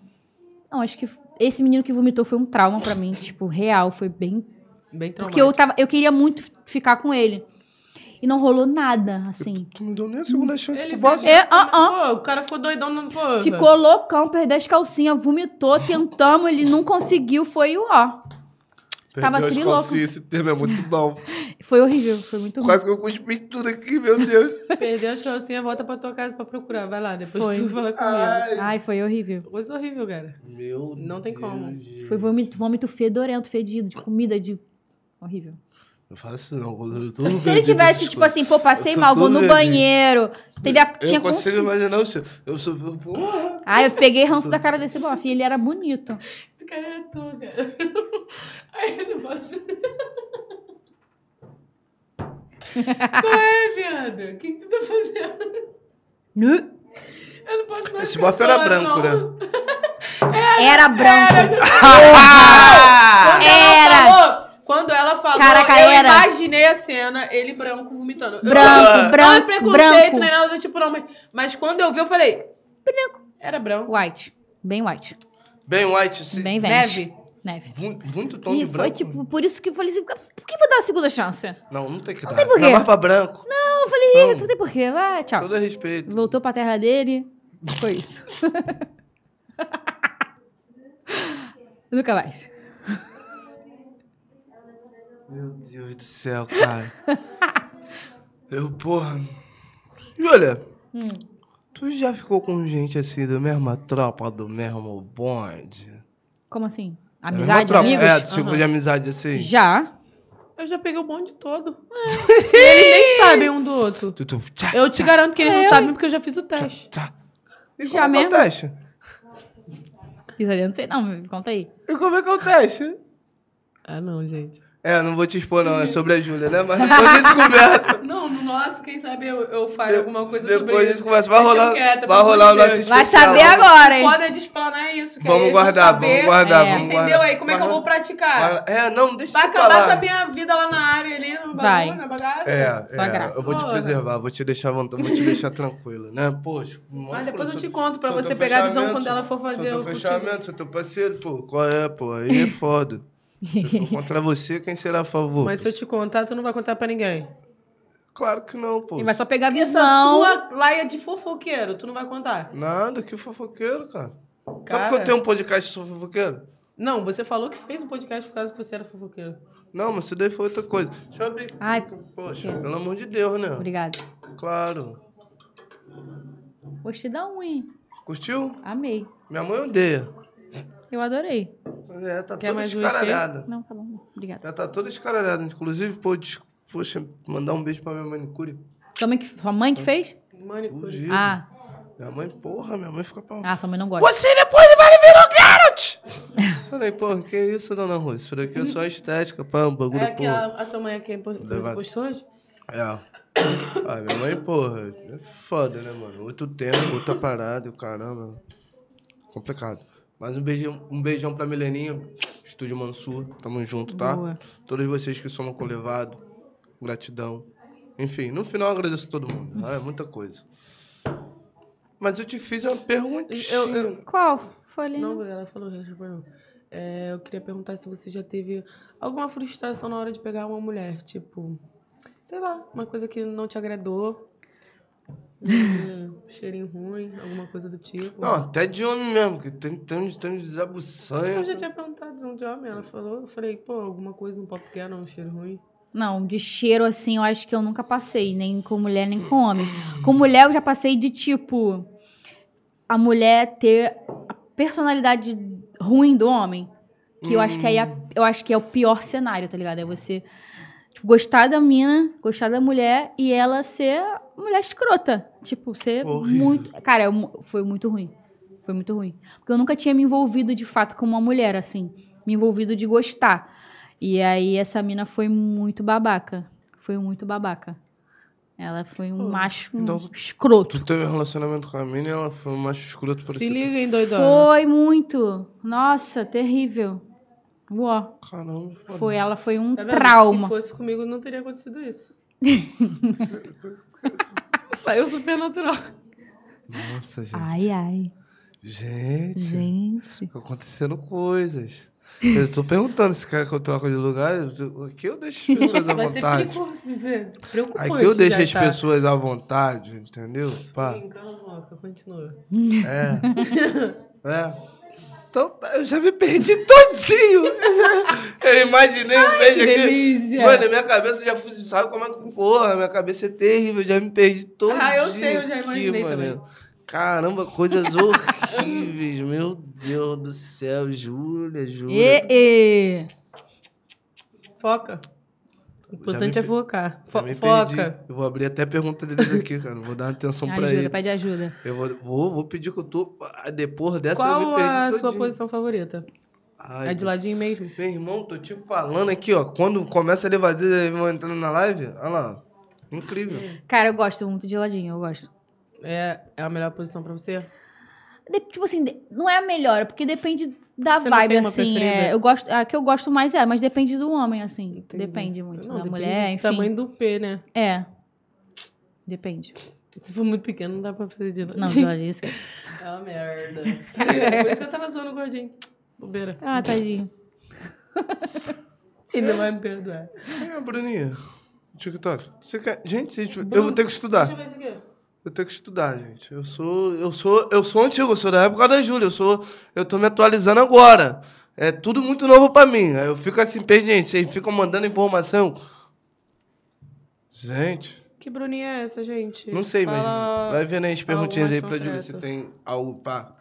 Não, acho que esse menino que vomitou foi um trauma pra mim, tipo, real, foi bem Bem porque eu tava, eu queria muito ficar com ele. E não rolou nada, assim. Tu não deu nem a segunda chance Ele pro boss. É, ah, ah. Pô, o cara ficou doidão no porra. Ficou loucão, perdeu as calcinhas, vomitou, tentamos, ele não conseguiu, foi o ó. tava Perdeu trilouco. calcinhas, Esse termo é muito bom. Foi horrível, foi muito ruim. Quase que eu cuspi tudo aqui, meu Deus. Perdeu as calcinhas, volta pra tua casa pra procurar. Vai lá, depois Foi. tu fala comigo. Ai. Ai, foi horrível. Coisa horrível, cara. Meu Não tem como. Deus. Foi vômito, vômito fedorento, fedido, de comida, de. Horrível. Não faço isso não. Eu tô Se ele tivesse, tipo assim, pô, passei mal, vou no banheiro. Teria, Eu tinha consigo imaginar o seu. Eu sou. Porra. Ai, eu peguei ranço da cara desse bofe. E ele era bonito. Esse cara é tu, cara. Ai, eu não posso. Qual é, viado? O que, que tu tá fazendo? Eu não posso mais Esse bofe era branco, não. né? Era branco. Quando Era. ela falou, quando ela falou, Caraca, eu era. imaginei a cena, ele branco vomitando. Eu- Branco, não é branco, preconceito, branco. nem nada do tipo, não. Mas, mas quando eu vi, eu falei... Branco. Era branco. White. Bem white. Bem white, sim. Bem verde. Neve. Neve. Muito, muito tom E de foi, branco. tipo, por isso que eu falei assim, por que vou dar a segunda chance? Não, não tem que dar. tem porquê. Dá mais pra branco. Não, eu falei, Não. não tem porquê, vai, tchau. Todo respeito. Voltou pra terra dele, foi isso. Nunca mais. Meu Deus do céu, cara. Eu, porra. Júlia, Hum. tu já ficou com gente assim da mesma tropa, do mesmo bonde? Como assim? Mesma Amizade, tropa, amigos? É, do círculo Aham. de amizade assim. Já. Eu já peguei o bonde todo. E eles nem sabem um do outro. Tu, tu, tchá, Eu te garanto que eles não Eu- sabem porque eu já fiz o teste. tchá. E Já como é que é mesmo? o teste? Isso aí eu não sei não, me conta aí. E como é que é o teste? Ah, não, gente. É, não vou te expor, não. É sobre a Júlia, né? Mas depois a gente conversa. Não, no nosso, quem sabe eu, eu falo alguma coisa depois sobre a isso. gente conversa. Vai rolar- quieta, vai rolar o nosso Deus. Vai especial. saber agora, hein? Foda é de explanar isso. Que Vamos guardar, saber, vamos guardar, É. vamos Entendeu guardar. aí? Como é que eu vou praticar? É, não, deixa Vai eu acabar falar. com a minha vida lá na área ali, no Vai. bagulho, na bagaça? É, Só é, graça. eu vou te preservar, vou te deixar vou te deixar tranquilo, né? Poxa, Mas depois eu te conto pra você pegar a visão quando ela for fazer o fechamento, sou teu parceiro, pô. Qual é, pô? Aí é foda. Se for contra você, quem será a favor? Mas se eu te contar, tu não vai contar pra ninguém. Claro que não, pô. E vai só pegar a visão. tua laia de fofoqueiro, tu não vai contar. Nada, que fofoqueiro, cara. Sabe Cara. que eu tenho um podcast e sou fofoqueiro? Não, você falou que fez um podcast por causa que você era fofoqueiro. Não, mas isso daí foi outra coisa. Deixa eu abrir. Ai, Poxa, pelo amor de Deus, né? obrigada. Claro. Gostei da unha. Curtiu? Amei. Minha mãe odeia. Eu adorei. É, tá Quer toda escaralhada. Não, tá bom. Obrigada. Ela tá toda escaralhada. Inclusive, pô, poxa, mandar um beijo pra minha manicure. Sua mãe que, sua mãe que fez? Manicure. Ah, Minha mãe, porra, minha mãe fica pau. ah, sua mãe não gosta. Você depois vai virar o Garrett! Falei, porra, que isso, dona Rose? Isso daqui é só estética, pá, um bagulho, É que porra. a, a tua mãe aqui postou hoje? É. Ah, minha mãe, porra, é foda, né, mano? Outro tempo, outra parada, o caramba. Complicado. Mas um beijão, um beijão pra Mileninha, Estúdio Mansur, tamo junto, tá? Boa. Todos vocês que somam com levado, gratidão. Enfim, no final eu agradeço a todo mundo, tá? É muita coisa. Mas eu te fiz uma eu- Qual? Foi ali? Não, ela falou, respondeu. É, eu queria perguntar se você já teve alguma frustração na hora de pegar uma mulher. Tipo, sei lá, uma coisa que não te agradou. Cheirinho ruim, alguma coisa do tipo. Não, até de homem mesmo, que tem, tem, uns- tem uns desabuçanhos. Eu já tinha perguntado de um de homem, ela falou. Eu falei, pô, alguma coisa um pouco pequena, um cheiro ruim. Não, de cheiro assim, eu acho que eu nunca passei, nem com mulher, nem com homem. Com mulher eu já passei de tipo a mulher ter a personalidade ruim do homem, que eu acho que aí é, eu acho que é o pior cenário, tá ligado? É você tipo, gostar da mina, gostar da mulher e ela ser mulher escrota, tipo, ser Horrível. muito, cara, eu foi muito ruim. Foi muito ruim. Porque eu nunca tinha me envolvido de fato com uma mulher assim, me envolvido de gostar. E aí essa mina foi muito babaca. Foi muito babaca. Ela foi um Pô, macho um então- escroto. Tu teve um relacionamento com a mina e ela foi um macho escroto pra Se liga, hein, doidona. Foi muito. Nossa, terrível. Uó. Caramba. Foi, ela foi um Tá trauma. Se fosse comigo, não teria acontecido isso. Saiu super natural. Nossa, gente. Ai, ai. Gente, Gente. acontecendo coisas. Eu tô perguntando se quer que eu troque de lugar. Aqui eu deixo as pessoas à Vai ser vontade. preocup- preocupante. Aqui eu deixo as tá. pessoas à vontade, entendeu? Pá. Continua. É. É. Então, eu já me perdi todinho. Eu imaginei um beijo aqui. delícia. Mano, minha cabeça já fugiu. Sabe como é que. Porra, minha cabeça é terrível. Eu já me perdi todo Ah, eu sei, eu já imaginei também. Caramba, coisas horríveis. Meu Deus do céu. Júlia, Júlia. E, e. Foca. O importante é me focar. Já Fo- foca. Eu vou abrir até a pergunta deles aqui, cara. Vou dar uma atenção pra Ajuda, ele. pede ajuda. Eu vou, vou, vou pedir que eu tô. ah, Depois dessa eu me Qual perdi. a sua todinho. posição favorita? Ai, é de ladinho mesmo? Meu irmão, tô te falando aqui, ó. Quando começa a levadeira, eles vão entrando na live. Olha lá. Incrível. Cara, eu gosto muito de ladinho, eu gosto. É, é a melhor posição pra você? De- tipo assim, de- não é a melhor, porque depende da Você não vibe, assim. É, eu gosto, a que eu gosto mais é, mas depende do homem, assim. Entendi. Depende muito Não, da depende mulher, enfim. tamanho do P, né? É. Depende. Se for muito pequeno, não dá pra fazer de Não, de ladinho, esquece. É uma merda. Por isso que eu tava zoando o gordinho. Bobeira. Ah, tadinho. E não vai me perdoar. É, Bruninha. TikTok. Você quer... Gente, gente, eu vou ter que estudar. Deixa eu ver isso aqui. Eu tenho que estudar, gente. Eu sou, eu sou, eu sou antigo, eu sou da época da Júlia. Eu sou, eu tô me atualizando agora. É tudo muito novo pra mim. Aí eu fico assim, perdido. Vocês ficam mandando informação. Gente, Que bruninha é essa, gente? não sei, Fala mas vai vendo aí as perguntinhas aí pra Júlia concreto. se tem algo pá.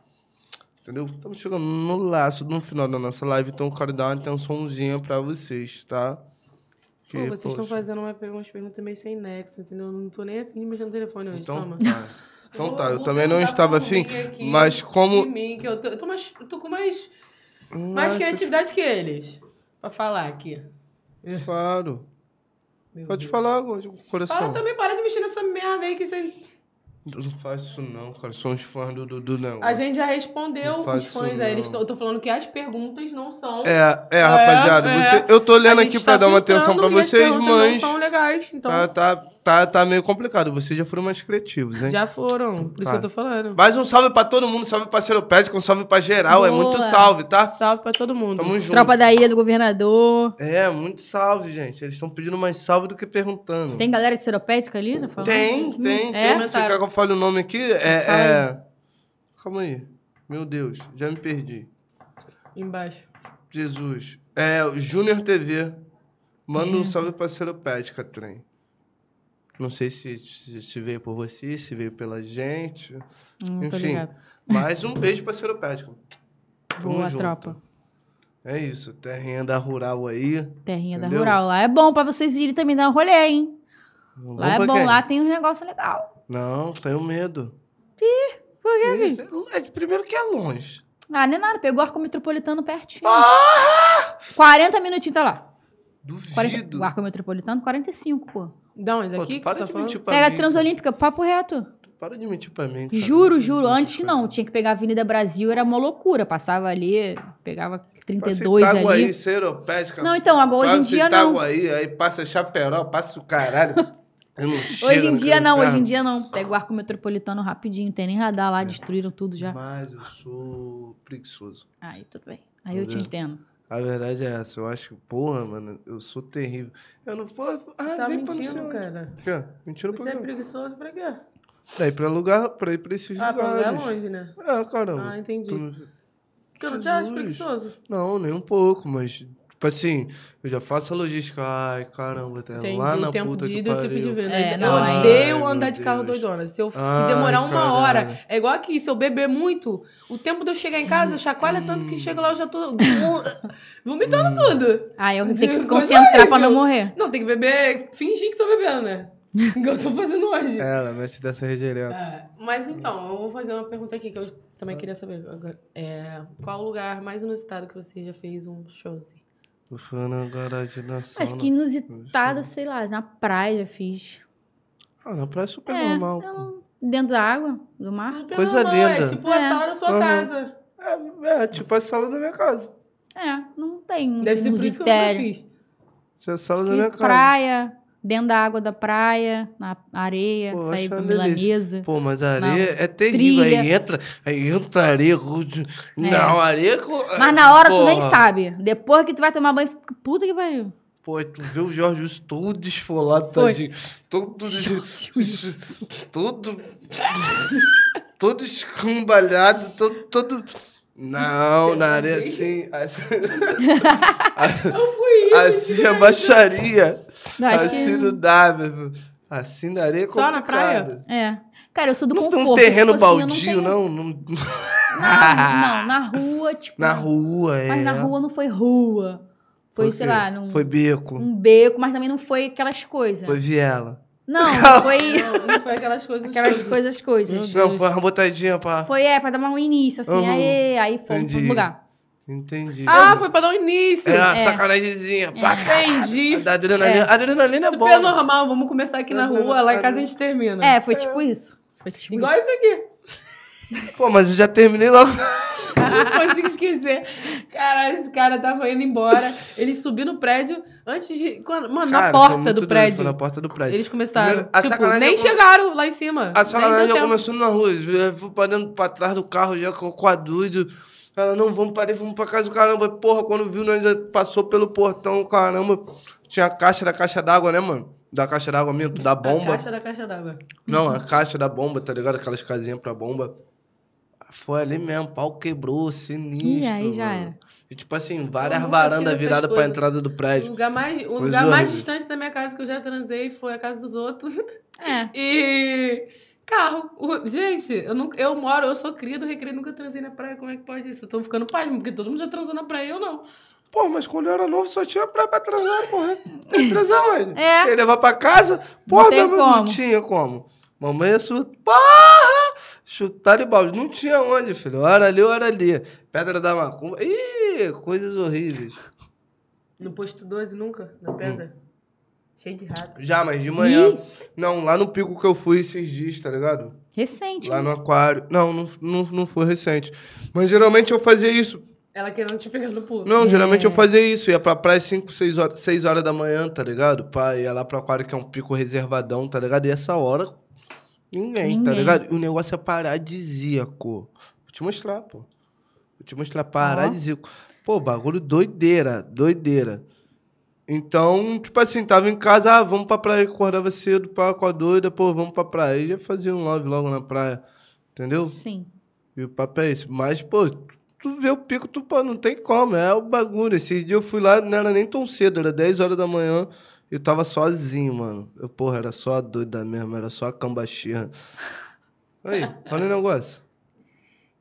Entendeu? Estamos chegando no laço, no final da nossa live, então eu quero dar uma atençãozinha pra vocês, tá? Pô, vocês estão poxa, fazendo uma, umas perguntas meio sem nexo, entendeu? Eu Não tô nem afim de mexer no telefone hoje, Então toma. tá. Então tá, eu vou também não estava aqui, mas como. Mim, que eu tô, eu tô, mais, eu tô com mais, mais Mas- criatividade que eles. Pra falar aqui. Claro. Meu Pode Deus. falar, coração. Fala também, para de mexer nessa merda aí que você... Não faz isso não, cara. São os fãs do Dudu, não. A gente já respondeu os fãs aí. Eles não. tão- Eu tô falando que as perguntas não são... É, é, rapaziada. é. você- eu tô olhando aqui gente pra tá dar uma atenção pra vocês, mas Não são legais, então... tá, tá, tá, tá meio complicado. Vocês já foram mais criativos, hein? Já foram, por isso Tá. que eu tô falando. Mais um salve pra todo mundo, salve pra Seropédica, um salve pra geral. É Boa. muito salve, tá? Salve pra todo mundo. Tamo junto. Tropa da ilha do governador. É, muito salve, gente. Eles estão pedindo mais salve do que perguntando. Tem galera de seropédica ali? Tá falando? Tem, tem, É? tem. Você quer que eu fale o nome aqui? É, é... Calma aí. Meu Deus, já me perdi. Embaixo. Jesus. É, o Júnior TV. Manda É. um salve pra Seropédica, trem. Não sei se, se, se veio por você, se veio pela gente. Hum, Enfim. Mais um beijo pra Seropédica. Tamo Boa, junto. tropa. É isso, terrinha da rural aí. Terrinha da Entendeu? Rural. Lá é bom pra vocês irem também dar um rolê, hein? Lá é bom, quem? lá tem um negócio legal. Não, tenho medo. Por quê, filho? Isso, é, primeiro que é longe. Ah, não é nada. Pegou o arco metropolitano pertinho. Ah! 40 minutinhos tá lá. 40, Duvido. o arco metropolitano, 45, pô. Da onde? Pô, Daqui que para tá de falando? mentir pra Pega mim. a Transolímpica, papo reto. Para de mentir pra mim. cara. Juro, Não juro. Antes cara. não. Tinha que pegar a Avenida Brasil, era uma loucura. Passava ali, pegava Passa 32 Itaguaí, ali. Seropédica. Não, então, agora hoje em passa dia não. Itaguaí, aí passa Chaperó, passa o caralho. Eu não Hoje em dia não, carro. hoje em dia não. Pega o arco metropolitano rapidinho, tem nem radar lá, destruíram tudo já. Mas eu sou preguiçoso. Aí tudo bem. Aí eu te Entendeu? entendo. A verdade é essa. Eu acho que, porra, mano, eu sou terrível. Eu não posso. Ah, Tá vem pra não mentindo, cara. Quê? Mentira pra Você é quê? preguiçoso pra quê? Pra ir pra lugar, pra ir pra esses Ah, pra lugares. lugar longe, né? É, caramba. Ah, entendi. Tu Porque eu não te acho preguiçoso. Não, nem um pouco, mas, tipo assim, eu já faço a logística. Ai, caramba, tá Entendi lá na tempo puta de que ida e o tempo de pariu. ver, É, não, eu aí- odeio Ai, andar de carro Deus. doidona. Se eu se Ai, demorar uma caralho. hora, é igual aqui, se eu beber muito, o tempo de eu chegar em casa chacoalha tanto que chega lá eu já tô vomitando tudo. Ah, eu tenho que se concentrar pra não morrer. Não, tem que beber, fingir que tô bebendo, né? que eu tô fazendo hoje. Ela mexe dessa redireta. É, mas então, eu vou fazer uma pergunta aqui que eu também queria saber. agora. É, qual o lugar mais inusitado que você já fez um showzinho? Tô falando agora de nação. Acho que inusitada, sei lá, na praia fiz. Ah, na praia é super É, normal. não- Dentro da água, do mar. Super Coisa normal, É linda. tipo a É. sala da sua Aham. casa. É, é, tipo a sala da minha casa. É, não tem Deve ser por isso que eu nunca fiz. Isso é a sala da minha casa. praia, dentro da água da praia, na areia, Pô, uma delícia. milanesa. Pô, mas a areia é terrível. Trilha. Aí entra, aí entra areia. com- Não, areia com. Mas na hora tu nem Porra. sabe. Depois que tu vai tomar banho, puta que pariu. Pô, tu vê o Jorge Wilson todo desfolado, Foi. tadinho. Todo. todo. todo escambalhado, todo. todo... Não, na areia assim. Assim, assim é baixaria. Acho Assim que... não dá, meu irmão. Assim na areia é Só na praia? É. Cara, eu sou do Não tem conforto. um terreno tipo assim, eu não baldio, tenho- não? Não- Não, não, na rua, tipo... Na rua, é. Mas na rua não foi rua. Foi, sei lá, num, Foi beco. um beco, mas também não foi aquelas coisas. Foi viela. Não, foi Não, não foi aquelas coisas. aquelas todas. coisas, coisas. Não, foi uma botadinha pra. Foi, é, pra dar um início, assim, Uhum. aí, aí fomos Entendi. pro lugar. Ah, Entendi. foi pra dar um início. É, a É. sacanagemzinha. Caralho. Entendi. A da adrenalina. A adrenalina é Super bom. normal, vamos começar aqui na rua, lá em casa a gente termina. É, foi tipo isso. Foi tipo Igual isso. isso aqui. Pô, mas eu já terminei logo. Não consigo esquecer. Caralho, esse cara tava indo embora. Ele subiu no prédio antes de. Quando, mano, na Cara, foi porta do doido, prédio. Foi na porta do prédio. Eles começaram. Primeiro, a tipo, nem é como- chegaram lá em cima. A sacanagem já tempo. começou na rua. Eu fui pra, dentro, pra trás do carro já a doido. Ela, não, vamos parar, vamos pra casa do caramba. Porra, quando viu, nós já passou pelo portão, caramba. Tinha a caixa da caixa d'água, né, mano? Da caixa d'água mesmo, da A bomba. caixa da caixa d'água. Não, a caixa da bomba, tá ligado? Aquelas casinhas pra bomba. Foi ali mesmo, pau quebrou, sinistro. Ih, aí já era. E tipo assim, várias varandas viradas pra entrada do O prédio. lugar mais, o lugar mais horrível. distante da minha casa que eu já transei foi a casa dos outros. É. E. Carro. O- Gente, eu, nunca, eu moro, eu sou cria do recreio, nunca transei na praia. Como é que pode isso? Eu tô ficando pasmo, porque todo mundo já transou na praia, eu não. Pô, mas quando eu era novo só tinha praia pra transar, porra. Ia transar onde? É. Ia levar pra casa? Porra, tem não, não como. tinha como. Mamãe ia chutar. Porra! Chutar e balde. Não tinha onde, filho. Hora ali, hora ali. Pedra da macumba. Ih, coisas horríveis. No posto 12 nunca? Na pedra? Cheio de rato. Já, mas de manhã. Não, lá no pico que eu fui esses dias, tá ligado? Recente. Lá né? no aquário. Não, não, não, não foi recente. Mas geralmente eu fazia isso. Ela querendo te pegar no pulo. Não, geralmente eu fazia isso. Ia pra praia 5, 6 horas, 6 horas da manhã, tá ligado? Pá, ia lá pro aquário que é um pico reservadão, tá ligado? E essa hora, ninguém, tá Ninguém. ligado? E o negócio é paradisíaco. Vou te mostrar, pô. Vou te mostrar paradisíaco. Pô, bagulho doideira, doideira. Então, tipo assim, tava em casa, ah, vamos pra praia, acordava cedo, pá, com a doida, pô, vamos pra praia. E ia fazer um love logo na praia, entendeu? Sim. E o papo é esse. Mas, pô, tu vê o pico, tu, pô, não tem como, é o bagulho. Esse dia eu fui lá, não era nem tão cedo, era 10 horas da manhã. E eu tava sozinho, mano. Eu, porra, era só a doida mesmo, era só a cambaxia. Aí, olha o negócio.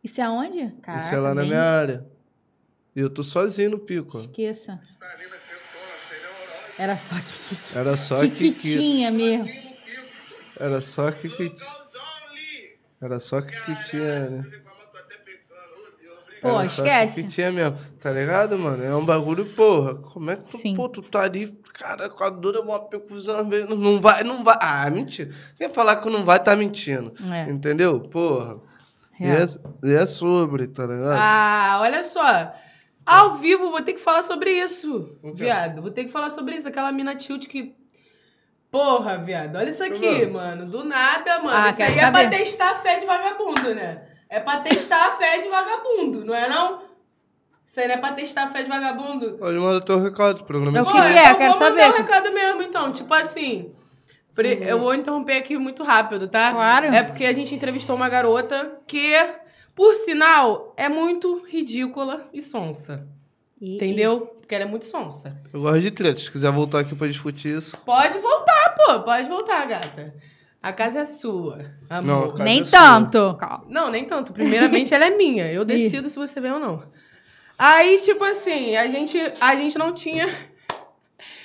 Isso é? Isso Caraca, é lá na minha área. E eu tô sozinho no pico, ó. Esqueça. Era só que Era só que, que tinha mesmo. Era só que, que Era só que, que tinha, né? Pô, Era esquece. Que tinha mesmo, tá ligado, mano? É um bagulho, porra. Como é que tu, Sim. pô, tu tá ali, cara, com a dura, uma percussão, não- não vai, não vai. Ah, mentira. Quem falar que não vai, tá mentindo. É. Entendeu? Porra. E Real. é, e é sobre, tá ligado? Ah, olha só. Ao vivo, vou ter que falar sobre isso, viado. Vou ter que falar sobre isso. Aquela mina tilt que. Porra, viado. Olha isso aqui, mano. Do nada, mano. Ah, isso aí é pra saber. testar a fé de vagabundo, né? É pra testar a fé de vagabundo, não é não? Isso aí não é pra testar a fé de vagabundo? Pode mandar teu recado, o programa Eu é Pô, que seu. que é? então Quero vou mandar saber. um recado mesmo, então. Tipo assim. pre- Eu vou interromper aqui muito rápido, tá? Claro. É porque a gente entrevistou uma garota que, por sinal, é muito ridícula e sonsa. E- Entendeu? Porque ela é muito sonsa. Eu gosto de treta. Se quiser voltar aqui pra discutir isso. Pode voltar, pô. Pode voltar, gata. A casa é sua, Não, amor. cara. Nem a tanto. Calma. Não, nem tanto. Primeiramente, ela é minha. Eu decido se você vem ou não. Aí, tipo assim, a gente, a gente não tinha.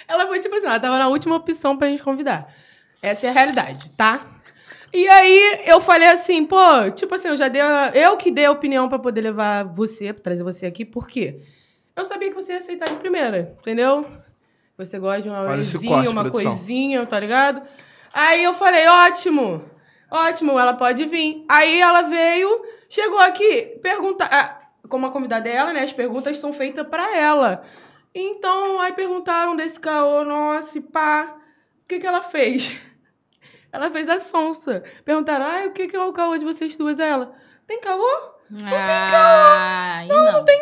Ela foi tipo assim, ela tava na última opção pra gente convidar. Essa é a realidade, tá? E aí eu falei assim, pô, tipo assim, eu já dei. a- Eu que dei a opinião pra poder levar você, pra trazer você aqui, por quê? Eu sabia que você ia aceitar de primeira, entendeu? Você gosta de uma coisinha, uma produção. coisinha, tá ligado? Aí eu falei, ótimo, ótimo, ela pode vir. Aí ela veio, chegou aqui, pergunta, ah, como a convidada é ela, né? As perguntas são feitas pra ela. Então, aí perguntaram desse caô, nossa, pá, o que que ela fez? Ela fez a sonsa. Perguntaram, ah, o que que é o caô de vocês duas? Ela, tem caô? Ah, aí não, não tem.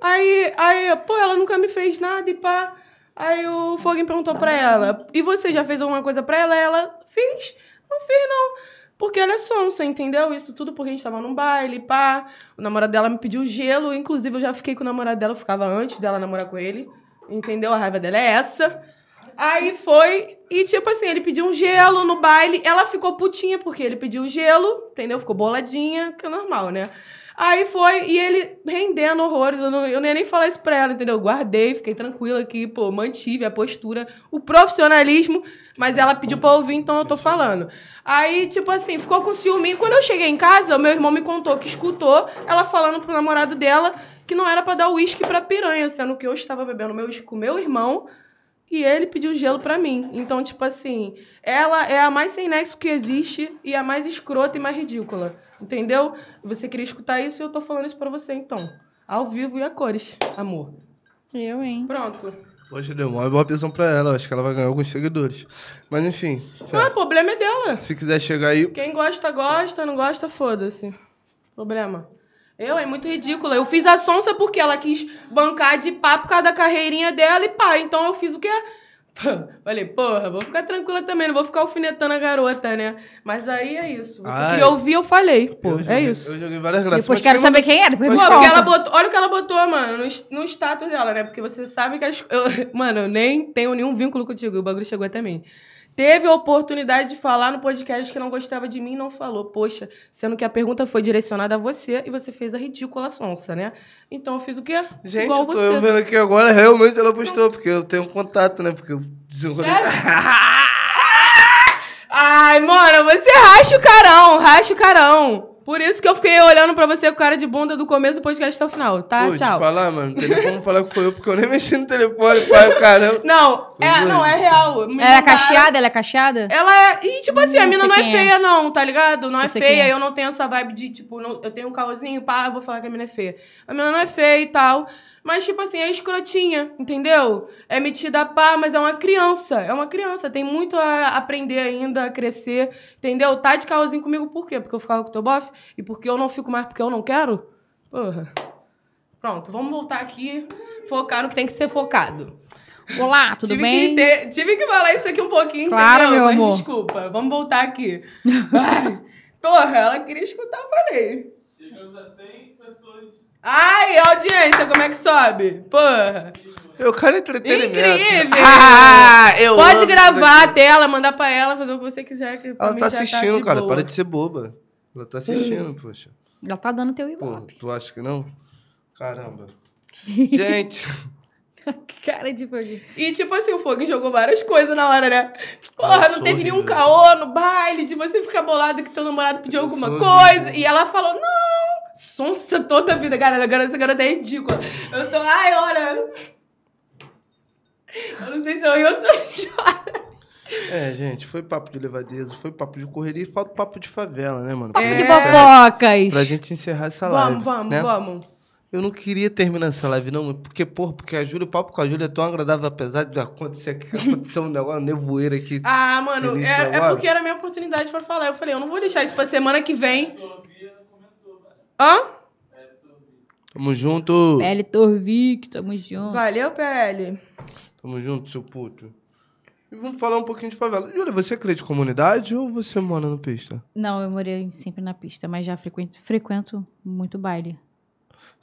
Aí, aí, pô, ela nunca me fez nada e pá. Aí o Foguinho perguntou pra ela, e você já fez alguma coisa pra ela? Ela, fiz. Não fiz, não. Porque ela é sonsa, entendeu? Isso tudo porque a gente tava num baile, pá. O namorado dela me pediu gelo. Inclusive, eu já fiquei com o namorado dela, eu ficava antes dela namorar com ele. Entendeu? A raiva dela é essa. Aí foi, e tipo assim, ele pediu um gelo no baile. Ela ficou putinha porque ele pediu gelo, entendeu? Ficou boladinha, que é normal, né? Aí foi, e ele rendendo horrores. Eu não, eu nem ia nem falar isso pra ela, entendeu? Guardei, fiquei tranquila aqui, pô, mantive a postura, o profissionalismo, mas ela pediu pra ouvir, então eu tô falando. Aí, tipo assim, ficou com ciúme. Quando eu cheguei em casa, meu irmão me contou que escutou ela falando pro namorado dela que não era pra dar uísque pra piranha, sendo que eu estava bebendo meu uísque com meu irmão e ele pediu gelo pra mim. Então, tipo assim, ela é a mais sem nexo que existe e a mais escrota e mais ridícula. Entendeu? Você queria escutar isso e eu tô falando isso pra você, então. Ao vivo e a cores, amor. Eu, hein? Pronto. Poxa, deu uma boa opção pra ela. Acho que ela vai ganhar alguns seguidores. Mas enfim. Ah, o problema é dela. Se quiser chegar aí. Quem gosta, gosta. Não gosta, foda-se. Problema. Eu, é muito ridícula. Eu fiz a sonsa porque ela quis bancar de pá por causa da carreirinha dela e pá. Então eu fiz o quê? Falei, porra, vou ficar tranquila também, não vou ficar alfinetando a garota, né? Mas aí é isso. Você Ai. queria ouvir, eu falei. Pô, eu é joguei- isso. Eu joguei várias graças. Depois quero saber quem é. Depois Pô, porque ela botou, olha o que ela botou, mano, no, no status dela, né? Porque você sabe que as, eu, mano, eu nem tenho nenhum vínculo contigo, o bagulho chegou até mim. Teve a oportunidade de falar no podcast que não gostava de mim e não falou. Poxa, sendo que a pergunta foi direcionada a você e você fez a ridícula sonsa, né? Então eu fiz o quê? Gente, Igual eu tô você. vendo aqui agora, realmente ela postou, porque eu tenho um contato, né? Porque eu? Ai, mano, você racha o carão, racha o carão. Por isso que eu fiquei olhando pra você com cara de bunda do começo do podcast até o final, tá? Pô, te Tchau. falar, mano, não tem nem como falar que foi eu, porque eu nem mexi no telefone, pai, o caramba. Não, é, não, é real. Me Ela é cacheada? Ela é cacheada? Ela é. E, tipo assim, a Hum, mina sei não é é. feia, não, tá ligado? Não Sei é feia. é. Eu não tenho essa vibe de, tipo, não- eu tenho um calorzinho, pá, eu vou falar que a mina é feia. A mina não é feia e tal. Mas, tipo assim, é escrotinha, entendeu? É metida a pá, mas é uma criança. É uma criança. Tem muito a aprender ainda, a crescer, entendeu? Tá de calorzinho comigo por quê? Porque eu ficava com o teu bofe? E porque eu não fico mais porque eu não quero? Porra. Pronto, vamos voltar aqui, focar no que tem que ser focado. Olá, tudo tive bem? Que ter- tive que falar isso aqui um pouquinho, Claro, entendeu? meu Mas amor. desculpa, vamos voltar aqui. Ai, porra, ela queria escutar, eu falei. Chegamos a 100 pessoas. Ai, audiência, como é que sobe? Porra. Eu quero entretenimento. Incrível! Ah, eu Pode gravar a tela, mandar pra ela, fazer o que você quiser. Que Ela tá já assistindo, cara, boa. para de ser boba. Ela tá assistindo, poxa. Ela tá dando teu Pô, ibope. tu acha que não? Caramba. Gente, Que cara de foguinho. E tipo assim, o Fogo jogou várias coisas na hora, né? Porra, Ah, não teve nenhum caô no baile de você ficar bolado que teu namorado pediu Eu alguma coisa. horrível. E ela falou, não, sonsa toda a vida, galera. Agora essa garota é ridícula. Eu tô, ai, olha. Eu não sei se eu rio ou se eu choro. É, gente, foi papo de levadeza, foi papo de correria e falta papo de favela, né, mano? Papo Pra de fofocas. Pra gente encerrar essa live. Vamos, vamos, né? vamos. Eu não queria terminar essa live, não, porque, porra, porque a Júlia, o papo com a Júlia é tão agradável, apesar de acontecer aqui, aconteceu um negócio, um nevoeiro aqui. Ah, mano, é, é porque era a minha oportunidade pra falar. Eu falei, eu não vou deixar isso pra semana que vem. Velho. Hã? Tamo junto. Pele Torvik, tamo junto. Valeu, PL. Tamo junto, seu puto. E vamos falar um pouquinho de favela. Júlia, você crê de comunidade ou você mora no pista? Não, eu morei sempre na pista, mas já frequento, frequento muito baile.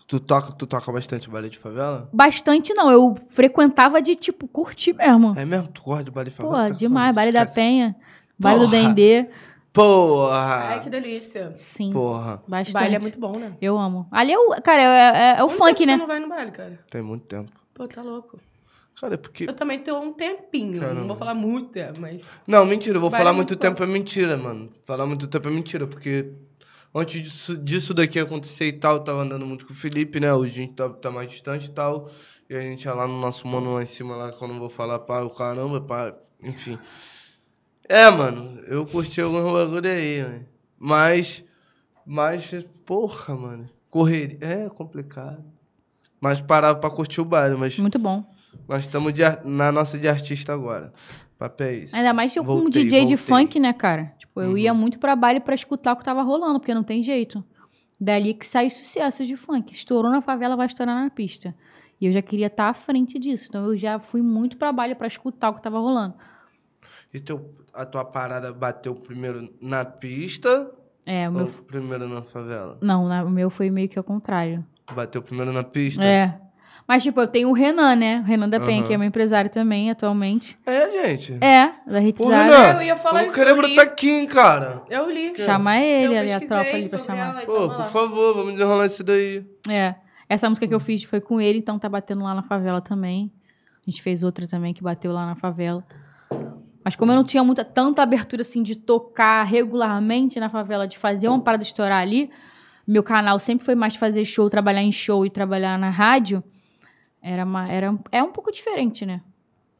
Tu toca, tu toca bastante baile de favela? Bastante não, eu frequentava de, tipo, curtir mesmo. É mesmo? Tu gosta de baile de Pô, favela? Tá demais. Baile da. Penha, baile do. Dendê. Porra! Ai, que delícia. Sim, Porra, bastante. Baile é muito bom, né? Eu amo. Ali é o, cara, é, é- é o Quanto funk, tempo né? Você não vai no baile, cara? tem muito tempo. Pô, tá louco. Cara, é porque. Eu também tenho um tempinho. Caramba. Não vou falar muito tempo, mas. Não, mentira, eu vou falar é muito muito tempo é mentira, mano. Falar muito tempo é mentira, porque antes disso, disso daqui acontecer e tal, eu tava andando muito com o Felipe, né? Hoje a gente tá, tá mais distante e tal. E a gente ia lá no nosso mano lá em cima, lá, que eu não vou falar, pá, o caramba, pá, enfim. É, mano, eu curti alguns bagulho aí, né? Mas, mas, porra, mano, correria, é complicado. Mas parava pra curtir o baile, mas Muito bom. Nós estamos de na nossa de artista agora. Papel é isso. Ainda mais eu como Voltei, DJ de voltei. funk, né, cara? Tipo, eu Uhum. ia muito pra baile pra escutar o que tava rolando, porque não tem jeito. Dali que sai sucesso de funk. Estourou na favela, vai estourar na pista. E eu já queria estar à frente disso. Então eu já fui muito pra baile pra escutar o que tava rolando. E teu, a tua parada bateu primeiro na pista É, o meu. ou primeiro na favela? Não, na- o meu foi meio que ao contrário. Bateu primeiro na pista? É. Mas, tipo, eu tenho o Renan, né? O Renan da Penha, Aham. que é meu empresário também, atualmente. É, gente. É, da Pô. Renan, Eu ia falar vamos isso, li. brotar aqui, hein, cara. Eu li. Chama ele eu ali, a pesquisei tropa ali pra sobre chamar. ela e Pô, tava por lá. favor, vamos desenrolar isso daí. É. Essa música que eu fiz foi com ele, então tá batendo lá na favela também. A gente fez outra também que bateu lá na favela. Mas como eu não tinha muita, tanta abertura assim de tocar regularmente na favela, de fazer uma parada estourar ali, meu canal sempre foi mais fazer show, trabalhar em show e trabalhar na rádio. Era, uma, era é um pouco diferente, né?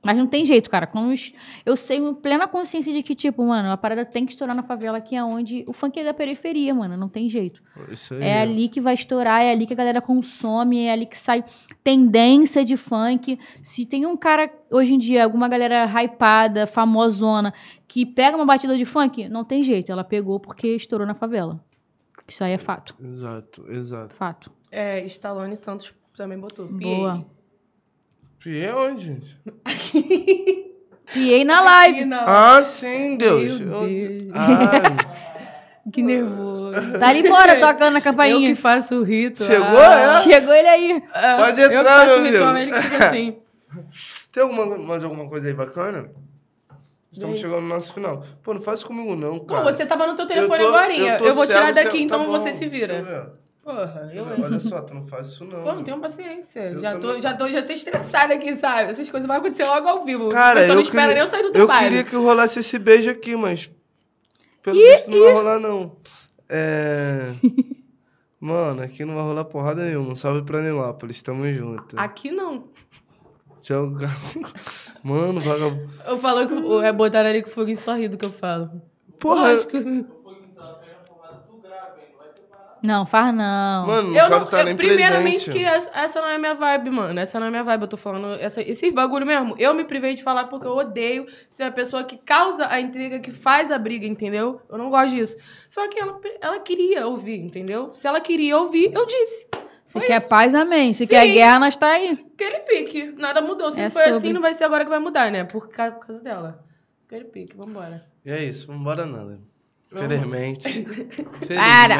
Mas não tem jeito, cara. Como os- eu sei com plena consciência de que, tipo, mano, a parada tem que estourar na favela, que é onde o funk é da periferia, mano. Não tem jeito. Isso aí. É ali que vai estourar, é ali que a galera consome, é ali que sai tendência de funk. Se tem um cara, hoje em dia, alguma galera hypada, famosona, que pega uma batida de funk, não tem jeito. Ela pegou porque estourou na favela. Isso aí é fato. Exato, exato. Fato. É, Stallone Santos também botou. Boa. E é onde, gente? Piei na live. Aqui na- Ah, sim, Deus. Meu Eu- Deus. Ai, Que nervoso. Tá ali fora tocando a Eu campainha. que faço o rito. Chegou, ah, é? Chegou ele aí. ah, Pode Eu que entrar, faço o meu ritual, amigo. ele que fica assim. Tem alguma, mais alguma coisa aí bacana? Estamos chegando no nosso final. Pô, não faz isso comigo não, Pô, cara. você tava no teu telefone Eu tô- agora. Eu, tô vou tirar daqui, então tá bom, você se deixa eu vira. Porra, eu. Olha só, tu não faz isso não. Pô, não tenho paciência. Eu Já tô, já, tô, já tô estressada aqui, sabe? Essas coisas vão acontecer logo ao vivo. Cara, eu não espera queria- nem eu sair do Eu baile. queria que rolasse esse beijo aqui, mas... Pelo visto não vai rolar, não. É. Mano, aqui não vai rolar porrada nenhuma. Salve pra Nilópolis, tamo junto. Aqui não. Joga... Mano, vagabundo. Eu falo que o- é botar ali com fogo em sorrido do que eu falo. Porra. Não, faz não. mano, não Eu quero não, estar eu- nem primeiramente presente. que essa, essa não é minha vibe, mano. Essa não é minha vibe, eu tô falando. Essa, esse bagulho mesmo. Eu me privei de falar porque eu odeio ser a pessoa que causa a intriga, que faz a briga, entendeu? Eu não gosto disso. Só que ela, ela queria ouvir, entendeu? Se ela queria ouvir, eu disse. Se Foi quer isso. paz, amém. Se Sim. quer guerra, nós tá aí. Aquele pique. Nada mudou. Se É não foi sobre. assim, não vai ser agora que vai mudar, né? Por ca- por causa dela. Aquele pique, vambora. E é isso, vambora nada. Infelizmente. Para.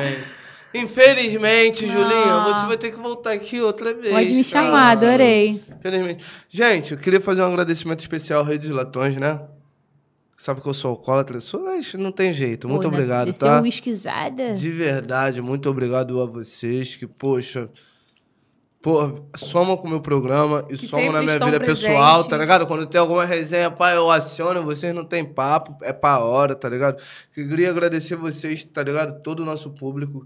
Infelizmente. Infelizmente, Julinha, você vai ter que voltar aqui outra vez. Pode me tá? chamar, adorei. Infelizmente. Gente, eu queria fazer um agradecimento especial ao Rei dos Latões, né? Sabe que eu sou alcoólatra? Sou, mas não tem jeito. Muito Pô, né? obrigado, Desceu tá? uisquizada. De verdade, muito obrigado a vocês que, poxa, pô, somam com o meu programa e Que somam na minha vida presentes. pessoal, tá ligado? Quando tem alguma resenha, pá, eu aciono, vocês não tem papo, é pra hora, tá ligado? Queria agradecer vocês, tá ligado? Todo o nosso público,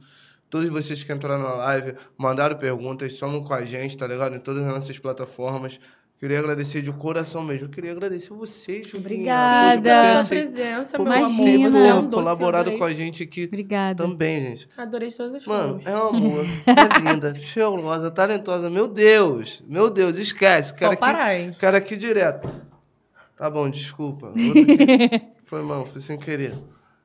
todos vocês que entraram na live, mandaram perguntas, somam com a gente, tá ligado? Em todas as nossas plataformas. Queria agradecer de coração mesmo. Queria agradecer vocês. Obrigada. Aceito- presença, por meu Imagina. amor. colaborado com a gente aqui Obrigada. também, gente. Adorei todas as Mano, é um amor, é linda, cheirosa, talentosa. Meu Deus, meu Deus, esquece. Quero Pode parar, hein? aqui, quero aqui direto. Tá bom, desculpa. Foi mal, foi sem querer.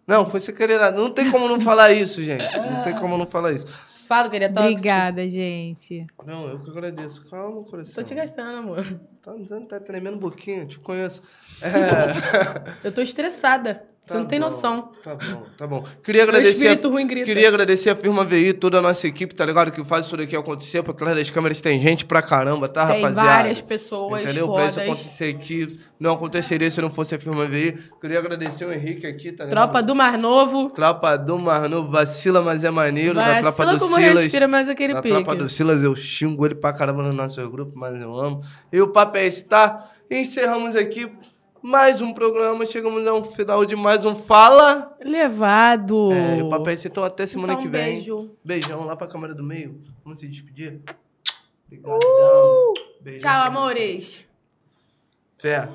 Não, foi sem querer nada. Não tem como não falar isso, gente. Não tem como não falar isso. Falo que ele é tóxico. Obrigada, gente. Não, eu que agradeço. Calma, coração. Tô te gastando, amor. Tá, tá tremendo um pouquinho, te conheço. É. Eu tô estressada. Você Tá não tem bom, noção. Tá bom, tá bom. Queria Meu agradecer. espírito ruim grita. Queria agradecer a firma VI, toda a nossa equipe, tá ligado? Que faz isso daqui acontecer. Por trás das câmeras tem gente pra caramba, tá, Tem rapaziada? várias pessoas Entendeu? Pra isso fodas. acontecer aqui, não aconteceria se não fosse a firma VI. Queria agradecer o Henrique aqui, tá ligado? Tropa do Mar Novo. Tropa do Mar Novo, vacila, mas é maneiro. da tropa Vacila do como Silas. respira mais aquele da pique. tropa do Silas, eu xingo ele pra caramba no nosso grupo, mas eu amo. E o papo é esse, tá? Encerramos aqui mais um programa. Chegamos ao final de mais um Fala. Levado. É, o esse, então até semana Então, que vem. beijo. Beijão lá pra câmera do meio. Vamos se despedir? Obrigadão. Beijão Tchau, amores. Fé.